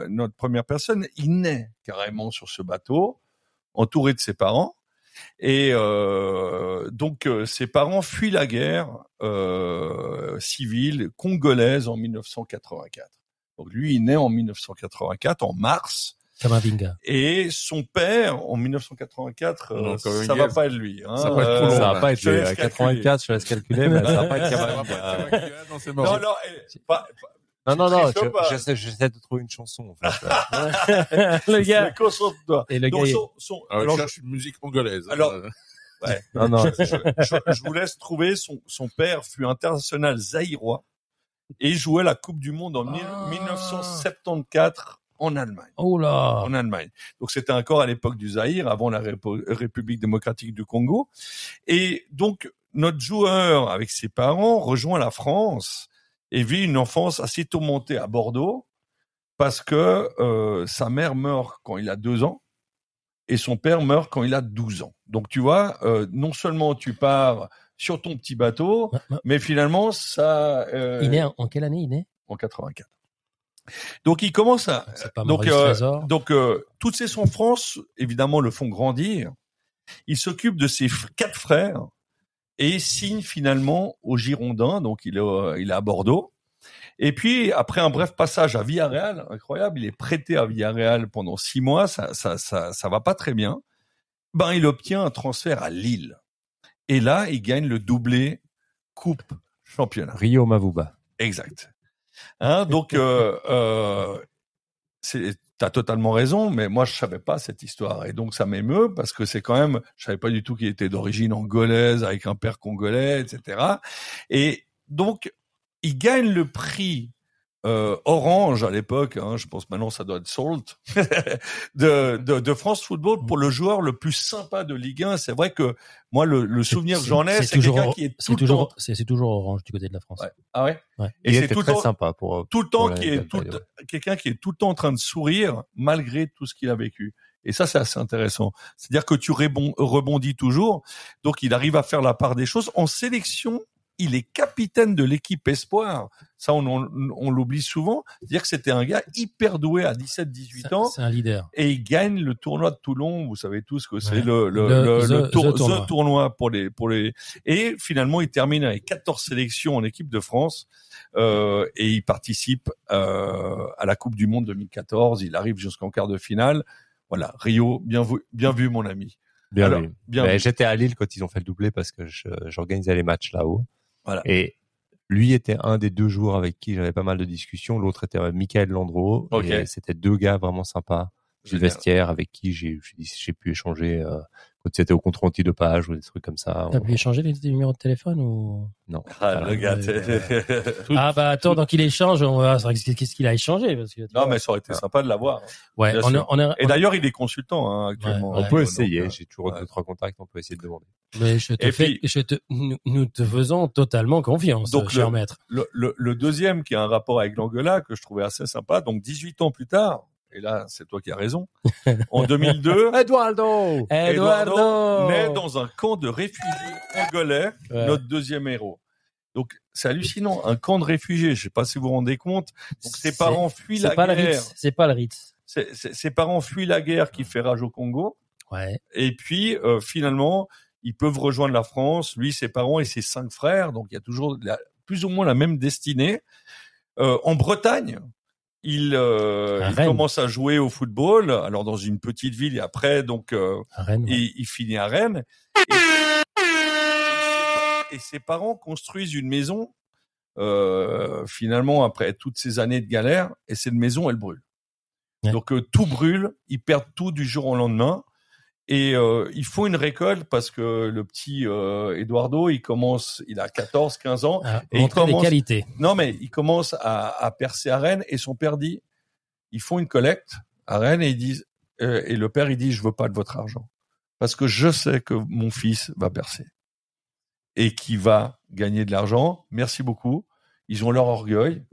notre première personne, il naît carrément sur ce bateau, entouré de ses parents. Et euh, donc euh, ses parents fuient la guerre euh, civile congolaise en 1984. Donc lui, il naît en 1984, en mars. Kamavinga. Et son père, en 1984, euh, Non, ça va pas être lui. Hein, Ça va être ça pas être je les laisse euh, calculer. 84, je laisse calculer, mais ça va pas être. Non. Non, pas- Non, non, non, triches je- pas. j'essaie, j'essaie de trouver une chanson, en fait. le gars. Mais Concentre-toi. Et le Donc, gars, son- son- Alors, alors, je cherche une musique angolaise. Alors- Euh, ouais. Non, non, je, je- je vous laisse trouver. Son, son père fut international zaïrois et jouait la Coupe du Monde en mille- Ah. 1974 en Allemagne. Oh là. En Allemagne. Donc c'était encore à l'époque du Zaïre, avant la Répo- République démocratique du Congo. Et donc notre joueur, avec ses parents, rejoint la France et vit une enfance assez tourmentée à Bordeaux parce que euh, sa mère meurt quand il a deux ans et son père meurt quand il a 12 ans. Donc tu vois, euh, non seulement tu pars sur ton petit bateau, Ma- ma- mais finalement ça euh, Il est en en quelle année il est en 84. Donc il commence à pas donc euh, donc euh, toutes ces souffrances évidemment le font grandir. Il s'occupe de ses quatre frères et signe finalement au Girondins, donc il est euh, il est à Bordeaux. Et puis après un bref passage à Villarreal, incroyable, il est prêté à Villarreal pendant six mois, ça ça ça ça va pas très bien. Ben il obtient un transfert à Lille. Et là, il gagne le doublé coupe championnat. Rio Mavuba. Exact. Hein, donc, euh, euh, c'est, t'as totalement raison, mais moi je savais pas cette histoire et donc ça m'émeut parce que c'est quand même, je savais pas du tout qu'il était d'origine angolaise avec un père congolais, etc. Et donc, il gagne le prix euh, Orange à l'époque, hein, je pense maintenant ça doit être Salt, de, de, de France Football pour le joueur le plus sympa de Ligue 1. C'est vrai que moi le, le souvenir que j'en ai, c'est toujours quelqu'un qui est tout c'est le toujours temps. c'est toujours orange du côté de la France. Ouais. Ah ouais? Ouais. Et c'est tout le très temps, sympa pour, tout le temps pour qui est quelqu'un qui est tout le temps en train de sourire malgré tout ce qu'il a vécu. Et ça, c'est assez intéressant. C'est-à-dire que tu rebond- rebondis toujours. Donc, il arrive à faire la part des choses. En sélection, il est capitaine de l'équipe Espoir. Ça, on, on, on l'oublie souvent. C'est-à-dire que c'était un gars hyper doué à 17-18 C'est- ans. C'est un leader. Et il gagne le tournoi de Toulon. Vous savez tous que c'est Ouais. le, le, Le- le, the- le tour- the tournoi. the tournoi pour les, pour les, et finalement, il termine avec 14 sélections en équipe de France, euh, et il participe, euh, à la Coupe du Monde 2014. Il arrive jusqu'en quart de finale. Voilà. Rio, bien vu, bien vu, mon ami. Bien Alors, vu. bien Ben, vu. J'étais à Lille quand ils ont fait le doublé parce que je- j'organisais les matchs là-haut. Voilà. Et lui était un des deux joueurs avec qui j'avais pas mal de discussions. L'autre était euh, Michael Landreau. C'était deux gars vraiment sympas. du Génial. vestiaire avec qui j'ai pu échanger euh, quand c'était au contrôle anti-dopage ou des trucs comme ça. T'as On- pu échanger les numéros de téléphone ou? Non. Ah, le gars, ouais, t'es- Ah bah attends, donc il échange, on va voir qu'est-ce qu'il a échangé parce que non, vois. mais ça aurait été sympa de l'avoir. ouais, on, on Et d'ailleurs, il est consultant hein, actuellement. Ouais, On ouais. peut essayer. J'ai toujours ouais. deux trois contacts. On peut essayer de demander. mais je te Et fais, puis- je te, nous, nous te faisons totalement confiance, Donc, cher le- maître. le, le, le deuxième qui a un rapport avec l'Angola que je trouvais assez sympa, donc 18 ans plus tard, et là c'est toi qui as raison, en 2002, Eduardo. Eduardo naît dans un camp de réfugiés angolais, Ouais. notre deuxième héros. Donc c'est hallucinant, un camp de réfugiés, je sais pas si vous vous rendez compte. Donc ses parents fuient la pas guerre. C'est pas le Ritz. Ses- parents fuient la guerre qui fait rage au Congo. Ouais. Et puis euh, finalement, ils peuvent rejoindre la France, lui, ses parents et ses cinq frères. Donc il y a toujours la- plus ou moins la même destinée. Euh, en Bretagne, il, euh, il commence à jouer au football. Alors dans une petite ville et après, donc euh, Rennes. ouais. il, il finit à Rennes. Et, et ses parents construisent une maison. euh, finalement, après toutes ces années de galère, et cette maison, elle brûle. Ouais. Donc euh, tout brûle, ils perdent tout du jour au lendemain. Et euh, il faut une récolte parce que le petit euh, Eduardo, il commence, il a 14, 15 ans. Ah, et il commence- qualités. Non, mais il commence à, à percer à Rennes et son père dit, ils font une collecte à Rennes et ils disent, euh, et le père il dit, je veux pas de votre argent parce que je sais que mon fils va percer et qui va gagner de l'argent. Merci beaucoup. Ils ont leur orgueil.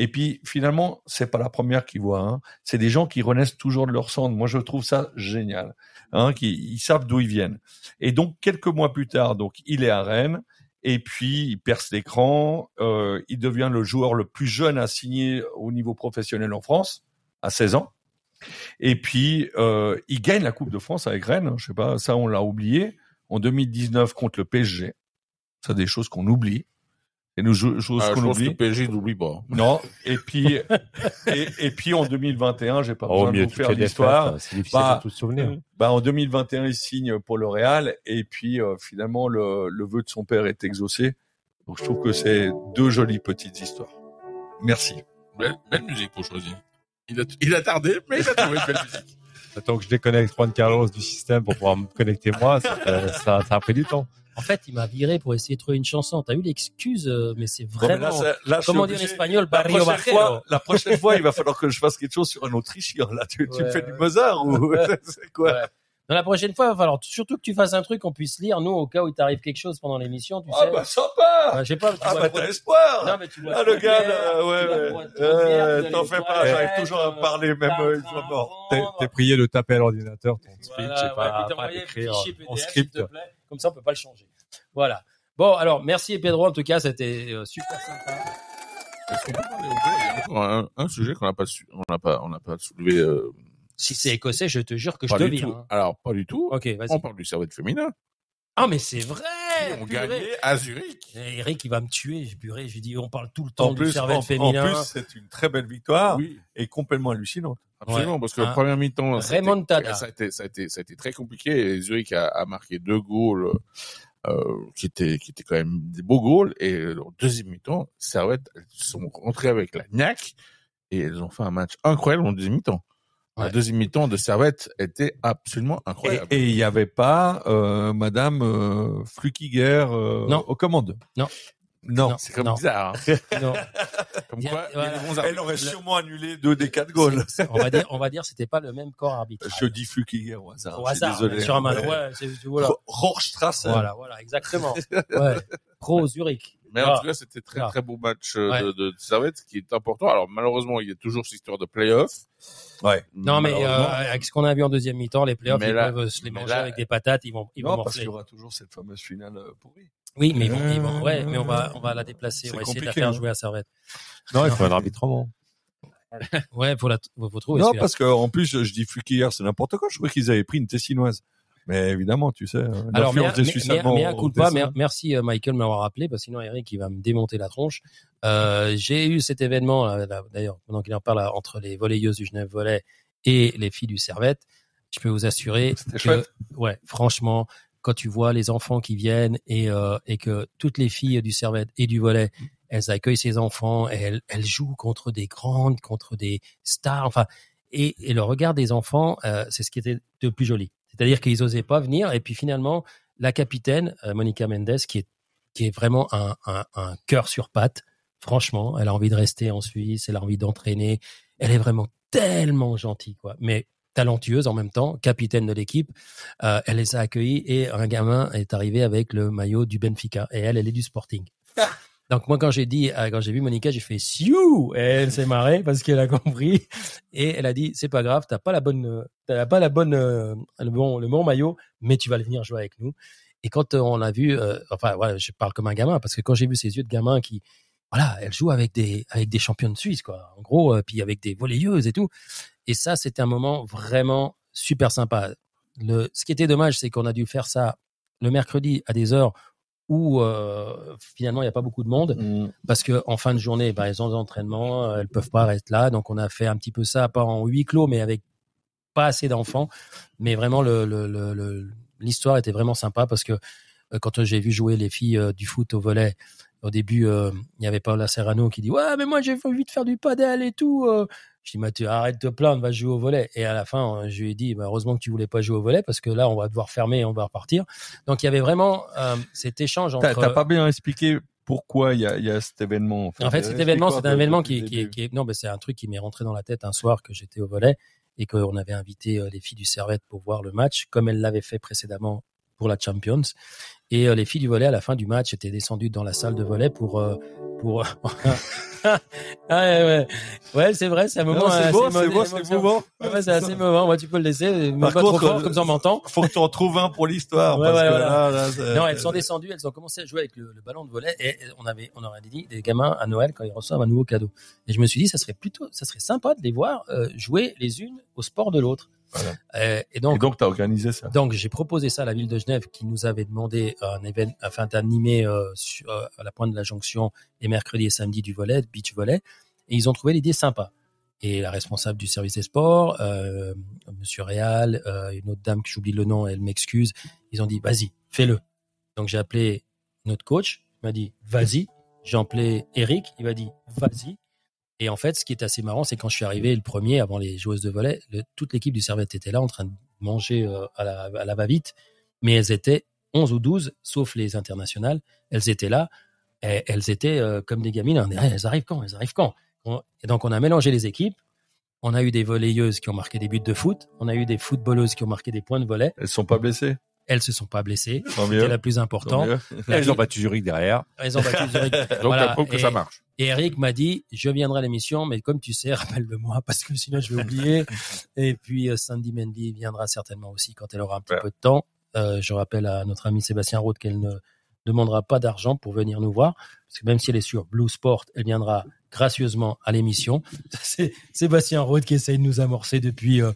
Et puis finalement, c'est pas la première qu'ils voient. Hein. C'est des gens qui renaissent toujours de leur cendre. Moi, je trouve ça génial. Hein, qui ils savent d'où ils viennent. Et donc quelques mois plus tard, donc il est à Rennes. Et puis, il perce l'écran. Euh, il devient le joueur le plus jeune à signer au niveau professionnel en France, à 16 ans. Et puis, euh, il gagne la Coupe de France avec Rennes. hein, Je sais pas, ça, on l'a oublié. En 2019 contre le PSG. Ça, des choses qu'on oublie. Et nous, Ah, je qu'on pense que oublie. le PSG n'oublie pas. Non. Et puis, et, et puis en 2021, j'ai pas Oh, besoin de vous faire l'histoire. défaites, c'est difficile Bah, de tout se souvenir. Bah, en 2021, il signe pour le Real et puis euh, finalement le, le vœu de son père est exaucé. Donc je trouve que c'est deux jolies petites histoires. Merci. Belle, belle musique pour choisir. Il a, il a tardé, mais il a trouvé une belle musique. Attends que je déconnecte Juan Carlos du système pour pouvoir me connecter moi, ça, euh, ça, ça a pris du temps. En fait, il m'a viré pour essayer de trouver une chanson. T'as eu l'excuse, euh, mais c'est Bon, mais vraiment. là, là, je Comment dire en espagnol, la prochaine, fois, la prochaine fois, il va falloir que je fasse quelque chose sur un autrichien. Là, tu, tu me Ouais, fais du. Mozart ou c'est quoi Ouais. Dans la prochaine fois, il va falloir surtout que tu fasses un truc qu'on puisse lire, nous, au cas où il t'arrive quelque chose pendant l'émission, tu Ah sais. bah sympa. Je sais pas, Ah bah t'as espoir. Non, mais tu vois Ah le gars, ouais, Euh, T'en fais pas, j'arrive toujours à euh, parler même t'as euh, une fois mort. T'es prié de taper à l'ordinateur ton speech et ouais, pas, pas fichier en script. Comme ça, on peut pas le changer. Voilà. Bon, alors, merci Pedro, en tout cas, c'était euh, super sympa. Encore un, un sujet qu'on n'a pas, su- on n'a pas, on n'a pas soulevé. euh, Si c'est écossais, je te jure que je te tout. hein. Alors, pas du tout. Ok, On parle du servette féminin. Ah, mais c'est vrai On purée. gagnait à Zurich. Et Eric, il va me tuer, j'ai purée. Je lui dis, on parle tout le temps En du plus, en, en féminin. plus, c'est une très belle victoire Oui, et complètement hallucinante. absolument, parce que Un le premier mi-temps, ça a été- remontada. ça a été, ça a été, ça a été très compliqué. Et Zurich a, a marqué deux goals euh, qui étaient, qui étaient quand même des beaux goals. Et euh, au deuxième mi-temps, Servette, elles sont rentrées avec la niaque et elles ont fait un match incroyable en deuxième mi-temps. La Ouais. deuxième mi-temps de Servette était absolument incroyable. et il n'y avait pas euh, Madame euh, Flukiger euh, Non. aux commandes. Non. Non. Non. C'est comme Non. bizarre. hein. Non, Comme Bien, quoi, voilà. bons Elle aurait sûrement annulé deux des quatre goals. on va dire, on va dire, c'était pas le même corps arbitral. Je dis Flukiger au hasard. Au je suis hasard, désolé. sur un match. Ouais. Ouais, c'est, voilà. Rohrstrasse. Voilà, voilà, exactement. Ouais. Pro Zurich. Mais en Voilà. tout cas, c'était très Voilà. très beau match euh, Ouais. de, de Servette, qui est important. Alors malheureusement, il y a toujours cette histoire de play-off. Ouais. Non, mais euh, avec ce qu'on a vu en deuxième mi-temps, les playoffs, Mais ils là- peuvent se les manger là- avec des patates, ils vont, ils vont Non, parce morfler. qu'il y aura toujours cette fameuse finale euh, pourrie. Oui, mais ils vont, ils vont, ouais, mais on va, on va la déplacer, on va essayer de la faire hein. jouer à Servette. Non, il faut un arbitrement. Ouais, faut la, faut, trouver. Non, parce qu'en plus, je dis Flukiger, c'est n'importe quoi. Je crois qu'ils avaient pris une Tessinoise. Mais évidemment, tu sais, euh, Alors, mais, des Suisses allemands mais, merci euh, Michael de m'avoir rappelé, parce que sinon Eric il va me démonter la tronche. Euh, j'ai eu cet événement, d'ailleurs, pendant qu'il en parle, là, entre les volleyeuses du Genève Volley et les filles du Servette. Je peux vous assurer C'était que, chouette. ouais, franchement, quand tu vois les enfants qui viennent et, euh, et que toutes les filles du Servette et du volley, elles accueillent ces enfants et elles, elles jouent contre des grandes, contre des stars. Enfin, Et, et le regard des enfants, euh, c'est ce qui était le plus joli. C'est-à-dire qu'ils osaient pas venir. Et puis finalement, la capitaine, euh, Monica Mendes, qui est, qui est vraiment un, un, un cœur sur patte, franchement, elle a envie de rester en Suisse, elle a envie d'entraîner. Elle est vraiment tellement gentille, quoi. Mais talentueuse en même temps, capitaine de l'équipe. Euh, elle les a accueillis et un gamin est arrivé avec le maillot du Benfica. Et elle, elle est du Sporting. Donc moi quand j'ai dit euh, quand j'ai vu Monica j'ai fait siou! Elle s'est marrée parce qu'elle a compris. Et elle a dit c'est pas grave t'as pas la bonne t'as pas la bonne euh, le bon le bon maillot mais tu vas venir jouer avec nous. Et quand euh, on l'a vu enfin voilà je parle comme un gamin parce que quand j'ai vu ses yeux de gamin qui voilà elle joue avec des avec des championnes suisses quoi. En gros puis avec des volleyeuses et tout. Et ça c'était un moment vraiment super sympa. Le ce qui était dommage c'est qu'on a dû faire ça le mercredi à des heures où euh, finalement il n'y a pas beaucoup de monde Mm. parce que en fin de journée, bah, elles ont des entraînements, euh, elles peuvent pas rester là, donc on a fait un petit peu ça, pas en huis clos, mais avec pas assez d'enfants, mais vraiment le le- le- le- l'histoire était vraiment sympa parce que euh, quand j'ai vu jouer les filles euh, du foot au volet, au début il y avait Paola Serrano qui dit ouais mais moi j'ai envie de faire du padel et tout. Je dis Mathieu arrête de te plaindre, va jouer au volet. Et à la fin euh, je lui ai dit bah, heureusement que tu voulais pas jouer au volet parce que là on va devoir fermer et on va repartir. Donc il y avait vraiment euh, cet échange entre. T'as pas bien expliqué pourquoi il y a, il y a cet événement. En fait, En fait, cet événement, c'est un événement qui, qui, non, ben c'est un truc qui m'est rentré dans la tête un soir que j'étais au volet et qu'on avait invité euh, les filles du Servette pour voir le match, comme elles l'avaient fait précédemment pour la Champions. Et euh, les filles du volet, à la fin du match, étaient descendues dans la salle de volet pour, euh, pour. ah, ouais, ouais, ouais, c'est vrai, c'est un moment. C'est beau, c'est beau, c'est mouvant. Ouais, c'est assez émouvant. Moi, tu peux le laisser, mais Par pas trop contre, fort, euh, comme ça on m'entend. Faut que tu en trouves un pour l'histoire. Ouais, voilà. là, là, c'est- Non, elles sont descendues, elles ont commencé à jouer avec le, le ballon de volet et on avait, on aurait dit des gamins à Noël quand ils reçoivent un nouveau cadeau. Et je me suis dit, ça serait plutôt, ça serait sympa de les voir euh, jouer les unes au sport de l'autre. Voilà. Euh, et Et donc, donc, t'as organisé ça. donc j'ai proposé ça à la ville de Genève qui nous avait demandé un événement, afin d'animer euh, euh, à la pointe de la jonction les mercredis et samedis du volet, beach volet. Et ils ont trouvé l'idée sympa. Et la responsable du service des sports, euh, Monsieur Réal, euh, une autre dame que j'oublie le nom, elle m'excuse. Ils ont dit vas-y, fais-le. Donc j'ai appelé notre coach, il m'a dit vas-y. J'ai appelé Eric, il m'a dit vas-y. Et en fait, ce qui est assez marrant, c'est quand je suis arrivé le premier avant les joueuses de volet, le- toute l'équipe du Servette était là en train de manger à la, à la va-vite, mais elles étaient 11 ou 12, sauf les internationales. Elles étaient là, et elles étaient euh, comme des gamines. On dirait, elles arrivent quand Elles arrivent quand? On- Et donc, on a mélangé les équipes. On a eu des volleyeuses qui ont marqué des buts de foot. On a eu des footballeuses qui ont marqué des points de volet. Elles sont pas blessées? Elles se sont pas blessées. C'était la plus Tant importante. Elles ont battu Zurich derrière. Elles ont battu Zurich. Donc, Voilà. prouve que Et- ça marche. Et Eric m'a dit, je viendrai à l'émission, mais comme tu sais, rappelle-le-moi parce que sinon je vais oublier. Et puis euh, Sandy Mendy viendra certainement aussi quand elle aura un petit Ouais. peu de temps. Euh, je rappelle à notre ami Sébastien Roth qu'elle ne demandera pas d'argent pour venir nous voir, parce que même si elle est sur Blue Sport, elle viendra gracieusement à l'émission. C'est Sébastien Roth qui essaye de nous amorcer depuis euh,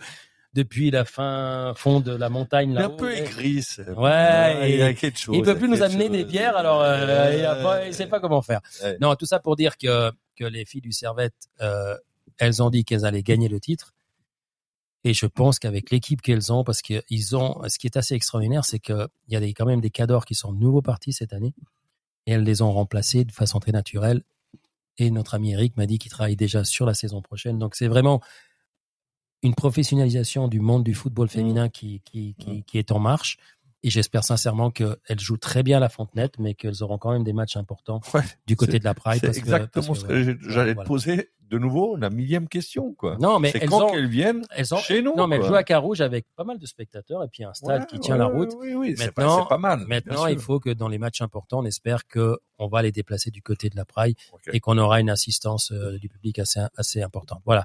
depuis la fin fond de la montagne Il est un peu aigri. Ouais, il y a quelque chose. il peut plus nous amener chose. des bières, alors euh, il, a pas, il sait pas comment faire. Ouais. Non, tout ça pour dire que que les filles du Servette, euh, elles ont dit qu'elles allaient gagner le titre. Et je pense qu'avec l'équipe qu'elles ont, parce qu'ils ont, ce qui est assez extraordinaire, c'est qu'il y a des, quand même des cadors qui sont de nouveau partis cette année, et elles les ont remplacés de façon très naturelle. Et notre ami Eric m'a dit qu'il travaille déjà sur la saison prochaine. Donc c'est vraiment une professionnalisation du monde du football féminin qui, qui, qui, qui est en marche. Et j'espère sincèrement qu'elles jouent très bien à la Fontenette, mais qu'elles auront quand même des matchs importants Ouais, du côté de la Pride. C'est parce que- exactement ce que, j'allais Voilà. te poser de nouveau la millième question, quoi. Non, mais elles quand ont, qu'elles viennent elles ont, chez nous. non, mais elles jouent à Carouge avec pas mal de spectateurs et puis un stade Ouais, qui tient ouais, la route. Oui, oui, c'est pas, mal. Maintenant, il faut que dans les matchs importants, on espère que on va les déplacer du côté de la Praille Ok. et qu'on aura une assistance euh, du public assez assez importante. Voilà.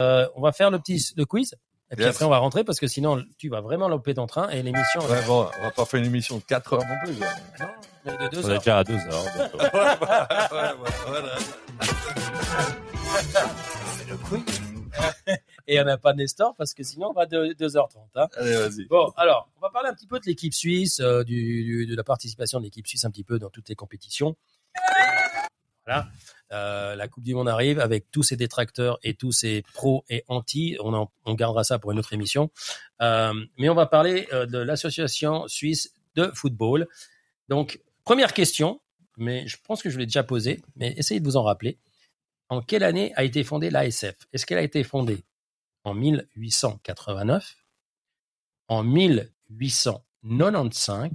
Euh, on va faire le petit le quiz et puis Yes. après on va rentrer parce que sinon tu vas vraiment louper ton train et l'émission. Ouais, bon, on va pas faire une émission de 4 heures non plus. quoi. Non, mais de deux On est heures. déjà à deux heures. bientôt. Ouais, ouais, voilà. Et on n'a pas Nestor parce que sinon on va de 2h30. Hein. Allez, vas-y. Bon, alors, on va parler un petit peu de l'équipe suisse, euh, du, du- de la participation de l'équipe suisse un petit peu dans toutes les compétitions. Voilà. Euh, la Coupe du Monde arrive avec tous ses détracteurs et tous ses pros et anti. On, gardera ça pour une autre émission. Euh, mais on va parler euh, de l'association suisse de football. Donc, première question, mais je pense que je l'ai déjà posée, mais essayez de vous en rappeler. En quelle année a été fondée l'ASF Est-ce qu'elle a été fondée en 1889, en 1895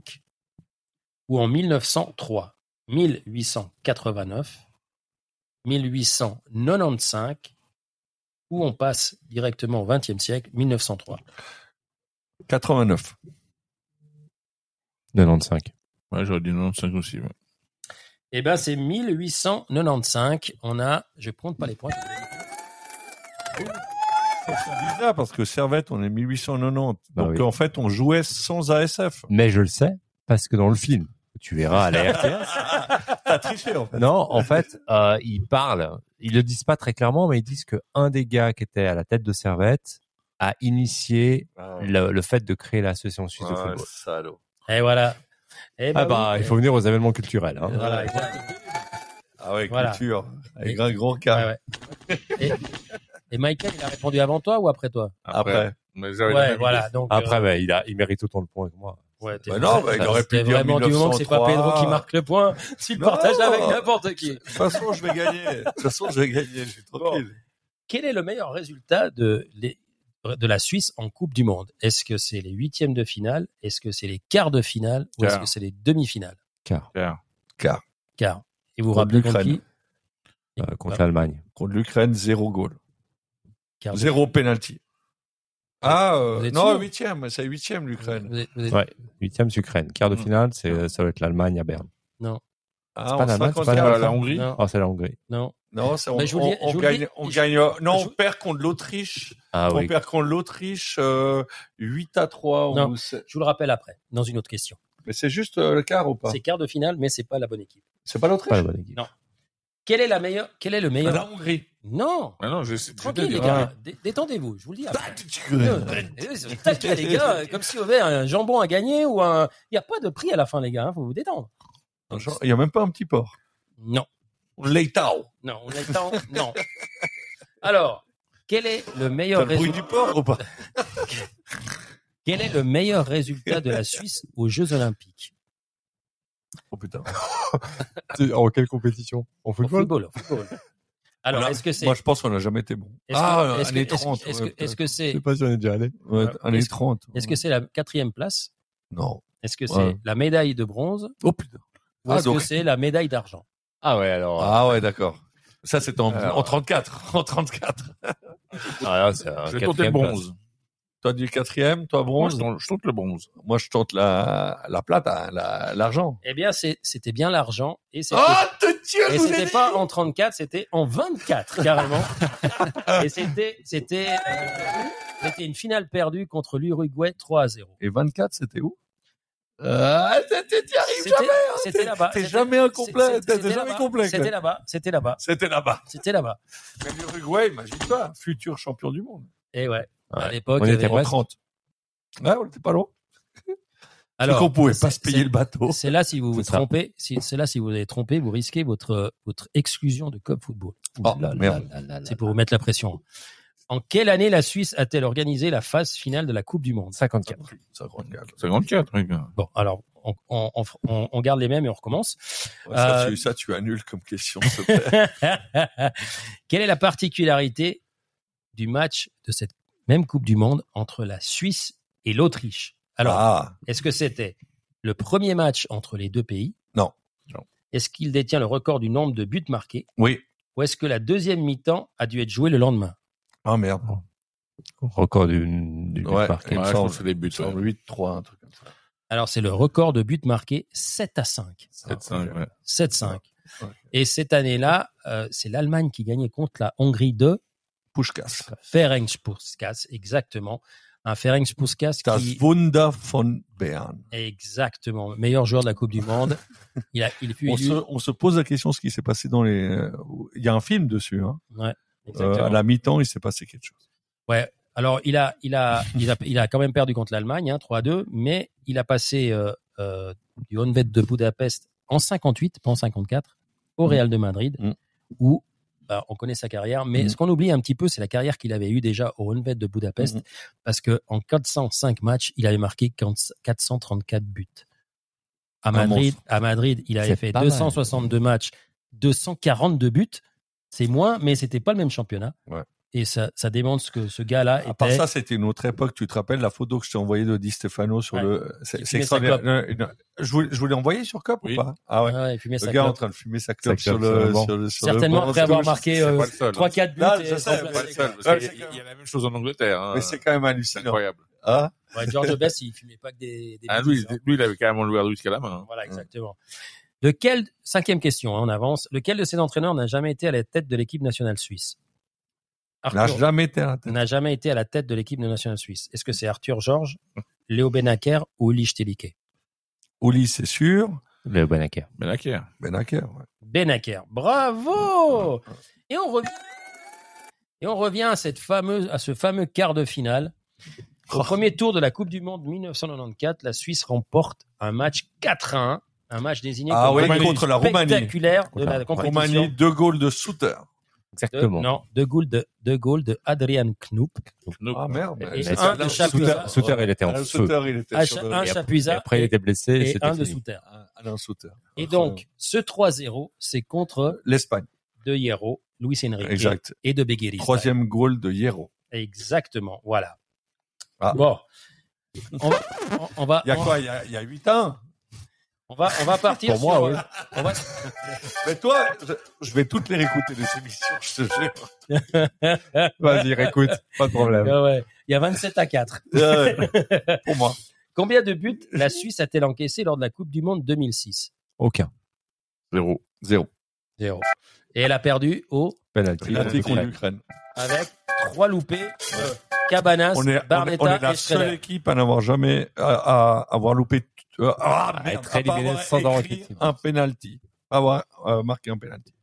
ou en 1903 1889, 1895 ou on passe directement au XXe siècle, 1903. 89. 95. Ouais, j'aurais dit 95 aussi. ouais. Eh ben, c'est 1895. On a, je compte pas les points. C'est bizarre parce que Servette, on est 1890. Bah Donc oui. en fait, on jouait sans ASF. Mais je le sais parce que dans le film, tu verras à la RTS. T'as triché en fait. non, en fait, euh, ils parlent. Ils le disent pas très clairement, mais ils disent que un des gars qui était à la tête de Servette a initié Ah, le, le fait de créer l'association suisse de ouais, football. salaud. Et voilà. Eh ben Ah bah, oui. il faut venir aux événements culturels. Hein. Voilà. Ah ouais, Voilà. culture. Avec Et- un. Ouais, ouais. Et, et Michael, il a répondu avant toi ou après toi? Après. Mais Ouais, voilà. Donc, Après, euh, bah, il, a, il mérite autant de points que moi. Ouais, Bah non, bah, il aurait pu dire vraiment du moment que c'est pas 1903. Pedro qui marque le point. S'il partage avec n'importe qui. De toute façon, je vais gagner. De toute façon, je vais gagner. Je suis tranquille. Quel est le meilleur résultat de, les- de la Suisse en Coupe du Monde? Est-ce que c'est les huitièmes de finale? Est-ce que c'est les quarts de finale? Ou est-ce que c'est les demi-finales? Car Claire. Quarts. Et vous vous Contre rappelez contre l'Ukraine. qui? Euh, contre l'Allemagne. Contre l'Ukraine, zéro goal. Zéro penalty. Ah, euh, Vous êtes non, huitième. C'est huitième, l'Ukraine. Vous êtes- vous êtes- Ouais. Huitième Ukraine. Quart de Mm. finale, c'est ça va être l'Allemagne à Berne. Ah, pas en l'Allemagne, c'est pas 54. Ah, la Hongrie Non, Oh, c'est la Hongrie. non. Non, c'est on, le gagne, on gagne. euh, Non, on perd contre l'Autriche. Ah on oui. perd contre l'Autriche euh, 8 à 3. Non. ou Je vous le rappelle après, dans une autre question. Mais c'est juste euh, le quart ou pas? C'est quart de finale, mais c'est pas la bonne équipe. C'est pas l'Autriche? Pas la bonne équipe. Non. Quelle est la meilleure Quel est le meilleur La Hongrie. Non. Ah non, je sais. Tranquille les Ah. gars, Dé- détendez-vous. Je vous le dis. après. Ouais. Euh, euh, les gars, comme si on avait un jambon à gagner ou un. Il n'y a pas de prix à la fin, les gars. Il faut vous détendre. Il y a même pas un petit port. Non, Leitao. non, on a le temps. Non. Alors, quel est le meilleur le bruit résultat du port ou pas? Quel est le meilleur résultat de la Suisse aux Jeux Olympiques? Oh putain. En quelle compétition? En Au football, au football. Alors, Voilà. est-ce que c'est Moi, je pense qu'on n'a jamais été bon. est-ce que- Ah, est-ce que- année est-ce que- 30. est-ce ouais, que- est-ce que c'est Je sais pas si on est déjà allé. Ouais, année Est-ce- 30. est-ce que c'est la quatrième place? Non. Est-ce que c'est la médaille de bronze? Oh putain. ou Ah, est-ce donc- que c'est la médaille d'argent? Ah ouais, alors. Ah ouais, d'accord. Ça, c'est en, Alors- en 34. En 34. Ah, là, c'est un Je vais le quatrième place. Toi, du quatrième, toi, bronze? je tente- je tente le bronze. Moi, je tente la, la plate, hein, la- l'argent. Eh bien, c'était bien l'argent et c'était Ah, dit pas en 34, c'était en 24 carrément. et c'était c'était euh, une finale perdue contre l'Uruguay 3 à 0. Et 24, c'était où? Euh, t'y arrives jamais. hein. c'était T'es- là-bas. T'es C'était- jamais incomplet. T'es jamais complet. C'était là-bas, c'était là-bas, C'était là-bas. c'était là-bas. Mais l'Uruguay, imagine-toi, futur champion du monde. Et ouais, à l'époque, On était presque. 30. Ouais, on était pas loin. alors qu'on pouvait pas se payer le bateau. C'est là si vous vous ça. trompez, si, c'est là si vous avez trompé, vous risquez votre votre exclusion de Cup Football. Oh. C'est pour vous mettre la pression. En quelle année la Suisse a-t-elle organisé la phase finale de la Coupe du Monde? 54. 54. 54, oui. gars. Bon, alors on, on, on, on garde les mêmes et on recommence. Ouais, ça, Euh, tu, ça, tu annules comme question, s'il te plaît. Quelle est la particularité du match de cette même Coupe du Monde entre la Suisse et l'Autriche. Alors, ah. est-ce que c'était le premier match entre les deux pays? Non. Est-ce qu'il détient le record du nombre de buts marqués? Oui. Ou est-ce que la deuxième mi-temps a dû être jouée le lendemain? Ah merde. Record du, du but marqué. C'est des buts. 8, 3, un truc comme ça. Alors, c'est le record de buts marqués 7 à 5. 7-5, ouais. 7-5. Et cette année-là, euh, c'est l'Allemagne qui gagnait contre la Hongrie 2 Ferenc Puschkas, exactement. Un Ferenc Puschkas das qui... Wunder von Bern. Exactement. Meilleur joueur de la Coupe du Monde. il a, il on, se, on, se, pose la question ce qui s'est passé dans les... Euh, il y a un film dessus. Hein. Ouais, euh, à la mi-temps, il s'est passé quelque chose. Ouais. Alors, il a, il a, il a, il a quand même perdu contre l'Allemagne, hein, 3-2, mais il a passé euh, euh, du Honvet de Budapest en 58, pas en 54, au mm. Real de Madrid, mm. où bah, on connaît sa carrière. Mais Mm. ce qu'on oublie un petit peu, c'est la carrière qu'il avait eue déjà au Honved de Budapest, Mhm. parce que en 405 matchs, il avait marqué 40 434 buts. À Madrid, à Madrid, il avait fait pas mal. 262 matchs, 242 buts. C'est moins, mais c'était pas le même championnat. Ouais. Et ça, ça démontre ce que ce gars-là À part était. ça, c'était une autre époque. Tu te rappelles la photo que je t'ai envoyée de Di Stefano sur Ouais. le. C'est extraordinaire. Non, non, Je vous, je vous l'ai envoyé sur Cop Oui. ou pas? Ah ouais. Ouais, il fumait Le sa gars en clope. train de fumer sa clope Sa sur clope sur le, le banc. sur le, sur le Certainement banc. après avoir marqué euh, pas le seul. 3-4 buts. Non, et je sais, remplacé. Pas le seul, parce Ouais, il y a la même chose en Angleterre. Hein. Mais c'est quand même C'est hallucinant. incroyable. Ah, Ouais, George Best, il fumait pas que des, des Ah, lui, hein. lui, il avait carrément le verre de whisky à la main. hein. Voilà, exactement. Lequel, cinquième question, hein, on avance. Lequel de ces entraîneurs n'a jamais été à la tête de l'équipe nationale suisse? N'a jamais été un n'a jamais été à la tête de l'équipe nationale suisse. Est-ce que c'est Arthur Georges, Léo Benaker ou Uli Stelike Oli, c'est sûr. Le Benaker. Benaker. Benaker, ouais. Benaker. Bravo Et on revient et on revient à cette fameuse à ce fameux quart de finale. Au premier tour de la Coupe du Monde 1994, la Suisse remporte un match 4 à 1, un match désigné Ah comme oui, contre la Roumanie. spectaculaire de la Contre la compétition. Roumanie, deux goals de Souter. De, Exactement. non, deux goals de deux goals de Adrian Knoop. Ah merde. Et un de chaque Souter- il était en feu. Souter, il était un, Chapuisat après, il était blessé. et un de. Souter. Alain Souter. Et donc, ce 3-0, c'est contre L'Espagne. de Hierro, Luis Enrique Exact. et de Begueris. Troisième goal de Hierro. Exactement, voilà. Ah. Bon. On va, on- on va, Il y a on- quoi? Il y a, il y a 8 ans? On va, on va partir Pour moi, sur, oui. euh, on va, Mais toi, je, je vais toutes les réécouter les émissions, je te jure. Vas-y, réécoute. Pas de problème. Ah ouais. Il y a 27 à 4. Ouais. Pour moi. Combien de buts la Suisse a-t-elle encaissé lors de la Coupe du Monde 2006 Aucun. Zéro. Zéro. Zéro. Et elle a perdu au, Penalty. Penalty contre l'Ukraine. avec trois loupés, euh, Cabanas, On est, on est, on Barnetta est la et seule équipe à n'avoir jamais, à, à avoir loupé, euh, ah, À merde, être pas éliminé avoir sans avoir un penalty. Avoir euh, marqué un penalty.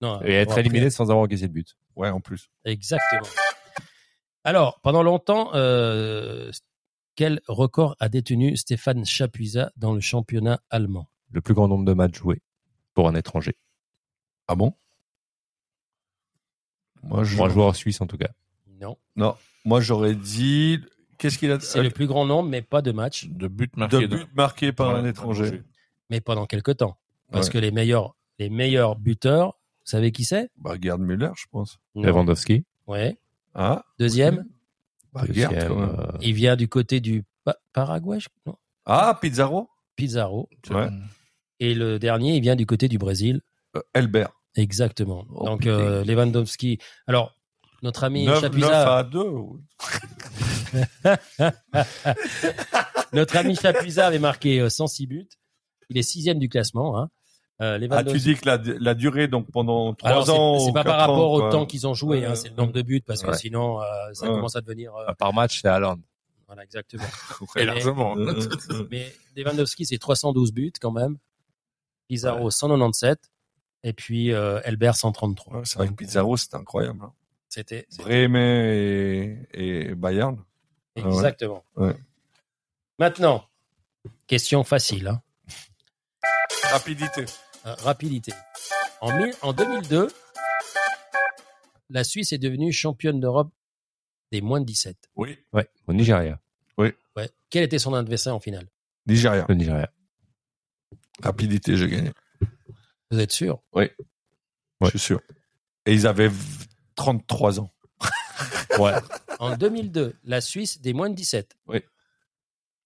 Non, Et être éliminé sans avoir encaissé de but. Ouais, en plus. Exactement. Alors, pendant longtemps, euh, quel record a détenu Stéphane Chapuisat dans le championnat allemand? Le plus grand nombre de matchs joués pour un étranger. Ah bon? Moi, je, Pour un joueur suisse, en tout cas. Non. non. Moi, j'aurais dit, qu'est-ce qu'il a, C'est le plus grand nombre, mais pas de matchs, De buts de marqués. buts marqués par un étranger. mais pendant quelques temps. Parce Ouais. que les meilleurs, les meilleurs buteurs, vous savez qui c'est? Bah, Gerd Müller, je pense. Non. Lewandowski. Ouais. Ah? Deuxième, Bah, Deuxième, euh, il vient du côté du Pa- Paraguay, je- non? Ah, Pizarro? Pizarro. Ouais. Et le dernier, il vient du côté du Brésil. Euh, Elbert. Exactement. Oh, Donc euh, Lewandowski. Alors notre ami 9, Chapuisat, à 2. notre ami Chapuisat avait marqué euh, 106 buts. Il est sixième du classement. Hein. Euh, Ah, tu dis que la, la durée, donc pendant 3 Alors, c'est- ans. c'est pas par rapport ans, au temps qu'ils ont joué, hein, c'est le nombre de buts parce que Ouais. sinon euh, ça Ouais. commence à devenir euh, Par match, c'est Haaland. voilà exactement. Et largement. Euh, euh, euh. Mais Lewandowski c'est 312 buts quand même. Pizarro 197 et puis euh, Elbert 133. Ouais, c'est vrai que Pizarro, c'était incroyable. hein. C'était c'était- Bremen et, et Bayern. Exactement. Ouais. Maintenant, question facile. Hein. Rapidité. Euh, rapidité. En, mille- en 2002, la Suisse est devenue championne d'Europe des moins de 17. Oui. Ouais, au Nigeria. Ouais. Quel était son adversaire en finale? Nigeria. Le Nigeria. Rapidité, j'ai gagné. Vous êtes sûr? Je suis sûr. Et ils avaient v- 33 ans. Ouais. En 2002, la Suisse des moins de 17.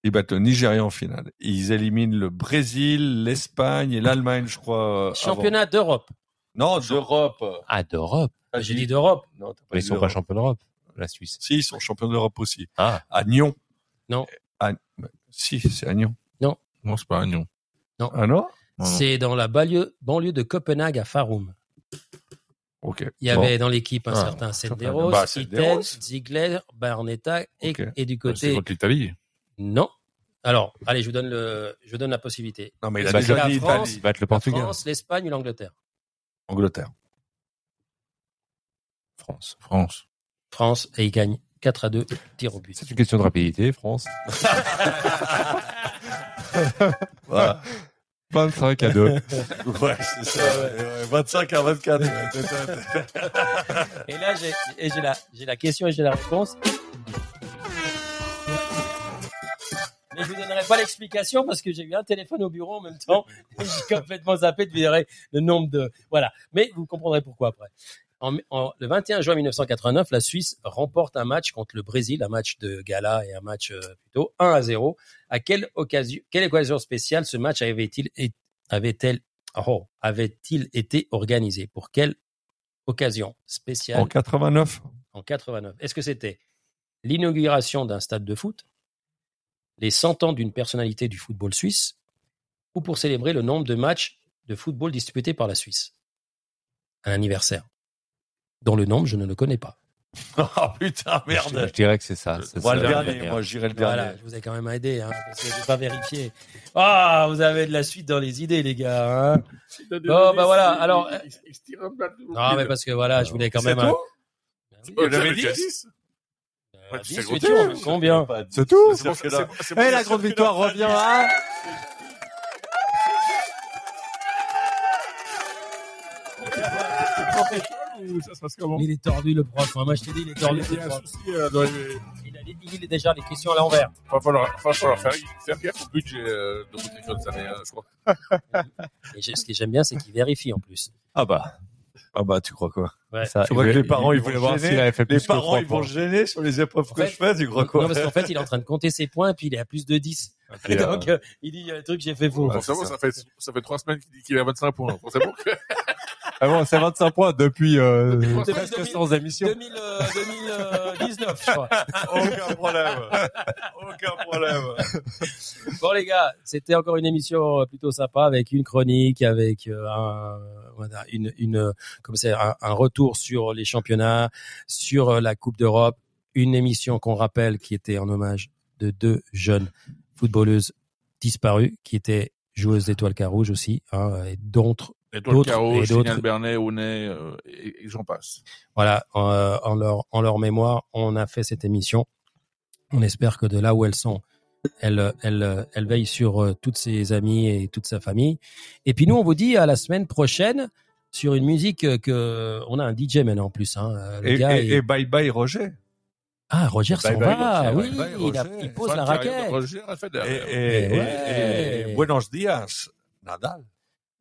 Ils battent le Nigeria en finale. Ils éliminent le Brésil, l'Espagne et l'Allemagne, je crois. euh, Championnat d'Europe. Non, d'Europe. Ah, d'Europe. J'ai dit d'Europe. Non, Ils sont pas d'Europe. champions d'Europe, la Suisse. Si, ils sont champions d'Europe aussi. Ah. À Nyon. Non. À- Si, c'est à Nyon. Non, c'est pas un non. Ah non? Non, non. C'est dans la banlieue, banlieue de Copenhague à Farum. Il y Bon. avait dans l'équipe un Ah, certain Senderos, Bah. Ziegler, Barnetta et, Ok. et du C'est côté contre l'Italie. non. Alors, allez, je vous donne le, je vous donne la possibilité. Non, mais il a déjà la dit France- Italie. Battre le La Portugal. France, l'Espagne ou l'Angleterre? Angleterre. France. France. France et il gagne 4 à 2 tir au but. C'est une question de rapidité, France. Voilà. 25 à 2. ouais, c'est ça. Ouais, 25 à 24. Et là, j'ai la, question et j'ai la réponse. Mais je vous donnerai pas l'explication parce que j'ai eu un téléphone au bureau en même temps. J'ai complètement zappé de virer le nombre de. Voilà. Mais vous comprendrez pourquoi après. En, en- le 21 juin 1989, la Suisse remporte un match contre le Brésil, un match de gala et un match euh, plutôt 1 à 0. À quelle occasion, quelle occasion spéciale ce match avait-il é- avait-elle oh, avait-il été organisé? Pour quelle occasion spéciale? En 89 en 89 Est-ce que c'était l'inauguration d'un stade de foot, les 100 ans d'une personnalité du football suisse, ou pour célébrer le nombre de matchs de football disputés par la Suisse? Un anniversaire, dont le nombre je ne le connais pas. Oh putain, Je, je dirais que c'est ça. c'est Moi, ça, le dernier, dernière. moi, j'irai le Voilà, dernier. je vous ai quand même aidé, hein, parce que je n'ai pas vérifié. Ah, vous avez de la suite dans les idées, les gars. Hein Bon, bah voilà, alors, non, mais parce que voilà, je voulais quand même. un- Ben oui. Déjà 10. Euh, tu 10, sais mais compter, tu en hein. combien C'est tout C'est là- Eh, la grande victoire revient à... Ça se passe comment Il est tordu, le prof. hein. Moi, je t'ai dit, il est tordu. Il y a un prof. souci euh, dans les... Il a il déjà les questions à l'envers. Va falloir, va falloir faire, faire gaffe au budget euh, de votre école cette année, je crois. Et ce que j'aime bien, c'est qu'il vérifie en plus. Ah bah, Ah bah, tu crois quoi Ouais. ça, Tu crois que les parents, ils voulaient vont voir gêner s'il avait fait Les plus que parents, ils vont points. gêner sur les épreuves En que fait- je fais, tu crois quoi non, parce qu'en fait, il est en train de compter ses points, puis il est à plus de 10. Et, euh, Donc, euh, il dit, il y a un truc j'ai fait faux. Bon, ça, ça, fait, ça fait trois semaines qu'il dit qu'il est à 25 points. C'est bon que... Ah bon, c'est 25 points depuis euh, Depuis presque 2000, 100 émissions. 2000, euh, 2019, je crois. Aucun problème. Aucun problème. Bon les gars, c'était encore une émission euh, plutôt sympa avec une chronique, avec euh, un, une, une, euh, comme c'est un, un retour sur les championnats, sur euh, la Coupe d'Europe, une émission qu'on rappelle qui était en hommage de deux jeunes footballeuses disparues, qui étaient joueuses d'étoiles Carouge aussi, hein, et d'autres Étoile D'autres- Caro, et d'autres- Signal Bernet, Aunet, euh, et, et j'en passe. voilà, en, euh, en leur en leur mémoire, on a fait cette émission. On espère que de là où elles sont, elles elles elles veillent sur euh, toutes ses amies et toute sa famille. Et puis nous, on vous dit à la semaine prochaine sur une musique que on a un DJ maintenant en plus. Hein. Euh, Le Et, gars et, est- et bye bye Roger. ah Roger s'en va, Roger, oui, bye bye, il, a- il pose la raquette. Roger a fait ouais. et Buenos dias, Nadal.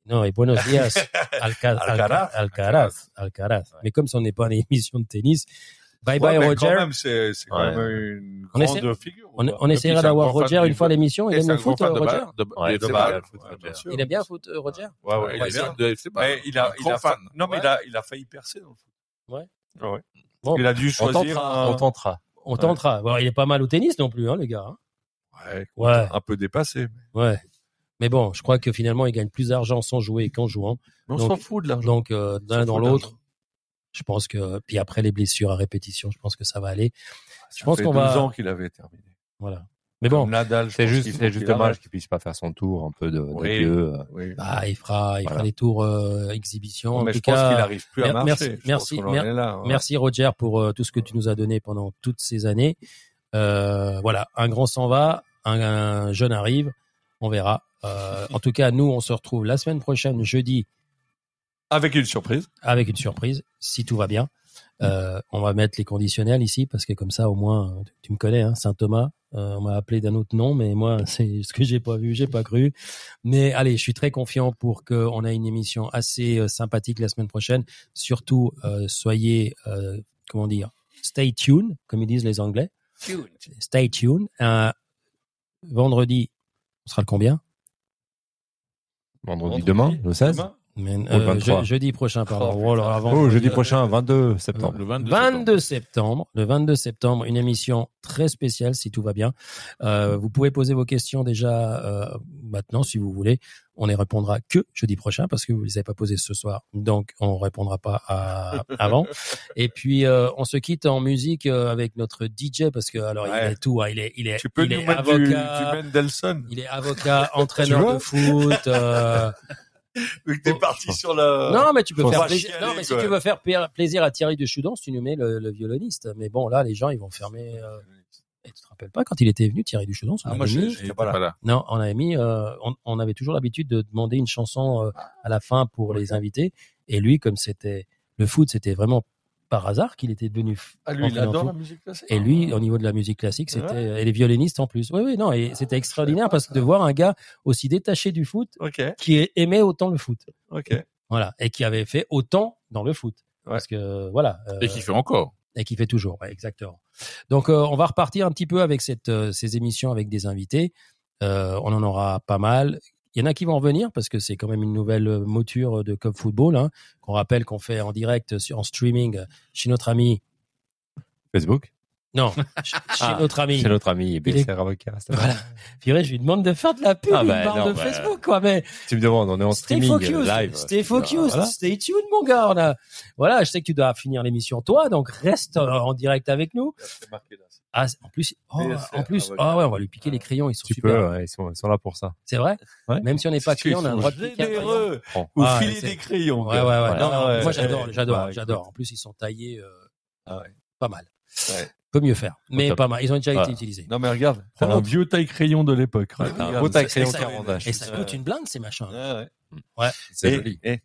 Non, et Buenos Alca- Alca- Alcaraz. Alcaraz, Alcaraz. Mais comme ce n'est pas une émission de tennis, bye Ouais, bye Roger. Quand même, c'est c'est quand Ouais. même une On grande essaie- figure. On, quoi. on Et essaiera d'avoir Roger une fois l'émission. Il aime le foot, Roger. Il aime bien foot, euh, Roger? Ouais, ouais, Ouais, il vient bien. Mais il a, il Grand a, fa- fan. non, mais Ouais. il a, il a failli percer dans le foot. Ouais. Ah ouais. Bon, Il a dû On choisir tentera, un, on tentera. on tentera. Bon, il est pas mal au tennis non plus, hein, le gars. hein. Ouais, Ouais, un peu dépassé. ouais. Mais bon, je crois que finalement, il gagne plus d'argent sans jouer qu'en jouant. Mais on s'en fout de l'argent. Donc, euh, d'un dans l'autre, je pense que. Puis après les blessures à répétition, je pense que ça va aller. Je Ça pense fait qu'on 12 va. ans qu'il avait terminé. Voilà. Mais bon, je C'est pense juste, c'est juste qu'il dommage qu'il puisse pas faire son tour un peu de, Oui. euh. Oui. bah, il fera, il fera les tours euh, exhibition. en mais tout je pense cas, qu'il arrive plus à marcher. merci- Je pense merci- qu'on en mer- est là, ouais. Merci Roger pour euh, tout ce que tu nous as donné pendant toutes ces années. Euh, voilà, un grand s'en va, un, un jeune arrive, on verra. Euh, en tout cas, nous, on se retrouve la semaine prochaine, jeudi, Avec une surprise. avec une surprise, si tout va bien. Euh, on va mettre les conditionnels ici parce que comme ça, au moins, tu me connais, hein, Saint Thomas. euh, on m'a appelé d'un autre nom, mais moi, c'est ce que j'ai pas vu, j'ai pas cru. Mais allez, je suis très confiant pour qu'on ait une émission assez euh, sympathique la semaine prochaine. Surtout, euh, soyez, euh, comment dire, stay tuned, comme ils disent les Anglais. Stay tuned. Euh, vendredi, on sera le combien? Vendredi demain, le 16. Demain Euh, 23. je- Jeudi prochain, pardon. Oh, Oh, alors, avant- Oh, jeudi prochain, 22 septembre. Le 22 22 septembre, le 22 septembre, une émission très spéciale si tout va bien. Euh, vous pouvez poser vos questions déjà euh, maintenant si vous voulez. On les répondra que jeudi prochain parce que vous les avez pas posées ce soir, donc on répondra pas à, avant. Et puis euh, on se quitte en musique euh, avec notre DJ parce que alors il est tout, hein, il est il est Tu peux il nous est du, avocat, du Mendelssohn. il est avocat, entraîneur de foot. Vu que t'es parti sur la. non, mais tu peux faire plaisir. chialer, Non, mais si tu veux faire pla- plaisir à Thierry de Choudance, tu nous mets le, le violoniste. Mais bon, là, les gens, ils vont fermer. euh, Et tu te rappelles pas quand il était venu, Thierry de Choudance on Ah, moi, mis- je- pas là. Non, on avait mis. euh, on, on avait toujours l'habitude de demander une chanson euh, à la fin pour les invités. Et lui, comme c'était le foot, c'était vraiment par hasard qu'il était devenu. Ah, lui, il adore la musique classique. Et lui, au niveau de la musique classique, c'était Ouais. et les violonistes en plus. Oui, oui, non, et c'était extraordinaire parce que de voir un gars aussi détaché du foot Ok, qui aimait autant le foot. ok. Voilà, et qui avait fait autant dans le foot. Parce que voilà. euh, Et qui fait encore. et qui fait toujours, ouais, exactement. Donc euh, on va repartir un petit peu avec cette, euh, ces émissions avec des invités. Euh, on en aura pas mal. Il y en a qui vont revenir parce que c'est quand même une nouvelle euh, mouture de Cup Football. Hein, qu'on rappelle qu'on fait en direct en streaming chez notre ami. Facebook. Non, chez chez Ah, notre ami. Chez notre ami est- BSR Avocat. Voilà. Purée, je lui demande de faire de la pub. Ah bah, parle non, de bah, Facebook, quoi. Mais Tu me demandes, on est en stay streaming focus, live. stay focus, Voilà. stay tuned, mon gars. On a- Voilà, je sais que tu dois finir l'émission toi, donc reste euh, en direct avec nous. Ah, c'est- en plus, oh, en plus, ah ouais. ah ouais, on va lui piquer les crayons, ils sont Tu super. peux, ouais, ils, sont, ils sont là pour ça. C'est vrai Ouais. Même si on n'est pas client, on a le droit de piquer un crayon. généreux. Vous Ah, c'est- des crayons. Ouais, ouais, ouais. Non, Ah non, ouais. moi j'adore, j'adore, j'adore. En plus, ils sont taillés euh, Ah pas mal. Ouais. Peut mieux faire, mais pas mal. Ils ont déjà Voilà. été utilisés. Non mais regarde, c'est un vieux taille crayon de l'époque. Ouais, t'as un beau taille ça- crayon ça- 40 H. Et ça coûte une blinde, ces machins. Ouais, ouais. C'est joli. et-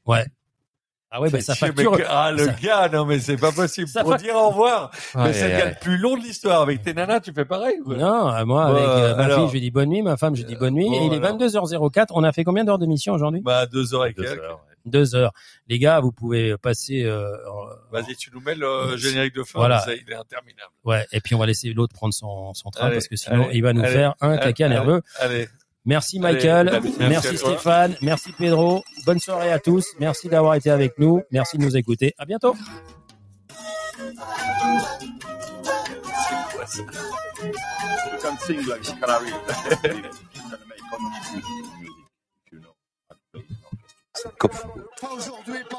Ah ouais, bah, ça facture. mais que- ah, le ça- gars, non, mais c'est pas possible. Ça Pour fa- dire au revoir. mais Ouais, c'est le ouais, gars ouais. le plus long de l'histoire. Avec tes nanas, tu fais pareil, quoi. Non, euh, moi, avec Ouais, euh, ma alors. fille, je lui dis bonne nuit, ma femme, je lui dis bonne nuit. bon, et il est alors. 22h04. On a fait combien d'heures d'émission aujourd'hui? Bah, deux heures et Deux quelques. Deux heures. Les gars, vous pouvez passer. Euh, Vas-y, tu nous mets le générique de fin. Voilà. Ça, il est interminable. ouais. Et puis on va laisser l'autre prendre son, son train Allez, parce que sinon allez, il va nous allez, faire un caca allez. nerveux. Allez. Merci Michael, allez, merci merci. Stéphane, merci Pedro. Bonne soirée à tous. Merci d'avoir été avec nous. Merci de nous écouter. À bientôt. Pas aujourd'hui, pas